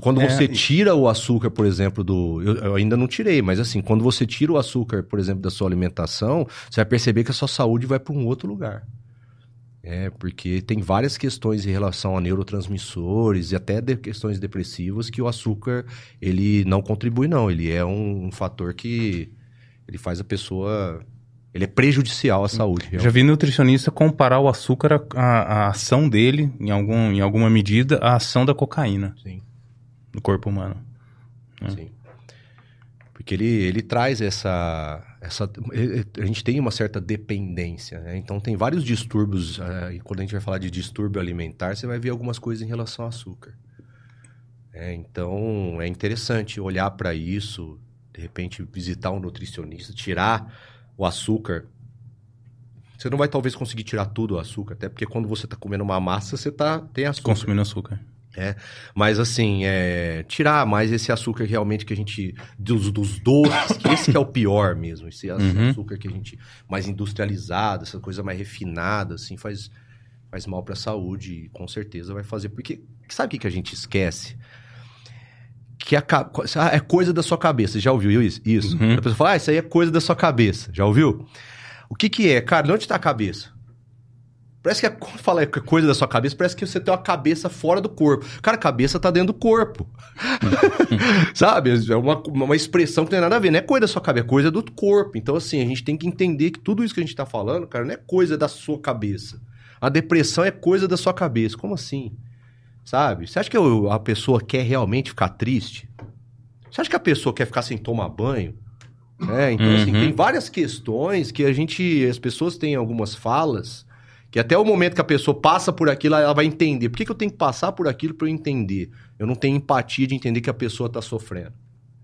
quando É, você tira o açúcar, por exemplo, do. Eu, eu ainda não tirei, mas assim, quando você tira o açúcar, por exemplo, da sua alimentação, você vai perceber que a sua saúde vai para um outro lugar. É, porque tem várias questões em relação a neurotransmissores e até de questões depressivas que o açúcar, ele não contribui, não. Ele é um, um fator que ele faz a pessoa... Ele é prejudicial à saúde. Já vi nutricionista comparar o açúcar, a, a ação dele, em, algum, em alguma medida, à ação da cocaína Sim. no corpo humano. Sim. Porque ele, ele traz essa, essa. A gente tem uma certa dependência, né? Então tem vários distúrbios. eh, e quando a gente vai falar de distúrbio alimentar, você vai ver algumas coisas em relação ao açúcar. É, então é interessante olhar para isso, de repente visitar um nutricionista, tirar o açúcar. Você não vai talvez conseguir tirar tudo o açúcar, até porque quando você está comendo uma massa, você tá, tem açúcar. Consumindo açúcar. É, mas assim, é, tirar mais esse açúcar realmente que a gente. Dos, dos doces, que esse que é o pior mesmo. Esse Uhum. açúcar que a gente. mais industrializado, essa coisa mais refinada, assim, faz, faz mal pra saúde e com certeza vai fazer. Porque sabe o que, que a gente esquece? Que a, ah, é coisa da sua cabeça. Já ouviu isso? Isso. Uhum. A pessoa fala, ah, isso aí é coisa da sua cabeça. Já ouviu? O que que é? Cara, de onde tá a cabeça? Parece que é, quando fala é coisa da sua cabeça, parece que você tem uma cabeça fora do corpo. Cara, a cabeça tá dentro do corpo. <laughs> Sabe? É uma, uma expressão que não tem nada a ver. Não é coisa da sua cabeça, é coisa do corpo. Então, assim, a gente tem que entender que tudo isso que a gente tá falando, cara, não é coisa da sua cabeça. A depressão é coisa da sua cabeça. Como assim? Sabe? Você acha que o- a pessoa quer realmente ficar triste? Você acha que a pessoa quer ficar sem tomar banho? É, então, assim, Uhum. tem várias questões que a gente. As pessoas têm algumas falas que até o momento que a pessoa passa por aquilo, ela vai entender. Por que, que eu tenho que passar por aquilo para eu entender? Eu não tenho empatia de entender que a pessoa tá sofrendo.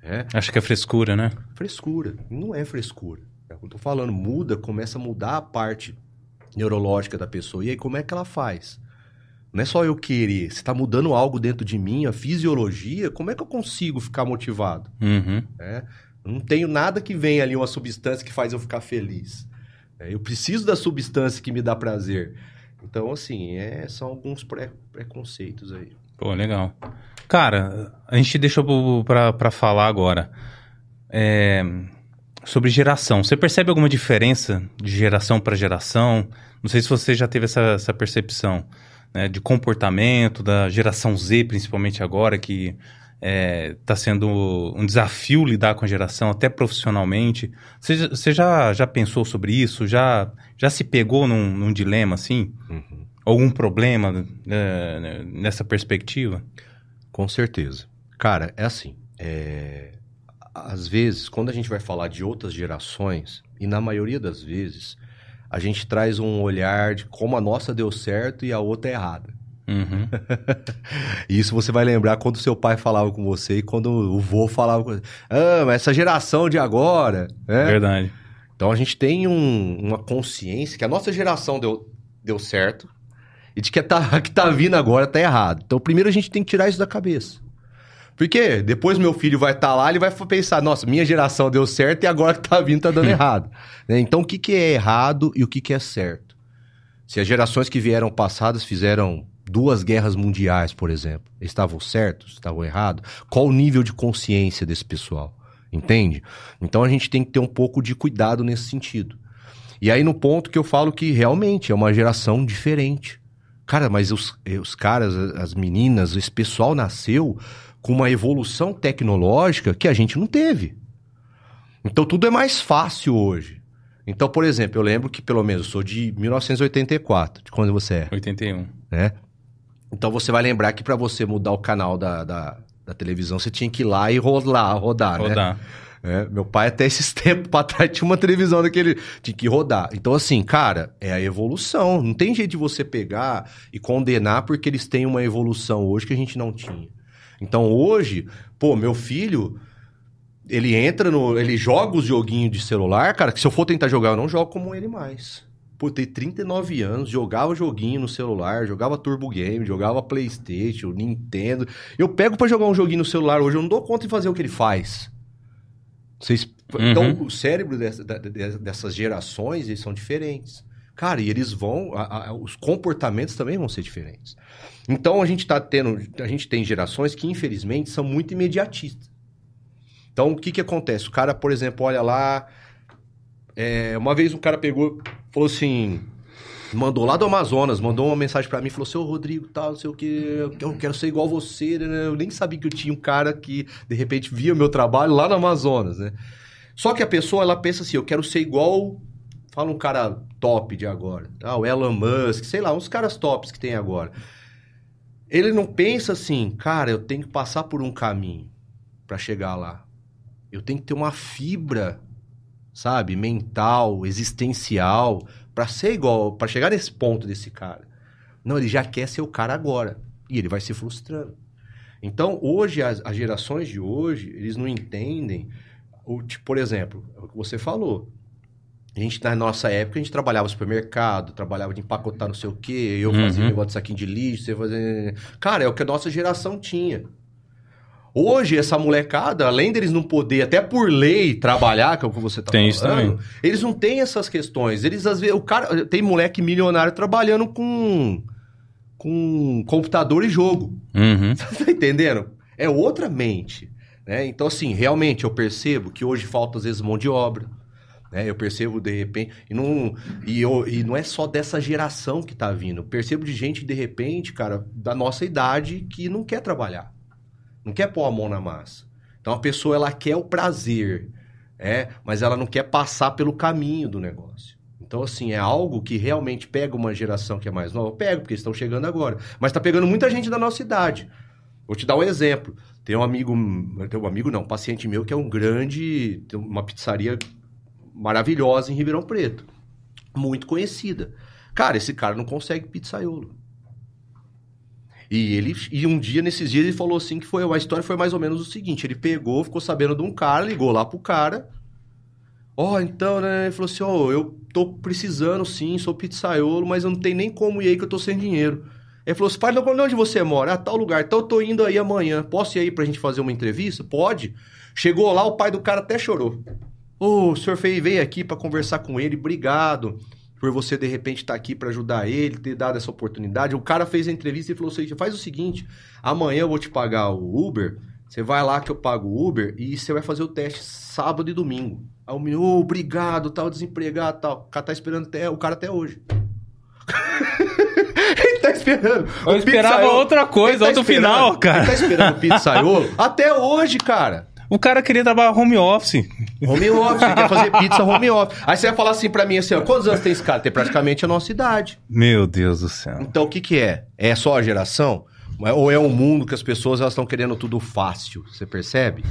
É Acho que é frescura, né? frescura. Não é frescura. É o que eu tô falando. Muda, começa a mudar a parte neurológica da pessoa. E aí, como é que ela faz? Não é só eu querer. Se tá mudando algo dentro de mim, a fisiologia, como é que eu consigo ficar motivado? Uhum. Eu não tenho nada que venha ali, uma substância que faz eu ficar feliz. É, eu preciso da substância que me dá prazer. Então, assim, é, são alguns pré- preconceitos aí. Pô, legal. Cara, a gente deixou pra falar agora. É, sobre geração. Você percebe alguma diferença de geração para geração? Não sei se você já teve essa, essa percepção né, de comportamento da geração Z, principalmente agora, que está sendo um desafio lidar com a geração, até profissionalmente. Você, já- você já, já pensou sobre isso? Já, já se pegou num, num dilema assim? Algum problema né, nessa perspectiva? Com certeza. Cara, é assim. é, Às vezes, quando a gente vai falar de outras gerações, e na maioria das vezes, a gente traz um olhar de como a nossa deu certo e a outra é errada. Uhum. <laughs> Isso você vai lembrar quando seu pai falava com você e quando o vô falava com você. Ah, mas essa geração de agora. né? Verdade. Então a gente tem um- uma consciência que a nossa geração deu, deu certo e de que tá, <laughs> que tá vindo agora tá errado. Então primeiro a gente tem que tirar isso da cabeça. Porque depois meu filho vai estar lá, ele vai pensar, nossa, minha geração deu certo e agora que tá vindo tá dando <laughs> errado. Né? Então o que, que é errado e o que, que é certo? Se as gerações que vieram passadas fizeram duas guerras mundiais, por exemplo, eles estavam certos, estavam errados? Qual o nível de consciência desse pessoal? Entende? Então a gente tem que ter um pouco de cuidado nesse sentido. E aí no ponto que eu falo que realmente é uma geração diferente. Cara, mas os, os caras, as meninas, esse pessoal nasceu com uma evolução tecnológica que a gente não teve. Então tudo é mais fácil hoje. Então, por exemplo, eu lembro que pelo menos eu sou de 1984, de quando você é, 81. né? Então você vai lembrar que para você mudar o canal da, da, da televisão, você tinha que ir lá e rodar, rodar, né? Rodar. É, meu pai até esses <laughs> tempos pra trás tinha uma televisão daquele. Tinha que rodar. Então, assim, cara, é a evolução. Não tem jeito de você pegar e condenar porque eles têm uma evolução hoje que a gente não tinha. Então, hoje, pô, meu filho. Ele entra no. Ele joga os joguinhos de celular, cara, que se eu for tentar jogar, eu não jogo como ele mais. Pô, tem 39 anos, jogava joguinho no celular, jogava Turbo Game, jogava Playstation, Nintendo. Eu pego pra jogar um joguinho no celular hoje, eu não dou conta de fazer o que ele faz. Vocês... Uhum. Então, o cérebro dessa- dessas gerações, eles são diferentes. Cara, e eles vão... a- a- os comportamentos também vão ser diferentes. Então, a gente tá tendo... A gente tem gerações que, infelizmente, são muito imediatistas. Então, o que que acontece? O cara, por exemplo, olha lá... é, uma vez um cara pegou... Falou assim... Mandou lá do Amazonas, mandou uma mensagem pra mim, falou: Seu Rodrigo, tal, não sei o que, eu quero ser igual você, né? Eu nem sabia que eu tinha um cara que, de repente, via o meu trabalho lá no Amazonas, né? Só que a pessoa, ela pensa assim: eu quero ser igual. Fala um cara top de agora. Ah, o Elon Musk, sei lá, uns caras tops que tem agora. Ele não pensa assim, cara, eu tenho que passar por um caminho pra chegar lá. Eu tenho que ter uma fibra, sabe, mental, existencial, pra ser igual, pra chegar nesse ponto desse cara. Não, ele já quer ser o cara agora. E ele vai se frustrando. Então, hoje, as, as gerações de hoje, eles não entendem. O, tipo, por exemplo, é o que você falou. A gente, na nossa época, a gente trabalhava no supermercado, trabalhava de empacotar não sei o quê, eu fazia Uhum. negócio de saquinho de lixo, você fazia... Cara, é o que a nossa geração tinha. Hoje, essa molecada, além deles não poder, até por lei, trabalhar, que é o que você tá Tem falando, eles não têm essas questões. Eles, às vezes, o cara... Tem moleque milionário trabalhando com... com computador e jogo. Uhum. Você <laughs> tá entendendo? É outra mente. Né? Então, assim, realmente eu percebo que hoje falta, às vezes, mão de obra. Né? Eu percebo, de repente. E não, e, eu, e não é só dessa geração que tá vindo. Eu percebo de gente, de repente, cara, da nossa idade, que não quer trabalhar. Não quer pôr a mão na massa. Então a pessoa, ela quer o prazer. É, mas ela não quer passar pelo caminho do negócio. Então, assim, é algo que realmente pega uma geração que é mais nova. Pega, porque estão chegando agora. Mas tá pegando muita gente da nossa idade. Vou te dar um exemplo. Tem um amigo, tem um amigo não, um paciente meu que é um grande, tem uma pizzaria maravilhosa em Ribeirão Preto. Muito conhecida. Cara, esse cara não consegue pizzaiolo. E ele e um dia nesses dias ele falou assim que foi a história foi mais ou menos o seguinte, ele pegou, ficou sabendo de um cara, ligou lá pro cara. Ó, então, né, ele falou assim: "Ó, eu tô precisando sim, sou pizzaiolo, mas eu não tenho nem como ir aí que eu tô sem dinheiro". Ele falou assim: pai, de onde você mora? Ah, tal lugar. Então eu tô indo aí amanhã. Posso ir aí pra gente fazer uma entrevista? Pode. Chegou lá, o pai do cara até chorou. Ô, o senhor veio aqui pra conversar com ele, obrigado por você de repente estar aqui pra ajudar ele, ter dado essa oportunidade. O cara fez a entrevista e falou assim: faz o seguinte, amanhã eu vou te pagar o Uber, você vai lá que eu pago o Uber e você vai fazer o teste sábado e domingo. Aí o menino, ô, obrigado, tal, desempregado, tal. O cara tá esperando até, o cara até hoje. <laughs> ele tá esperando. Eu O esperava pizzaiolo- outra coisa, ele tá outro final, cara. Ele tá esperando o pizzaiolo <laughs> até hoje, cara. O cara queria trabalhar home office. Home office, ele quer fazer pizza home office. Aí você vai falar assim pra mim assim, ó, quantos anos tem esse cara? Tem praticamente a nossa idade. Meu Deus do céu. Então o que que é? É só a geração? Ou é um mundo que as pessoas elas estão querendo tudo fácil? Você percebe?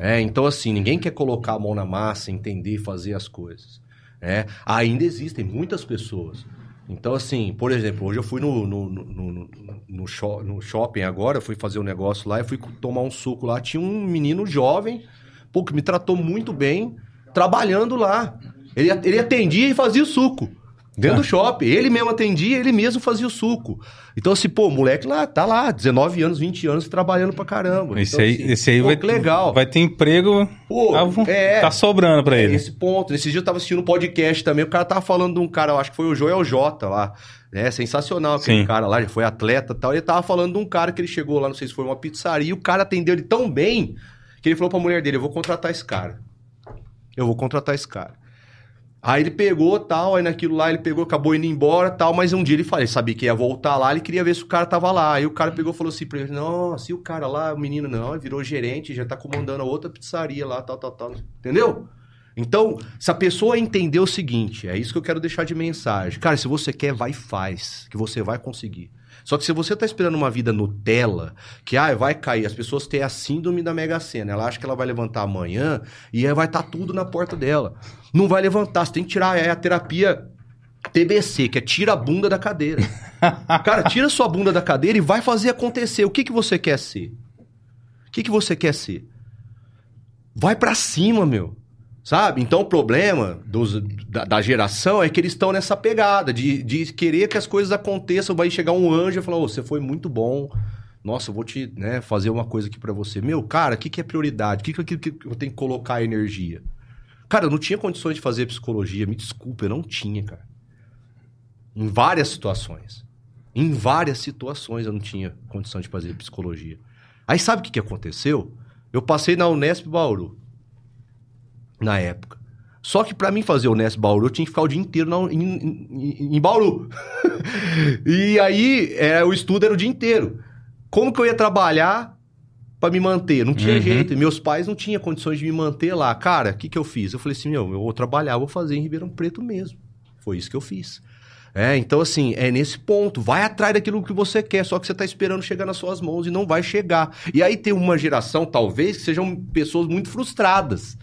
É, então assim, ninguém quer colocar a mão na massa, entender e fazer as coisas. É, ainda existem muitas pessoas. Então, assim, por exemplo, hoje eu fui no, no, no, no shopping agora, fui fazer um negócio lá e fui tomar um suco lá. Tinha um menino jovem, pô, que me tratou muito bem, trabalhando lá. Ele, ele atendia e fazia o suco. Dentro do shopping. Ele mesmo atendia, ele mesmo fazia o suco. Então, assim, pô, o moleque lá, tá lá, 19 anos, 20 anos, trabalhando pra caramba. Esse Então, aí, assim, esse aí pô, vai, legal. vai ter emprego. Pô, Ah, vou- é. Tá sobrando pra É ele. esse ponto. Nesses dias eu tava assistindo um podcast também, o cara tava falando de um cara, eu acho que foi o Joel Jota lá. É sensacional aquele Sim. cara lá, já foi atleta e tal. Ele tava falando de um cara que ele chegou lá, não sei se foi uma pizzaria, e o cara atendeu ele tão bem que ele falou pra mulher dele: Eu vou contratar esse cara. Eu vou contratar esse cara. Aí ele pegou tal, aí naquilo lá ele pegou, acabou indo embora tal, mas um dia ele falou, ele sabia que ia voltar lá, ele queria ver se o cara tava lá. Aí o cara pegou e falou assim pra ele: Nossa, e o cara lá, o menino não, virou gerente, já tá comandando outra pizzaria lá, tal, tal, tal. Entendeu? Então, se a pessoa entender o seguinte, é isso que eu quero deixar de mensagem. Cara, se você quer, vai e faz, que você vai conseguir. Só que se você tá esperando uma vida Nutella, que ah, vai cair, as pessoas têm a síndrome da Mega Sena. Ela acha que ela vai levantar amanhã e aí vai estar tudo na porta dela. Não vai levantar, você tem que tirar é a terapia TBC, que é tira a bunda da cadeira. <laughs> Cara, tira sua bunda da cadeira e vai fazer acontecer. O que, que você quer ser? O que, que você quer ser? Vai pra cima, meu. Sabe? Então o problema dos- da, da geração é que eles estão nessa pegada de, de querer que as coisas aconteçam. Vai chegar um anjo e falar: Ô, você foi muito bom. Nossa, eu vou te né, fazer uma coisa aqui pra você. Meu, cara, o que, que é prioridade? O que, que, que eu tenho que colocar energia? Cara, eu não tinha condições de fazer psicologia. Me desculpa, eu não tinha, cara. Em várias situações. Em várias situações eu não tinha condição de fazer psicologia. Aí sabe o que, que aconteceu? Eu passei na Unesp Bauru. Na época. Só que pra mim fazer o Unesp Bauru, eu tinha que ficar o dia inteiro na- em, em- em Bauru. <laughs> e aí, é, o estudo era o dia inteiro. Como que eu ia trabalhar pra me manter? Não tinha Uhum. jeito. E meus pais não tinham condições de me manter lá. Cara, o que, que eu fiz? Eu falei assim, meu, eu vou trabalhar, eu vou fazer em Ribeirão Preto mesmo. Foi isso que eu fiz. É, então assim, é nesse ponto. Vai atrás daquilo que você quer, só que você tá esperando chegar nas suas mãos e não vai chegar. E aí tem uma geração, talvez, que sejam pessoas muito frustradas.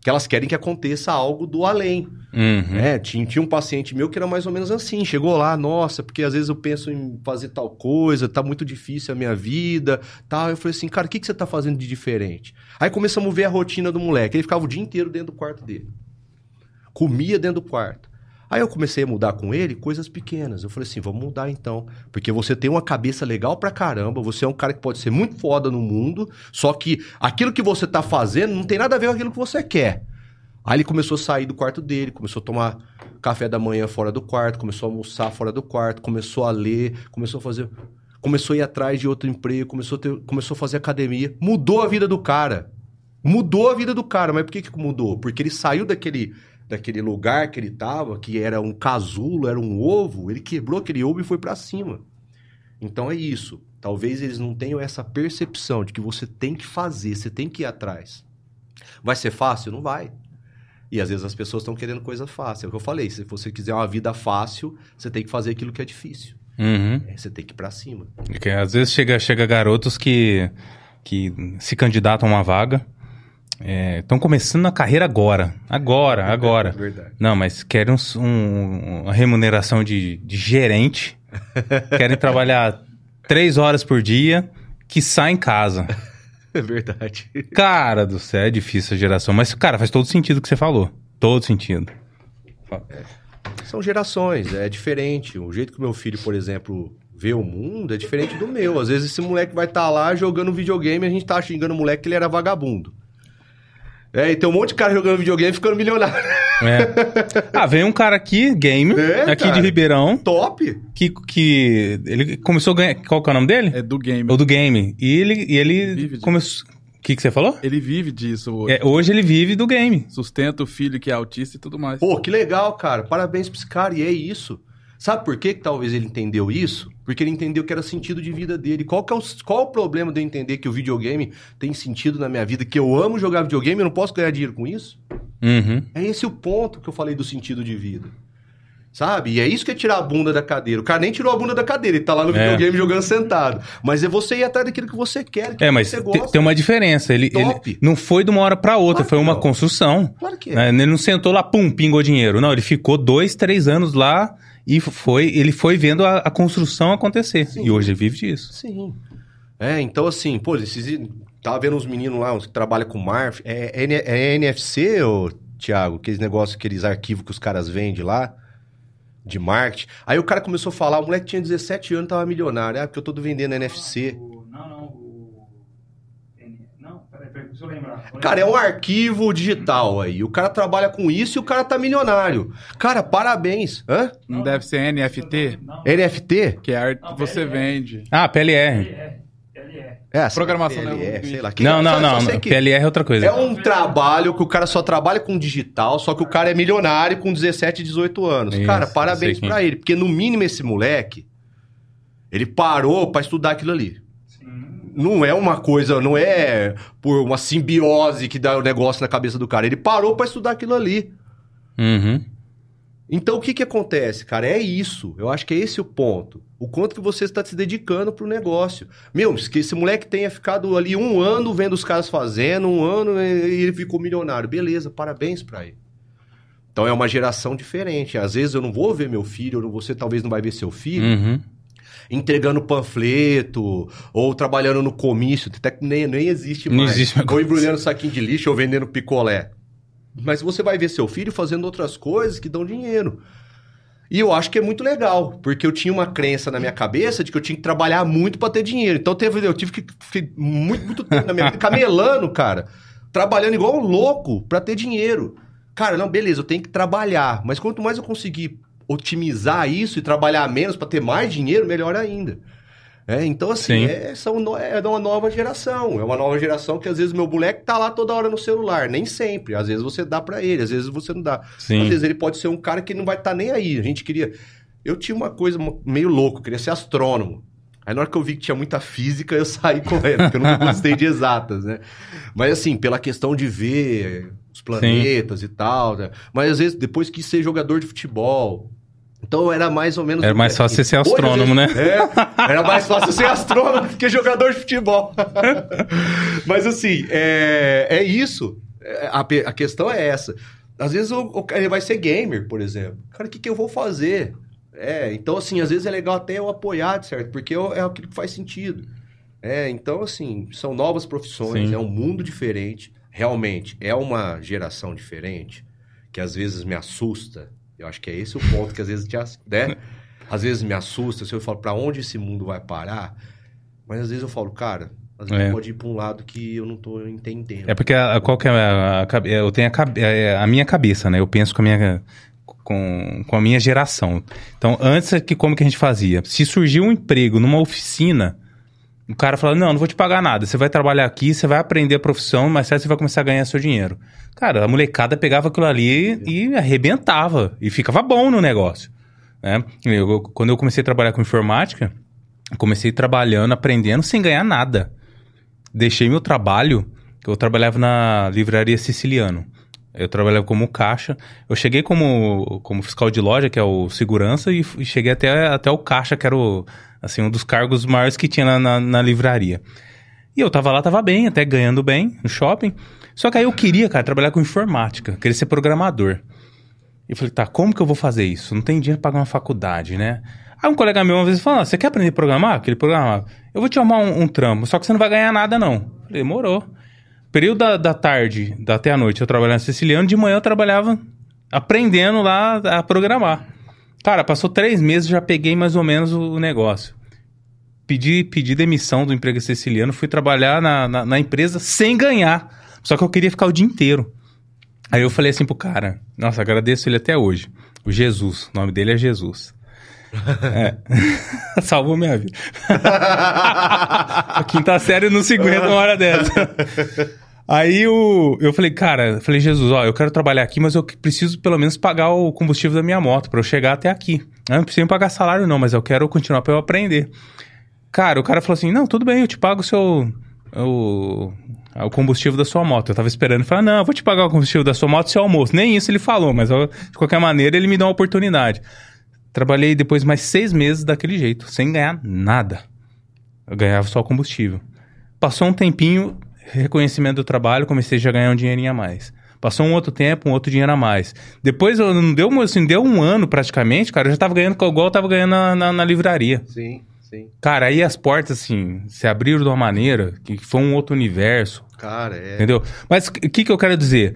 Que elas querem que aconteça algo do além. Uhum. É, tinha, tinha um paciente meu que era mais ou menos assim. Chegou lá, nossa, porque às vezes eu penso em fazer tal coisa, tá muito difícil a minha vida, tal. Eu falei assim, cara, o que, que você tá fazendo de diferente? Aí começamos a ver a rotina do moleque. Ele ficava o dia inteiro dentro do quarto dele. comia dentro do quarto. Aí eu comecei a mudar com ele coisas pequenas. Eu falei assim, vamos mudar então. Porque você tem uma cabeça legal pra caramba, você é um cara que pode ser muito foda no mundo, só que aquilo que você tá fazendo não tem nada a ver com aquilo que você quer. Aí ele começou a sair do quarto dele, começou a tomar café da manhã fora do quarto, começou a almoçar fora do quarto, começou a ler, começou a fazer. Começou a ir atrás de outro emprego, começou a, ter- começou a fazer academia. Mudou a vida do cara. Mudou a vida do cara. Mas por que, que mudou? Porque ele saiu daquele, daquele lugar que ele tava, que era um casulo, era um ovo, ele quebrou aquele ovo e foi pra cima. Então é isso. Talvez eles não tenham essa percepção de que você tem que fazer, você tem que ir atrás. Vai ser fácil? Não vai. E às vezes as pessoas estão querendo coisa fácil. É o que eu falei. Se você quiser uma vida fácil, você tem que fazer aquilo que é difícil. Uhum. É, Você tem que ir pra cima. Porque às vezes chega, chega garotos que, que se candidatam a uma vaga, estão começando a carreira agora. Agora, agora. É verdade. Não, mas querem um- um- uma remuneração de, de gerente, <laughs> querem trabalhar três horas por dia, que sai em casa. <laughs> É verdade. Cara do céu, é difícil a geração. Mas, cara, faz todo sentido o que você falou. Todo sentido. São gerações, é diferente. O jeito que meu filho, por exemplo, vê o mundo é diferente do meu. Às vezes esse moleque vai estar lá jogando videogame e a gente tá xingando o moleque que ele era vagabundo. É, e tem um monte de cara jogando videogame e ficando milionário. É. Ah, vem um cara aqui, game, É, aqui cara. de Ribeirão, Top! que, que ele começou a ganhar. Qual que é o nome dele? É do game. O do game. E ele, e ele Vive disso. começou. O que, que você falou? Ele vive disso hoje. É, hoje ele vive do game. Sustenta o filho que é autista e tudo mais. Pô, que legal, cara. Parabéns pra esse cara. E é isso. Sabe por que, que talvez ele entendeu isso? Porque ele entendeu que era sentido de vida dele. Qual, que é o, qual o problema de eu entender que o videogame tem sentido na minha vida? Que eu amo jogar videogame e eu não posso ganhar dinheiro com isso? Uhum. É esse o ponto que eu falei do sentido de vida. Sabe? E é isso que é tirar a bunda da cadeira. O cara nem tirou a bunda da cadeira, ele tá lá no É. videogame jogando sentado. Mas é você ir atrás daquilo que você quer, aquilo É, mas que você gosta. tem uma diferença. Ele, ele não foi de uma hora pra outra, Claro foi que uma não. construção. Claro que é. né? Ele não sentou lá, pum, pingou dinheiro. Não, ele ficou dois, três anos lá e foi, ele foi vendo a, a construção acontecer. Sim. E hoje ele vive disso. Sim. É, então assim, pô, esses, tava vendo uns meninos lá, uns que trabalham com Marf. É, N- é NFC, ô, Thiago? Aqueles negócios, aqueles arquivos que os caras vendem lá, de marketing. Aí o cara começou a falar, o moleque tinha 17 anos, tava milionário. Ah, porque eu tô vendendo NFC. O- Não. Não, peraí, peraí, deixa eu lembrar. Cara, é um arquivo digital aí. O cara trabalha com isso e o cara tá milionário. Cara, parabéns. Hã? Não deve ser NFT, Não, NFT? que é arte Não, que você PLR. vende. Ah, PLR. LE. É, Programação PLR, neurolinguística. sei lá. que- Não, não, não. não. PLR é outra coisa. É um trabalho que o cara só trabalha com digital, só que o cara é milionário com 17, 18 anos. Isso, cara, parabéns quem. pra ele, porque no mínimo esse moleque, ele parou pra estudar aquilo ali. Não é uma coisa, não é por uma simbiose que dá o negócio na cabeça do cara. Ele parou pra estudar aquilo ali. Uhum. Então o que que acontece, cara? É isso. Eu acho que é esse o ponto. O quanto que você está se dedicando pro negócio. Meu, que esse moleque tenha ficado ali um ano vendo os caras fazendo, um ano e ele ficou milionário. Beleza, parabéns pra ele. Então é uma geração diferente. Às vezes eu não vou ver meu filho, ou você talvez não vai ver seu filho, Uhum. Entregando panfleto, ou trabalhando no comício, até que nem, nem existe Não mais. existe mais ou embrulhando saquinho de lixo, ou vendendo picolé. Mas você vai ver seu filho fazendo outras coisas que dão dinheiro. E eu acho que é muito legal, porque eu tinha uma crença na minha cabeça de que eu tinha que trabalhar muito pra ter dinheiro. Então teve, eu tive que muito, muito tempo na minha vida camelando, cara. Trabalhando igual um louco pra ter dinheiro. Cara, não, beleza, eu tenho que trabalhar. Mas quanto mais eu conseguir otimizar isso e trabalhar menos pra ter mais dinheiro, melhor ainda. É, então, assim, Sim. é, são é uma nova geração. É uma nova geração que às vezes meu moleque tá lá toda hora no celular. Nem sempre. Às vezes você dá pra ele, às vezes você não dá. Sim. Às vezes ele pode ser um cara que não vai estar nem aí. A gente queria. Eu tinha uma coisa meio louca, eu queria ser astrônomo. Aí na hora que eu vi que tinha muita física, eu <laughs> saí correndo, porque eu não gostei de exatas, né? Mas assim, pela questão de ver os planetas e tal, né? Mas às vezes depois quis ser jogador de futebol. Então era mais ou menos. Era mais fácil você ser astrônomo, né? É, era mais fácil ser astrônomo do que jogador de futebol. <laughs> Mas assim, é, é isso. É, A, a questão é essa. Às vezes o, ele vai ser gamer, por exemplo. Cara, o que, que eu vou fazer? É, então assim, às vezes é legal até eu apoiar, certo? Porque eu- é aquilo que faz sentido. É, então assim, são novas profissões, Sim. é um mundo diferente. Realmente, é uma geração diferente que às vezes me assusta. Eu acho que é esse o ponto que às vezes te, né? <laughs> Às vezes me assusta, se eu falo para onde esse mundo vai parar, mas às vezes eu falo, cara, às vezes É. pode ir para um lado que eu não tô entendendo. É porque a, qual que é a, a cabe- eu tenho a, cabe- é a minha cabeça, né? Eu penso com a minha com, com a minha geração. Então, antes é que como que a gente fazia? Se surgiu um emprego numa oficina, o cara fala: "Não, não vou te pagar nada. Você vai trabalhar aqui, você vai aprender a profissão, mas certo você vai começar a ganhar seu dinheiro". Cara, a molecada pegava aquilo ali e arrebentava e ficava bom no negócio, né? Eu- quando eu comecei a trabalhar com informática, comecei trabalhando, aprendendo sem ganhar nada deixei meu trabalho, eu trabalhava na livraria Siciliano. Eu trabalhava como caixa. Eu cheguei como, como fiscal de loja, que é o segurança, e, e cheguei até, até o caixa, que era o, assim, um dos cargos maiores que tinha na, na, na livraria. E eu tava lá, tava bem, até ganhando bem no shopping. Só que aí eu queria, cara, trabalhar com informática, queria ser programador. E falei, tá, como que eu vou fazer isso? Não tem dinheiro pra pagar uma faculdade, né? Aí um colega meu uma vez falou, ah, você quer aprender a programar? Aquele programar. Eu vou te arrumar um, um trampo, só que você não vai ganhar nada, não. Falei, demorou. Período da, da tarde, da até a noite, eu trabalhava Siciliano, de manhã eu trabalhava aprendendo lá a programar. Cara, passou três meses, já peguei mais ou menos o, negócio. Pedi, pedi demissão do emprego siciliano, fui trabalhar na, na, na empresa sem ganhar. Só que eu queria ficar o dia inteiro. Aí eu falei assim pro cara, nossa, agradeço ele até hoje. O Jesus, o nome dele é Jesus. <laughs> É. <laughs> Salvou minha vida. <laughs> a quinta série não se aguenta uma hora dessa. Aí o, eu falei, cara, eu falei, Jesus, ó, eu quero trabalhar aqui, mas eu preciso pelo menos pagar o combustível da minha moto pra eu chegar até aqui. Eu não preciso pagar salário, não, mas eu quero continuar pra eu aprender. Cara, o cara falou assim: não, tudo bem, eu te pago o seu. O, o combustível da sua moto. Eu tava esperando e falei, não, eu vou te pagar o combustível da sua moto e seu almoço. Nem isso ele falou, mas eu- de qualquer maneira ele me dá uma oportunidade. Trabalhei depois mais seis meses daquele jeito, sem ganhar nada. Eu ganhava só combustível. Passou um tempinho, reconhecimento do trabalho, comecei já a ganhar um dinheirinho a mais. Passou um outro tempo, um outro dinheiro a mais. Depois, eu- não deu, assim, deu um ano praticamente, cara, eu já tava ganhando igual eu tava ganhando na, na- na livraria. Sim, sim. Cara, aí as portas, assim, se abriram de uma maneira que foi um outro universo, Cara, é. entendeu? Mas o que, que eu quero dizer?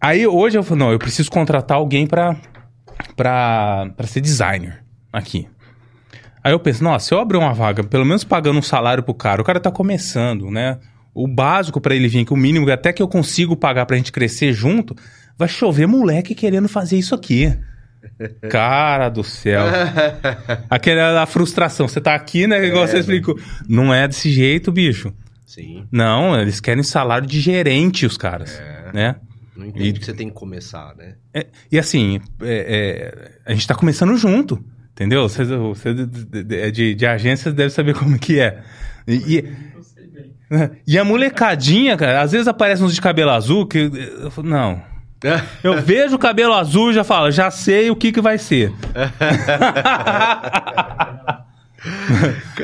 Aí hoje eu falo, não, eu preciso contratar alguém pra, pra, pra ser designer aqui. Aí eu penso, nossa, se eu abrir uma vaga, pelo menos pagando um salário pro cara, o cara tá começando, né? O básico pra ele vir, que o mínimo, até que eu consigo pagar pra gente crescer junto, vai chover moleque querendo fazer isso aqui. <laughs> Cara do céu. <laughs> Aquela frustração. Você tá aqui, né? Igual você explicou. Não é desse jeito, bicho. Sim. Não, eles querem salário de gerente, os caras. Né? Não entende que você tem que começar, né? É, e assim, é, é, a gente tá começando junto. Entendeu? Você, você de, de, de, de agência deve saber <laughs> como que é. E, e. e a molecadinha, cara, às vezes aparece uns de cabelo azul que. Eu falo, não. <laughs> Eu vejo o cabelo azul e já falo, já sei o que, que vai ser. <laughs>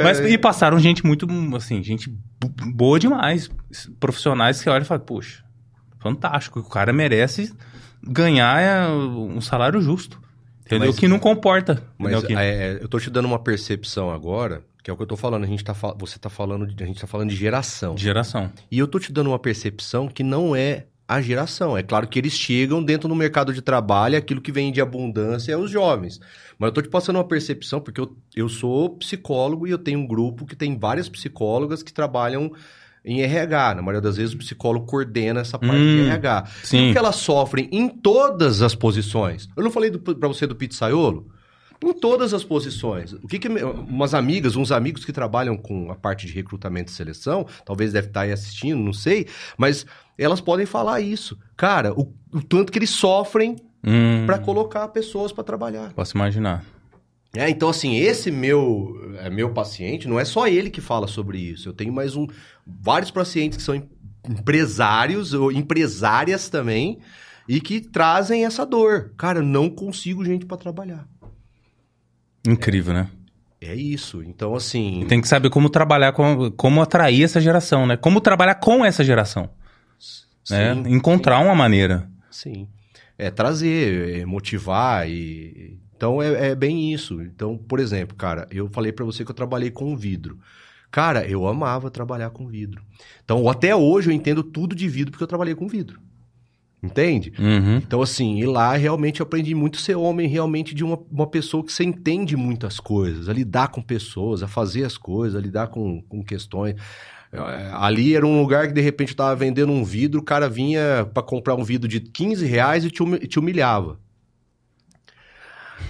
Mas, e passaram gente muito, assim, gente bo- boa demais. Profissionais que olham e falam, poxa, fantástico, o cara merece ganhar é, um salário justo. Entendeu? Mas- que não comporta. Mas? Que- é, eu tô te dando uma percepção agora, que é o que eu tô falando. A gente tá, você tá falando, de, a gente tá falando de geração. de geração. E eu tô te dando uma percepção que não é a geração. É claro que eles chegam dentro do mercado de trabalho, aquilo que vem de abundância é os jovens. Mas eu tô te passando uma percepção, porque eu, eu sou psicólogo e eu tenho um grupo que tem várias psicólogas que trabalham em RH. Na maioria das vezes o psicólogo coordena essa parte Hum, de RH. E sim. o que elas sofrem em todas as posições. Eu não falei pra você do pizzaiolo? Em todas as posições. O que, que umas amigas, uns amigos que trabalham com a parte de recrutamento e seleção, talvez deve estar aí assistindo, não sei, mas elas podem falar isso. Cara, o, o tanto que eles sofrem Hum, para colocar pessoas para trabalhar. Posso imaginar. É, então, assim, esse meu, é, meu paciente, não é só ele que fala sobre isso. Eu tenho mais um, vários pacientes que são em- empresários ou empresárias também e que trazem essa dor. Cara, eu não consigo gente para trabalhar. Incrível, né? É isso. Então, assim. Tem que saber como trabalhar, com, como atrair essa geração, né? Como trabalhar com essa geração. né? sim, Encontrar uma maneira. Sim. É trazer, é motivar e. Então é, é bem isso. Então, por exemplo, cara, eu falei pra você que eu trabalhei com vidro. Cara, eu amava trabalhar com vidro. Então, até hoje eu entendo tudo de vidro porque eu trabalhei com vidro. Entende? Uhum. Então, assim, e lá realmente eu aprendi muito a ser homem, realmente de uma, uma pessoa que você entende muitas coisas, a lidar com pessoas, a fazer as coisas, a lidar com, com questões. É, Ali era um lugar que de repente eu tava vendendo um vidro, o cara vinha para comprar um vidro de 15 reais e te humilhava.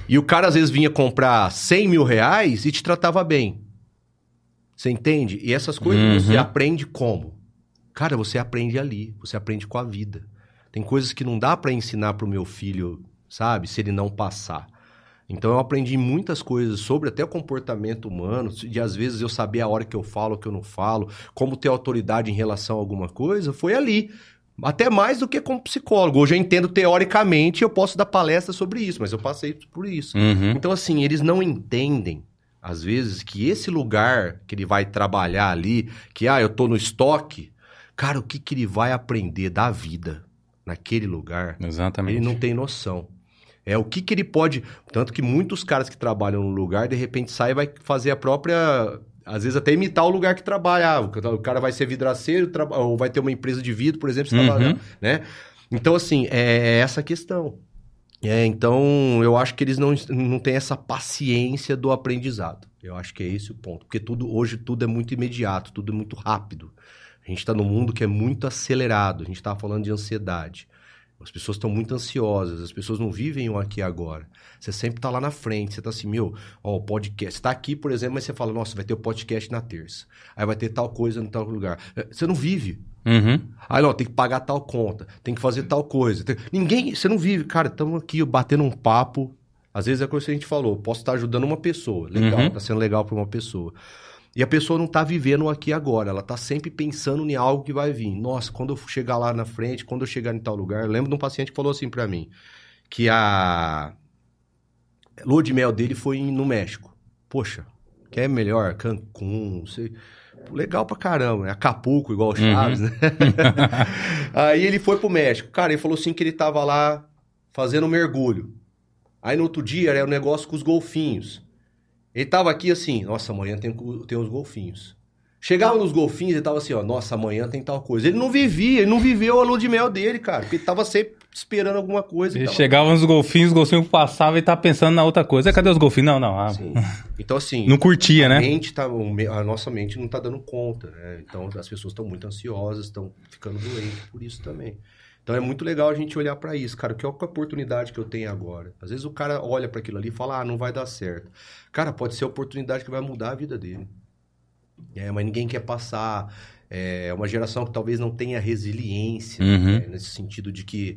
E o cara às vezes vinha comprar 100 mil reais e te tratava bem. Você entende? E essas coisas Uhum. você aprende como? Cara, você aprende ali, você aprende com a vida. Tem coisas que não dá pra ensinar pro meu filho, sabe? Se ele não passar. Então eu aprendi muitas coisas sobre até o comportamento humano, de às vezes eu saber a hora que eu falo, o que eu não falo, como ter autoridade em relação a alguma coisa, foi ali. Até mais do que como psicólogo. Hoje eu entendo teoricamente, eu posso dar palestra sobre isso, mas eu passei por isso. Uhum. Então, assim, eles não entendem, às vezes, que esse lugar que ele vai trabalhar ali, que, ah, eu tô no estoque, cara, o que, que ele vai aprender da vida naquele lugar? Exatamente. Ele não tem noção. É o que, que ele pode. Tanto que muitos caras que trabalham no lugar, de repente sai e vai fazer a própria. Às vezes até imitar o lugar que trabalha. Ah, o ca- o cara vai ser vidraceiro, traba- ou vai ter uma empresa de vidro, por exemplo, se Uhum. né? Então, assim, é essa a questão. É, então, eu acho que eles não, não têm essa paciência do aprendizado. Eu acho que é esse o ponto. Porque tudo hoje tudo é muito imediato, tudo é muito rápido. A gente está num mundo que é muito acelerado. A gente estava falando de ansiedade. As pessoas estão muito ansiosas, as pessoas não vivem o aqui e agora. Você sempre tá lá na frente, você tá assim, meu, ó, o podcast. Você tá aqui, por exemplo, mas você fala, nossa, vai ter o podcast na terça. Aí vai ter tal coisa em tal lugar. É, Você não vive. Uhum. Aí, ó, tem que pagar tal conta, tem que fazer tal coisa. Tem- Ninguém, você não vive. Cara, estamos aqui batendo um papo. Às vezes é coisa que a gente falou, posso estar ajudando uma pessoa. Legal, Uhum. tá sendo legal para uma pessoa. E a pessoa não tá vivendo aqui agora, ela tá sempre pensando em algo que vai vir. Nossa, quando eu chegar lá na frente, quando eu chegar em tal lugar, eu lembro de um paciente que falou assim para mim, que a lua de mel dele foi no México. Poxa, quer melhor? Cancún, não sei. Legal pra caramba, né? Acapulco, igual o Chaves, né? <laughs> Aí ele foi pro México. Cara, ele falou assim que ele tava lá fazendo um mergulho. Aí no outro dia era o negócio com os golfinhos. Ele tava aqui assim, nossa, amanhã tem, tem os golfinhos. Chegava nos golfinhos e tava assim, ó, nossa, amanhã tem tal coisa. Ele não vivia, ele não viveu a lua de mel dele, cara, porque ele tava sempre esperando alguma coisa. Ele tava- chegava nos golfinhos, os golfinhos passavam e tá pensando na outra coisa. Cadê os golfinhos? Não, não. ah, Sim. Então, assim, Não curtia, a, né? mente tá, a nossa mente não tá dando conta, né? Então as pessoas estão muito ansiosas, estão ficando doentes por isso também. Então é muito legal a gente olhar pra isso, cara. Que é a oportunidade que eu tenho agora. Às vezes o cara olha pra aquilo ali e fala, ah, não vai dar certo. Cara, pode ser a oportunidade que vai mudar a vida dele. É, mas ninguém quer passar. É uma geração que talvez não tenha resiliência, Uhum. né? nesse sentido de que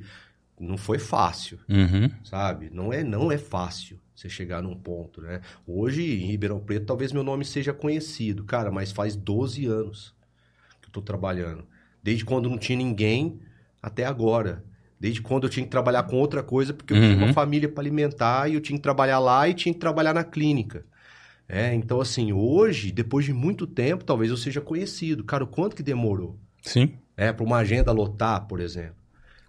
não foi fácil Uhum. sabe? Não é, não é fácil você chegar num ponto, né? Hoje, em Ribeirão Preto, talvez meu nome seja conhecido, cara, mas faz 12 anos que eu tô trabalhando. Desde quando não tinha ninguém até agora. Desde quando eu tinha que trabalhar com outra coisa, porque eu tinha Uhum. uma família para alimentar e eu tinha que trabalhar lá e tinha que trabalhar na clínica. É, então assim, hoje, depois de muito tempo, talvez eu seja conhecido. Cara, o quanto que demorou? Sim. É, para uma agenda lotar, por exemplo.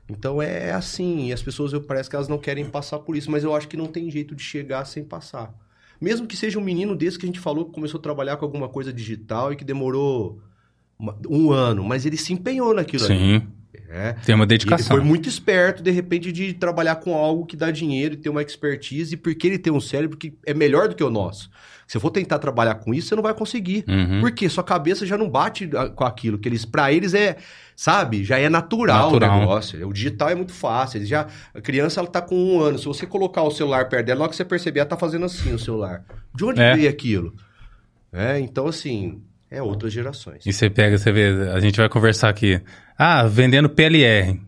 Então é assim, e as pessoas eu parece que elas não querem passar por isso, mas eu acho que não tem jeito de chegar sem passar. Mesmo que seja um menino desse que a gente falou que começou a trabalhar com alguma coisa digital e que demorou um ano, mas ele se empenhou naquilo ali. Sim. É. Tem uma E ele dedicação. foi muito esperto, de repente, de trabalhar com algo que dá dinheiro e ter uma expertise, porque ele tem um cérebro que é melhor do que o nosso. Se eu for tentar trabalhar com isso, você não vai conseguir. Uhum. Porque sua cabeça já não bate ah, com aquilo que eles, para eles é, sabe, já é natural, Natural. o negócio. O digital é muito fácil. Eles já, a criança ela tá com um ano. Se você colocar o celular perto dela, logo que você perceber, ela tá fazendo assim o celular. De onde É. veio aquilo? É, então assim, é outras gerações. E você pega, você vê, a gente vai conversar aqui. Ah, vendendo PLR.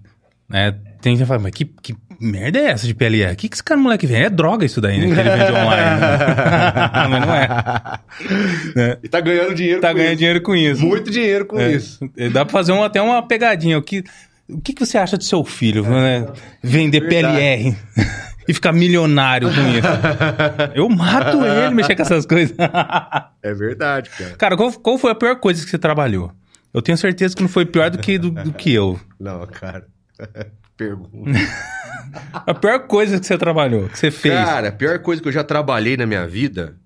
Né? Tem gente que fala, mas que, que merda é essa de PLR? O que, que esse cara moleque vende? É droga isso daí, né? Que ele vende <laughs> online. né? <laughs> mas não é. E tá ganhando dinheiro Tá com ganhando isso. dinheiro com isso. Muito dinheiro com É. isso. É, Dá pra fazer um- até uma pegadinha. O que, o que, que você acha do seu filho? né? Vender. PLR e ficar milionário com isso. <laughs> Eu mato ele mexer com essas coisas. É verdade, cara. Cara, qual, qual foi a pior coisa que você trabalhou? Eu tenho certeza que não foi pior do que, do, do que eu. Não, cara. <laughs> Pergunta. <laughs> A pior coisa que você trabalhou, que você fez. Cara, a pior coisa que eu já trabalhei na minha vida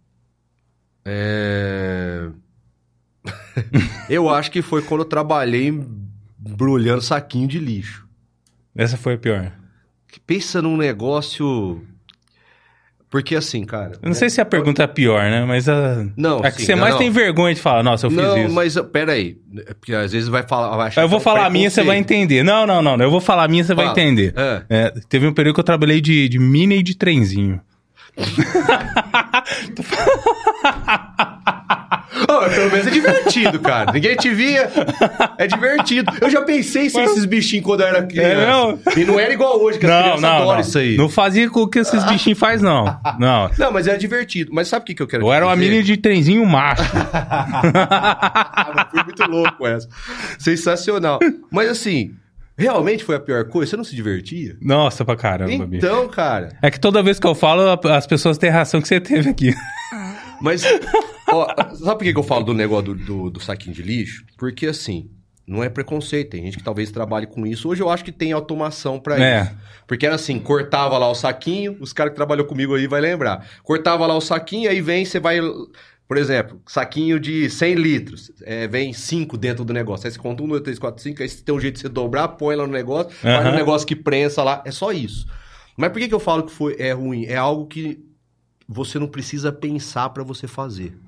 é. eu acho que foi quando eu trabalhei embrulhando saquinho de lixo. Essa foi a pior. Pensa num negócio. Porque assim, cara. Eu não sei se a pergunta é pior, né? Mas a. Não, a que sim, você não, mais não. tem vergonha de falar, nossa, eu fiz Não, isso. mas pera aí. É Porque às vezes vai falar. Vai Eu vou é falar a minha, você vai entender. Não, não, não. Eu vou falar a minha, você vai Fala. entender. É. É, teve um período que eu trabalhei de, de mini e de trenzinho. <laughs> <laughs> Mas pelo menos é divertido, cara. Ninguém te via. É divertido. Eu já pensei em ser esses bichinhos quando eu era criança. não? E não era igual hoje, que as Não, crianças não, adoram não. isso aí. Não fazia com o que esses bichinhos faz não. Não. Não, mas era divertido. Mas sabe o que, que eu quero Eu era uma mini de trenzinho macho. <laughs> Ah, foi muito louco essa. Sensacional. Mas assim, realmente foi a pior coisa? Você não se divertia? Nossa, pra caramba, bicho. Então, cara. É que toda vez que eu falo, as pessoas têm a reação que você teve aqui. Mas, ó, sabe por que que eu falo do negócio do, do, do saquinho de lixo? Porque assim, não é preconceito. Tem gente que talvez trabalhe com isso. Hoje eu acho que tem automação pra É. isso. Porque era assim, cortava lá o saquinho, os caras que trabalham comigo aí vai lembrar. Cortava lá o saquinho, aí vem, você vai... Por exemplo, saquinho de 100 litros. É, vem 5 dentro do negócio. Aí você conta 1, 2, 3, 4, 5. Aí você tem um jeito de você dobrar, põe lá no negócio. Faz Aham. um negócio que prensa lá. É só isso. Mas por que, que eu falo que foi, é ruim? É algo que você não precisa pensar para você fazer.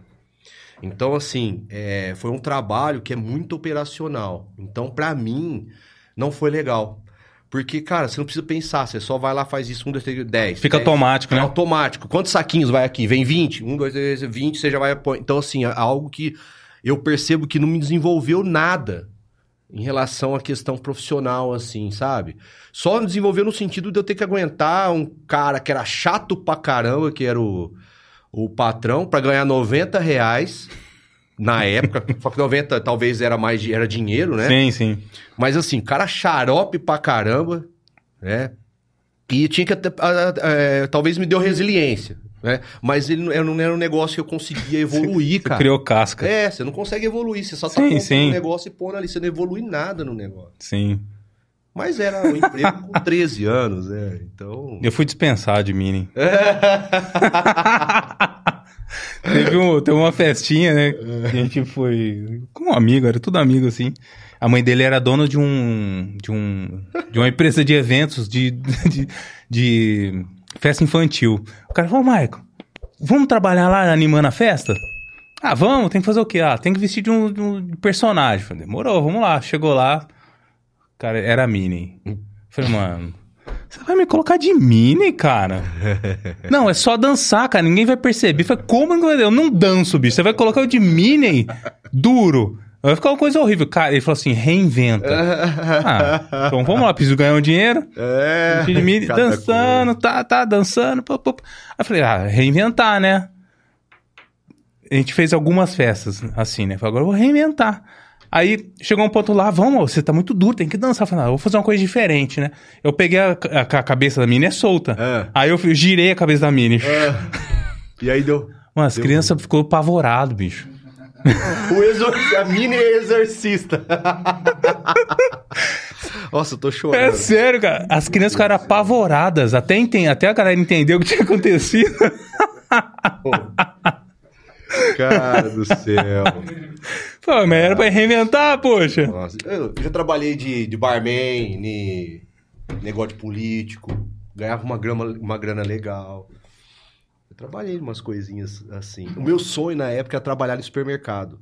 Então, assim, é, foi um trabalho que é muito operacional. Então, para mim, não foi legal. Porque, cara, você não precisa pensar, você só vai lá, faz isso, um, dois, três, dez. Fica dez. automático, né? automático. Quantos saquinhos vai aqui? Vem 20? Um, dois, três, 20, você já vai... Então, assim, é algo que eu percebo que não me desenvolveu nada em relação à questão profissional, assim, sabe? Só desenvolveu no sentido de eu ter que aguentar um cara que era chato pra caramba, que era o, o patrão, pra ganhar 90 reais na época. <laughs> Só que 90 talvez era mais era dinheiro, né? Sim, sim. Mas assim, cara xarope pra caramba, né? E tinha que até, é, talvez me deu resiliência, né? Mas ele não, eu não era um negócio que eu conseguia evoluir, cara. Criou casca. É, você não consegue evoluir, você só tá Sim, sim. um negócio e pondo ali, você não evolui nada no negócio. Sim. Mas era um emprego com <laughs> 13 anos, né? Então. Eu fui dispensado de mini. <laughs> teve, um, teve uma festinha, né? A gente foi com um amigo, era tudo amigo, assim. A mãe dele era dona de um. de um. de uma empresa de eventos de. <laughs> de, de festa infantil. O cara falou, Maico, vamos trabalhar lá animando a festa? Ah, vamos, tem que fazer o quê? Ah, tem que vestir de um, de um personagem. Falei, demorou, vamos lá. Chegou lá, cara, era mini. Falei, mano, você vai me colocar de mini, cara? <laughs> não, é só dançar, cara, ninguém vai perceber. Falei, como eu não danço, bicho? Você vai colocar eu de mini duro. Vai ficar uma coisa horrível. Cara, ele falou assim, reinventa. <laughs> ah, então vamos lá, preciso ganhar um dinheiro. É. Dançando, tá, tá, dançando. Pô, pô. Aí eu falei, ah, reinventar, né? A gente fez algumas festas assim, né? Falei, agora eu vou reinventar. Aí chegou um ponto lá, vamos, você tá muito duro, tem que dançar. Eu falei, ah, vou fazer uma coisa diferente, né? Eu peguei a, a- a cabeça da mini é solta. É. Aí eu girei a cabeça da mini. É. <laughs> E aí deu. Mano, as crianças ficou apavorado, bicho. O exorcista, a mini exorcista. <laughs> Nossa, eu tô chorando. É sério, cara. As crianças ficaram apavoradas. Até, enten- até a galera entendeu o que tinha acontecido. Cara do céu. Pô, mas era pra reinventar, poxa. Nossa, eu já trabalhei de, de barman, de negócio de político, ganhava uma grana, uma grana legal. Trabalhei umas coisinhas assim. O meu sonho na época era trabalhar no supermercado.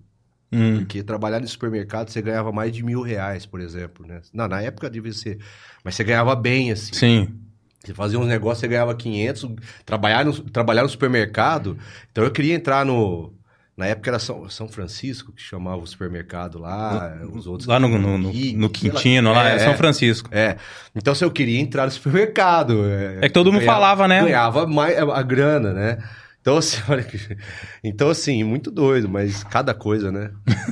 Hum. Porque trabalhar no supermercado você ganhava mais de mil reais, por exemplo, né? Não, na época devia ser. Mas você ganhava bem, assim. Sim. Você fazia uns negócios, você ganhava 500. Trabalhar no, trabalhar no supermercado. Então eu queria entrar no. Na época era São, São Francisco, que chamava o supermercado lá. os outros. Lá no, no, no, no. Quintino, lá, é, É, São é. Francisco. É. Então, se eu queria entrar no supermercado. É que todo mundo falava, né? Ganhava mais a grana, né? Então, <laughs> assim, olha que... Então, assim, muito doido, mas cada coisa, né?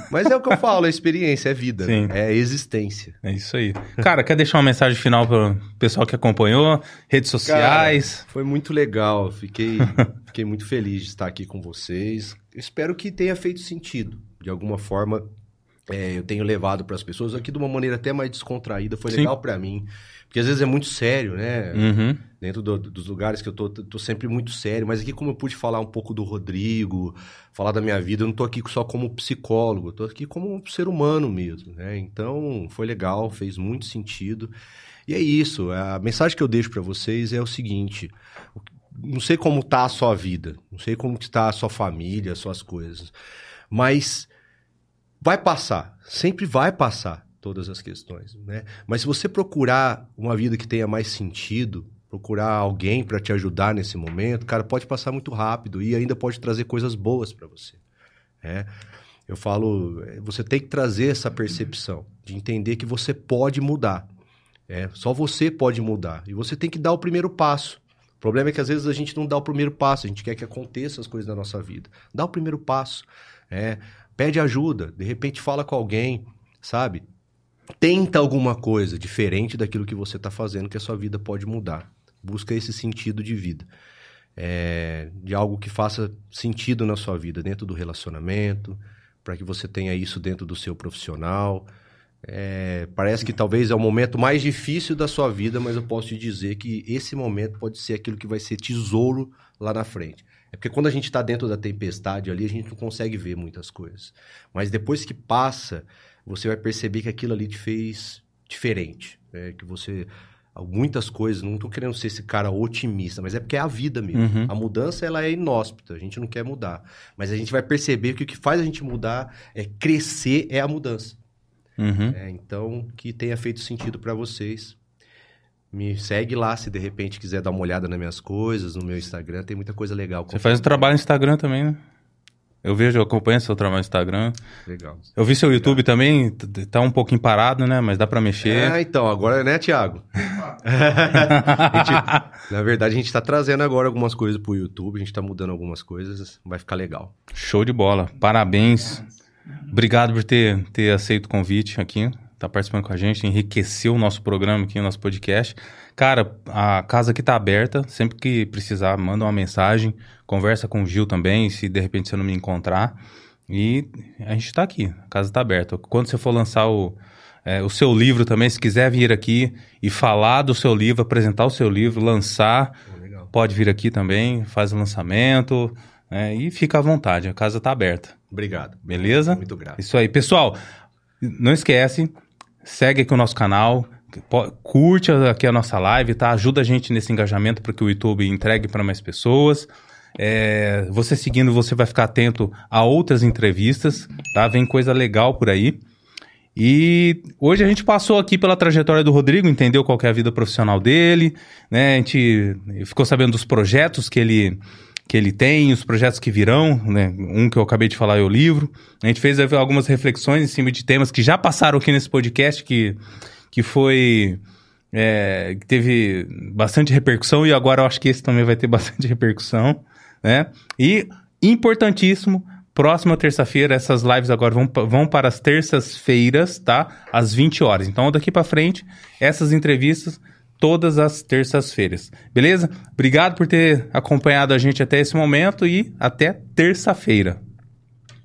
Mas é o que eu falo, é experiência, é vida, Sim. é existência. É isso aí. Cara, quer deixar uma mensagem final pro pessoal que acompanhou? Redes sociais? Cara, foi muito legal, fiquei, <laughs> fiquei muito feliz de estar aqui com vocês. Espero que tenha feito sentido, de alguma forma, é, eu tenho levado para as pessoas aqui de uma maneira até mais descontraída. Foi Sim. legal para mim. Porque às vezes é muito sério, né? Uhum. Dentro do- dos lugares que eu tô, tô sempre muito sério. Mas aqui, como eu pude falar um pouco do Rodrigo, falar da minha vida, eu não tô aqui só como psicólogo, eu tô aqui como um ser humano mesmo, né? Então, foi legal, fez muito sentido. E é isso. A mensagem que eu deixo para vocês é o seguinte: não sei como tá a sua vida, não sei como que tá a sua família, as suas coisas, mas vai passar, sempre vai passar todas as questões, né? Mas se você procurar uma vida que tenha mais sentido, procurar alguém para te ajudar nesse momento, cara, pode passar muito rápido e ainda pode trazer coisas boas para você, né? Eu falo, eh, você tem que trazer essa percepção de entender que você pode mudar. É, só você pode mudar. E você tem que dar o primeiro passo. O problema é que às vezes a gente não dá o primeiro passo, a gente quer que aconteça as coisas na nossa vida. Dá o primeiro passo. É, pede ajuda, de repente fala com alguém, sabe? Tenta alguma coisa diferente daquilo que você está fazendo, que a sua vida pode mudar. Busca esse sentido de vida. É, de algo que faça sentido na sua vida, dentro do relacionamento, para que você tenha isso dentro do seu profissional. É, parece que talvez é o momento mais difícil da sua vida, mas eu posso te dizer que esse momento pode ser aquilo que vai ser tesouro lá na frente. É porque quando a gente está dentro da tempestade ali, a gente não consegue ver muitas coisas. Mas depois que passa, você vai perceber que aquilo ali te fez diferente. né? Que você. Muitas coisas, não estou querendo ser esse cara otimista, mas é porque é a vida mesmo. Uhum. A mudança ela é inóspita, a gente não quer mudar. Mas a gente vai perceber que o que faz a gente mudar é crescer, é a mudança. Uhum. É, então, que tenha feito sentido para vocês. Me segue lá se de repente quiser dar uma olhada nas minhas coisas, no meu Instagram, tem muita coisa legal. Você faz um trabalho no Instagram também, né? Eu vejo, eu acompanho seu trabalho no Instagram. Legal. Eu vi seu YouTube também, tá um pouquinho parado, né? Mas dá pra mexer. É, então, agora, né, Thiago? <laughs> Gente- na verdade, a gente tá trazendo agora algumas coisas pro YouTube, a gente tá mudando algumas coisas, vai ficar legal. Show de bola. Parabéns. Obrigado por ter, ter aceito o convite aqui, tá participando com a gente, enriqueceu o nosso programa aqui, o nosso podcast. Cara, a casa aqui tá aberta, sempre que precisar, manda uma mensagem, conversa com o Gil também, se de repente você não me encontrar. E a gente tá aqui, a casa tá aberta. Quando você for lançar o, é, o seu livro também, se quiser vir aqui e falar do seu livro, apresentar o seu livro, lançar, pode vir aqui também, faz o lançamento né, e fica à vontade, a casa tá aberta. Obrigado. Beleza? Muito grato. Isso aí. Pessoal, não esquece, segue aqui o nosso canal, curte aqui a nossa live, tá? Ajuda a gente nesse engajamento para que o YouTube entregue para mais pessoas. É, você seguindo, você vai ficar atento a outras entrevistas, tá? Vem coisa legal por aí. E hoje a gente passou aqui pela trajetória do Rodrigo, entendeu qual é a vida profissional dele, né? A gente ficou sabendo dos projetos que ele que ele tem, os projetos que virão, né? Um que eu acabei de falar é o livro. A gente fez algumas reflexões em cima de temas que já passaram aqui nesse podcast, que, que foi. é, que teve bastante repercussão, e agora eu acho que esse também vai ter <laughs> bastante repercussão, né? E, importantíssimo, próxima terça-feira, essas lives agora vão, vão para as terças-feiras, tá? Às 20 horas. Então, daqui para frente, essas entrevistas todas as terças-feiras. Beleza? Obrigado por ter acompanhado a gente até esse momento e até terça-feira.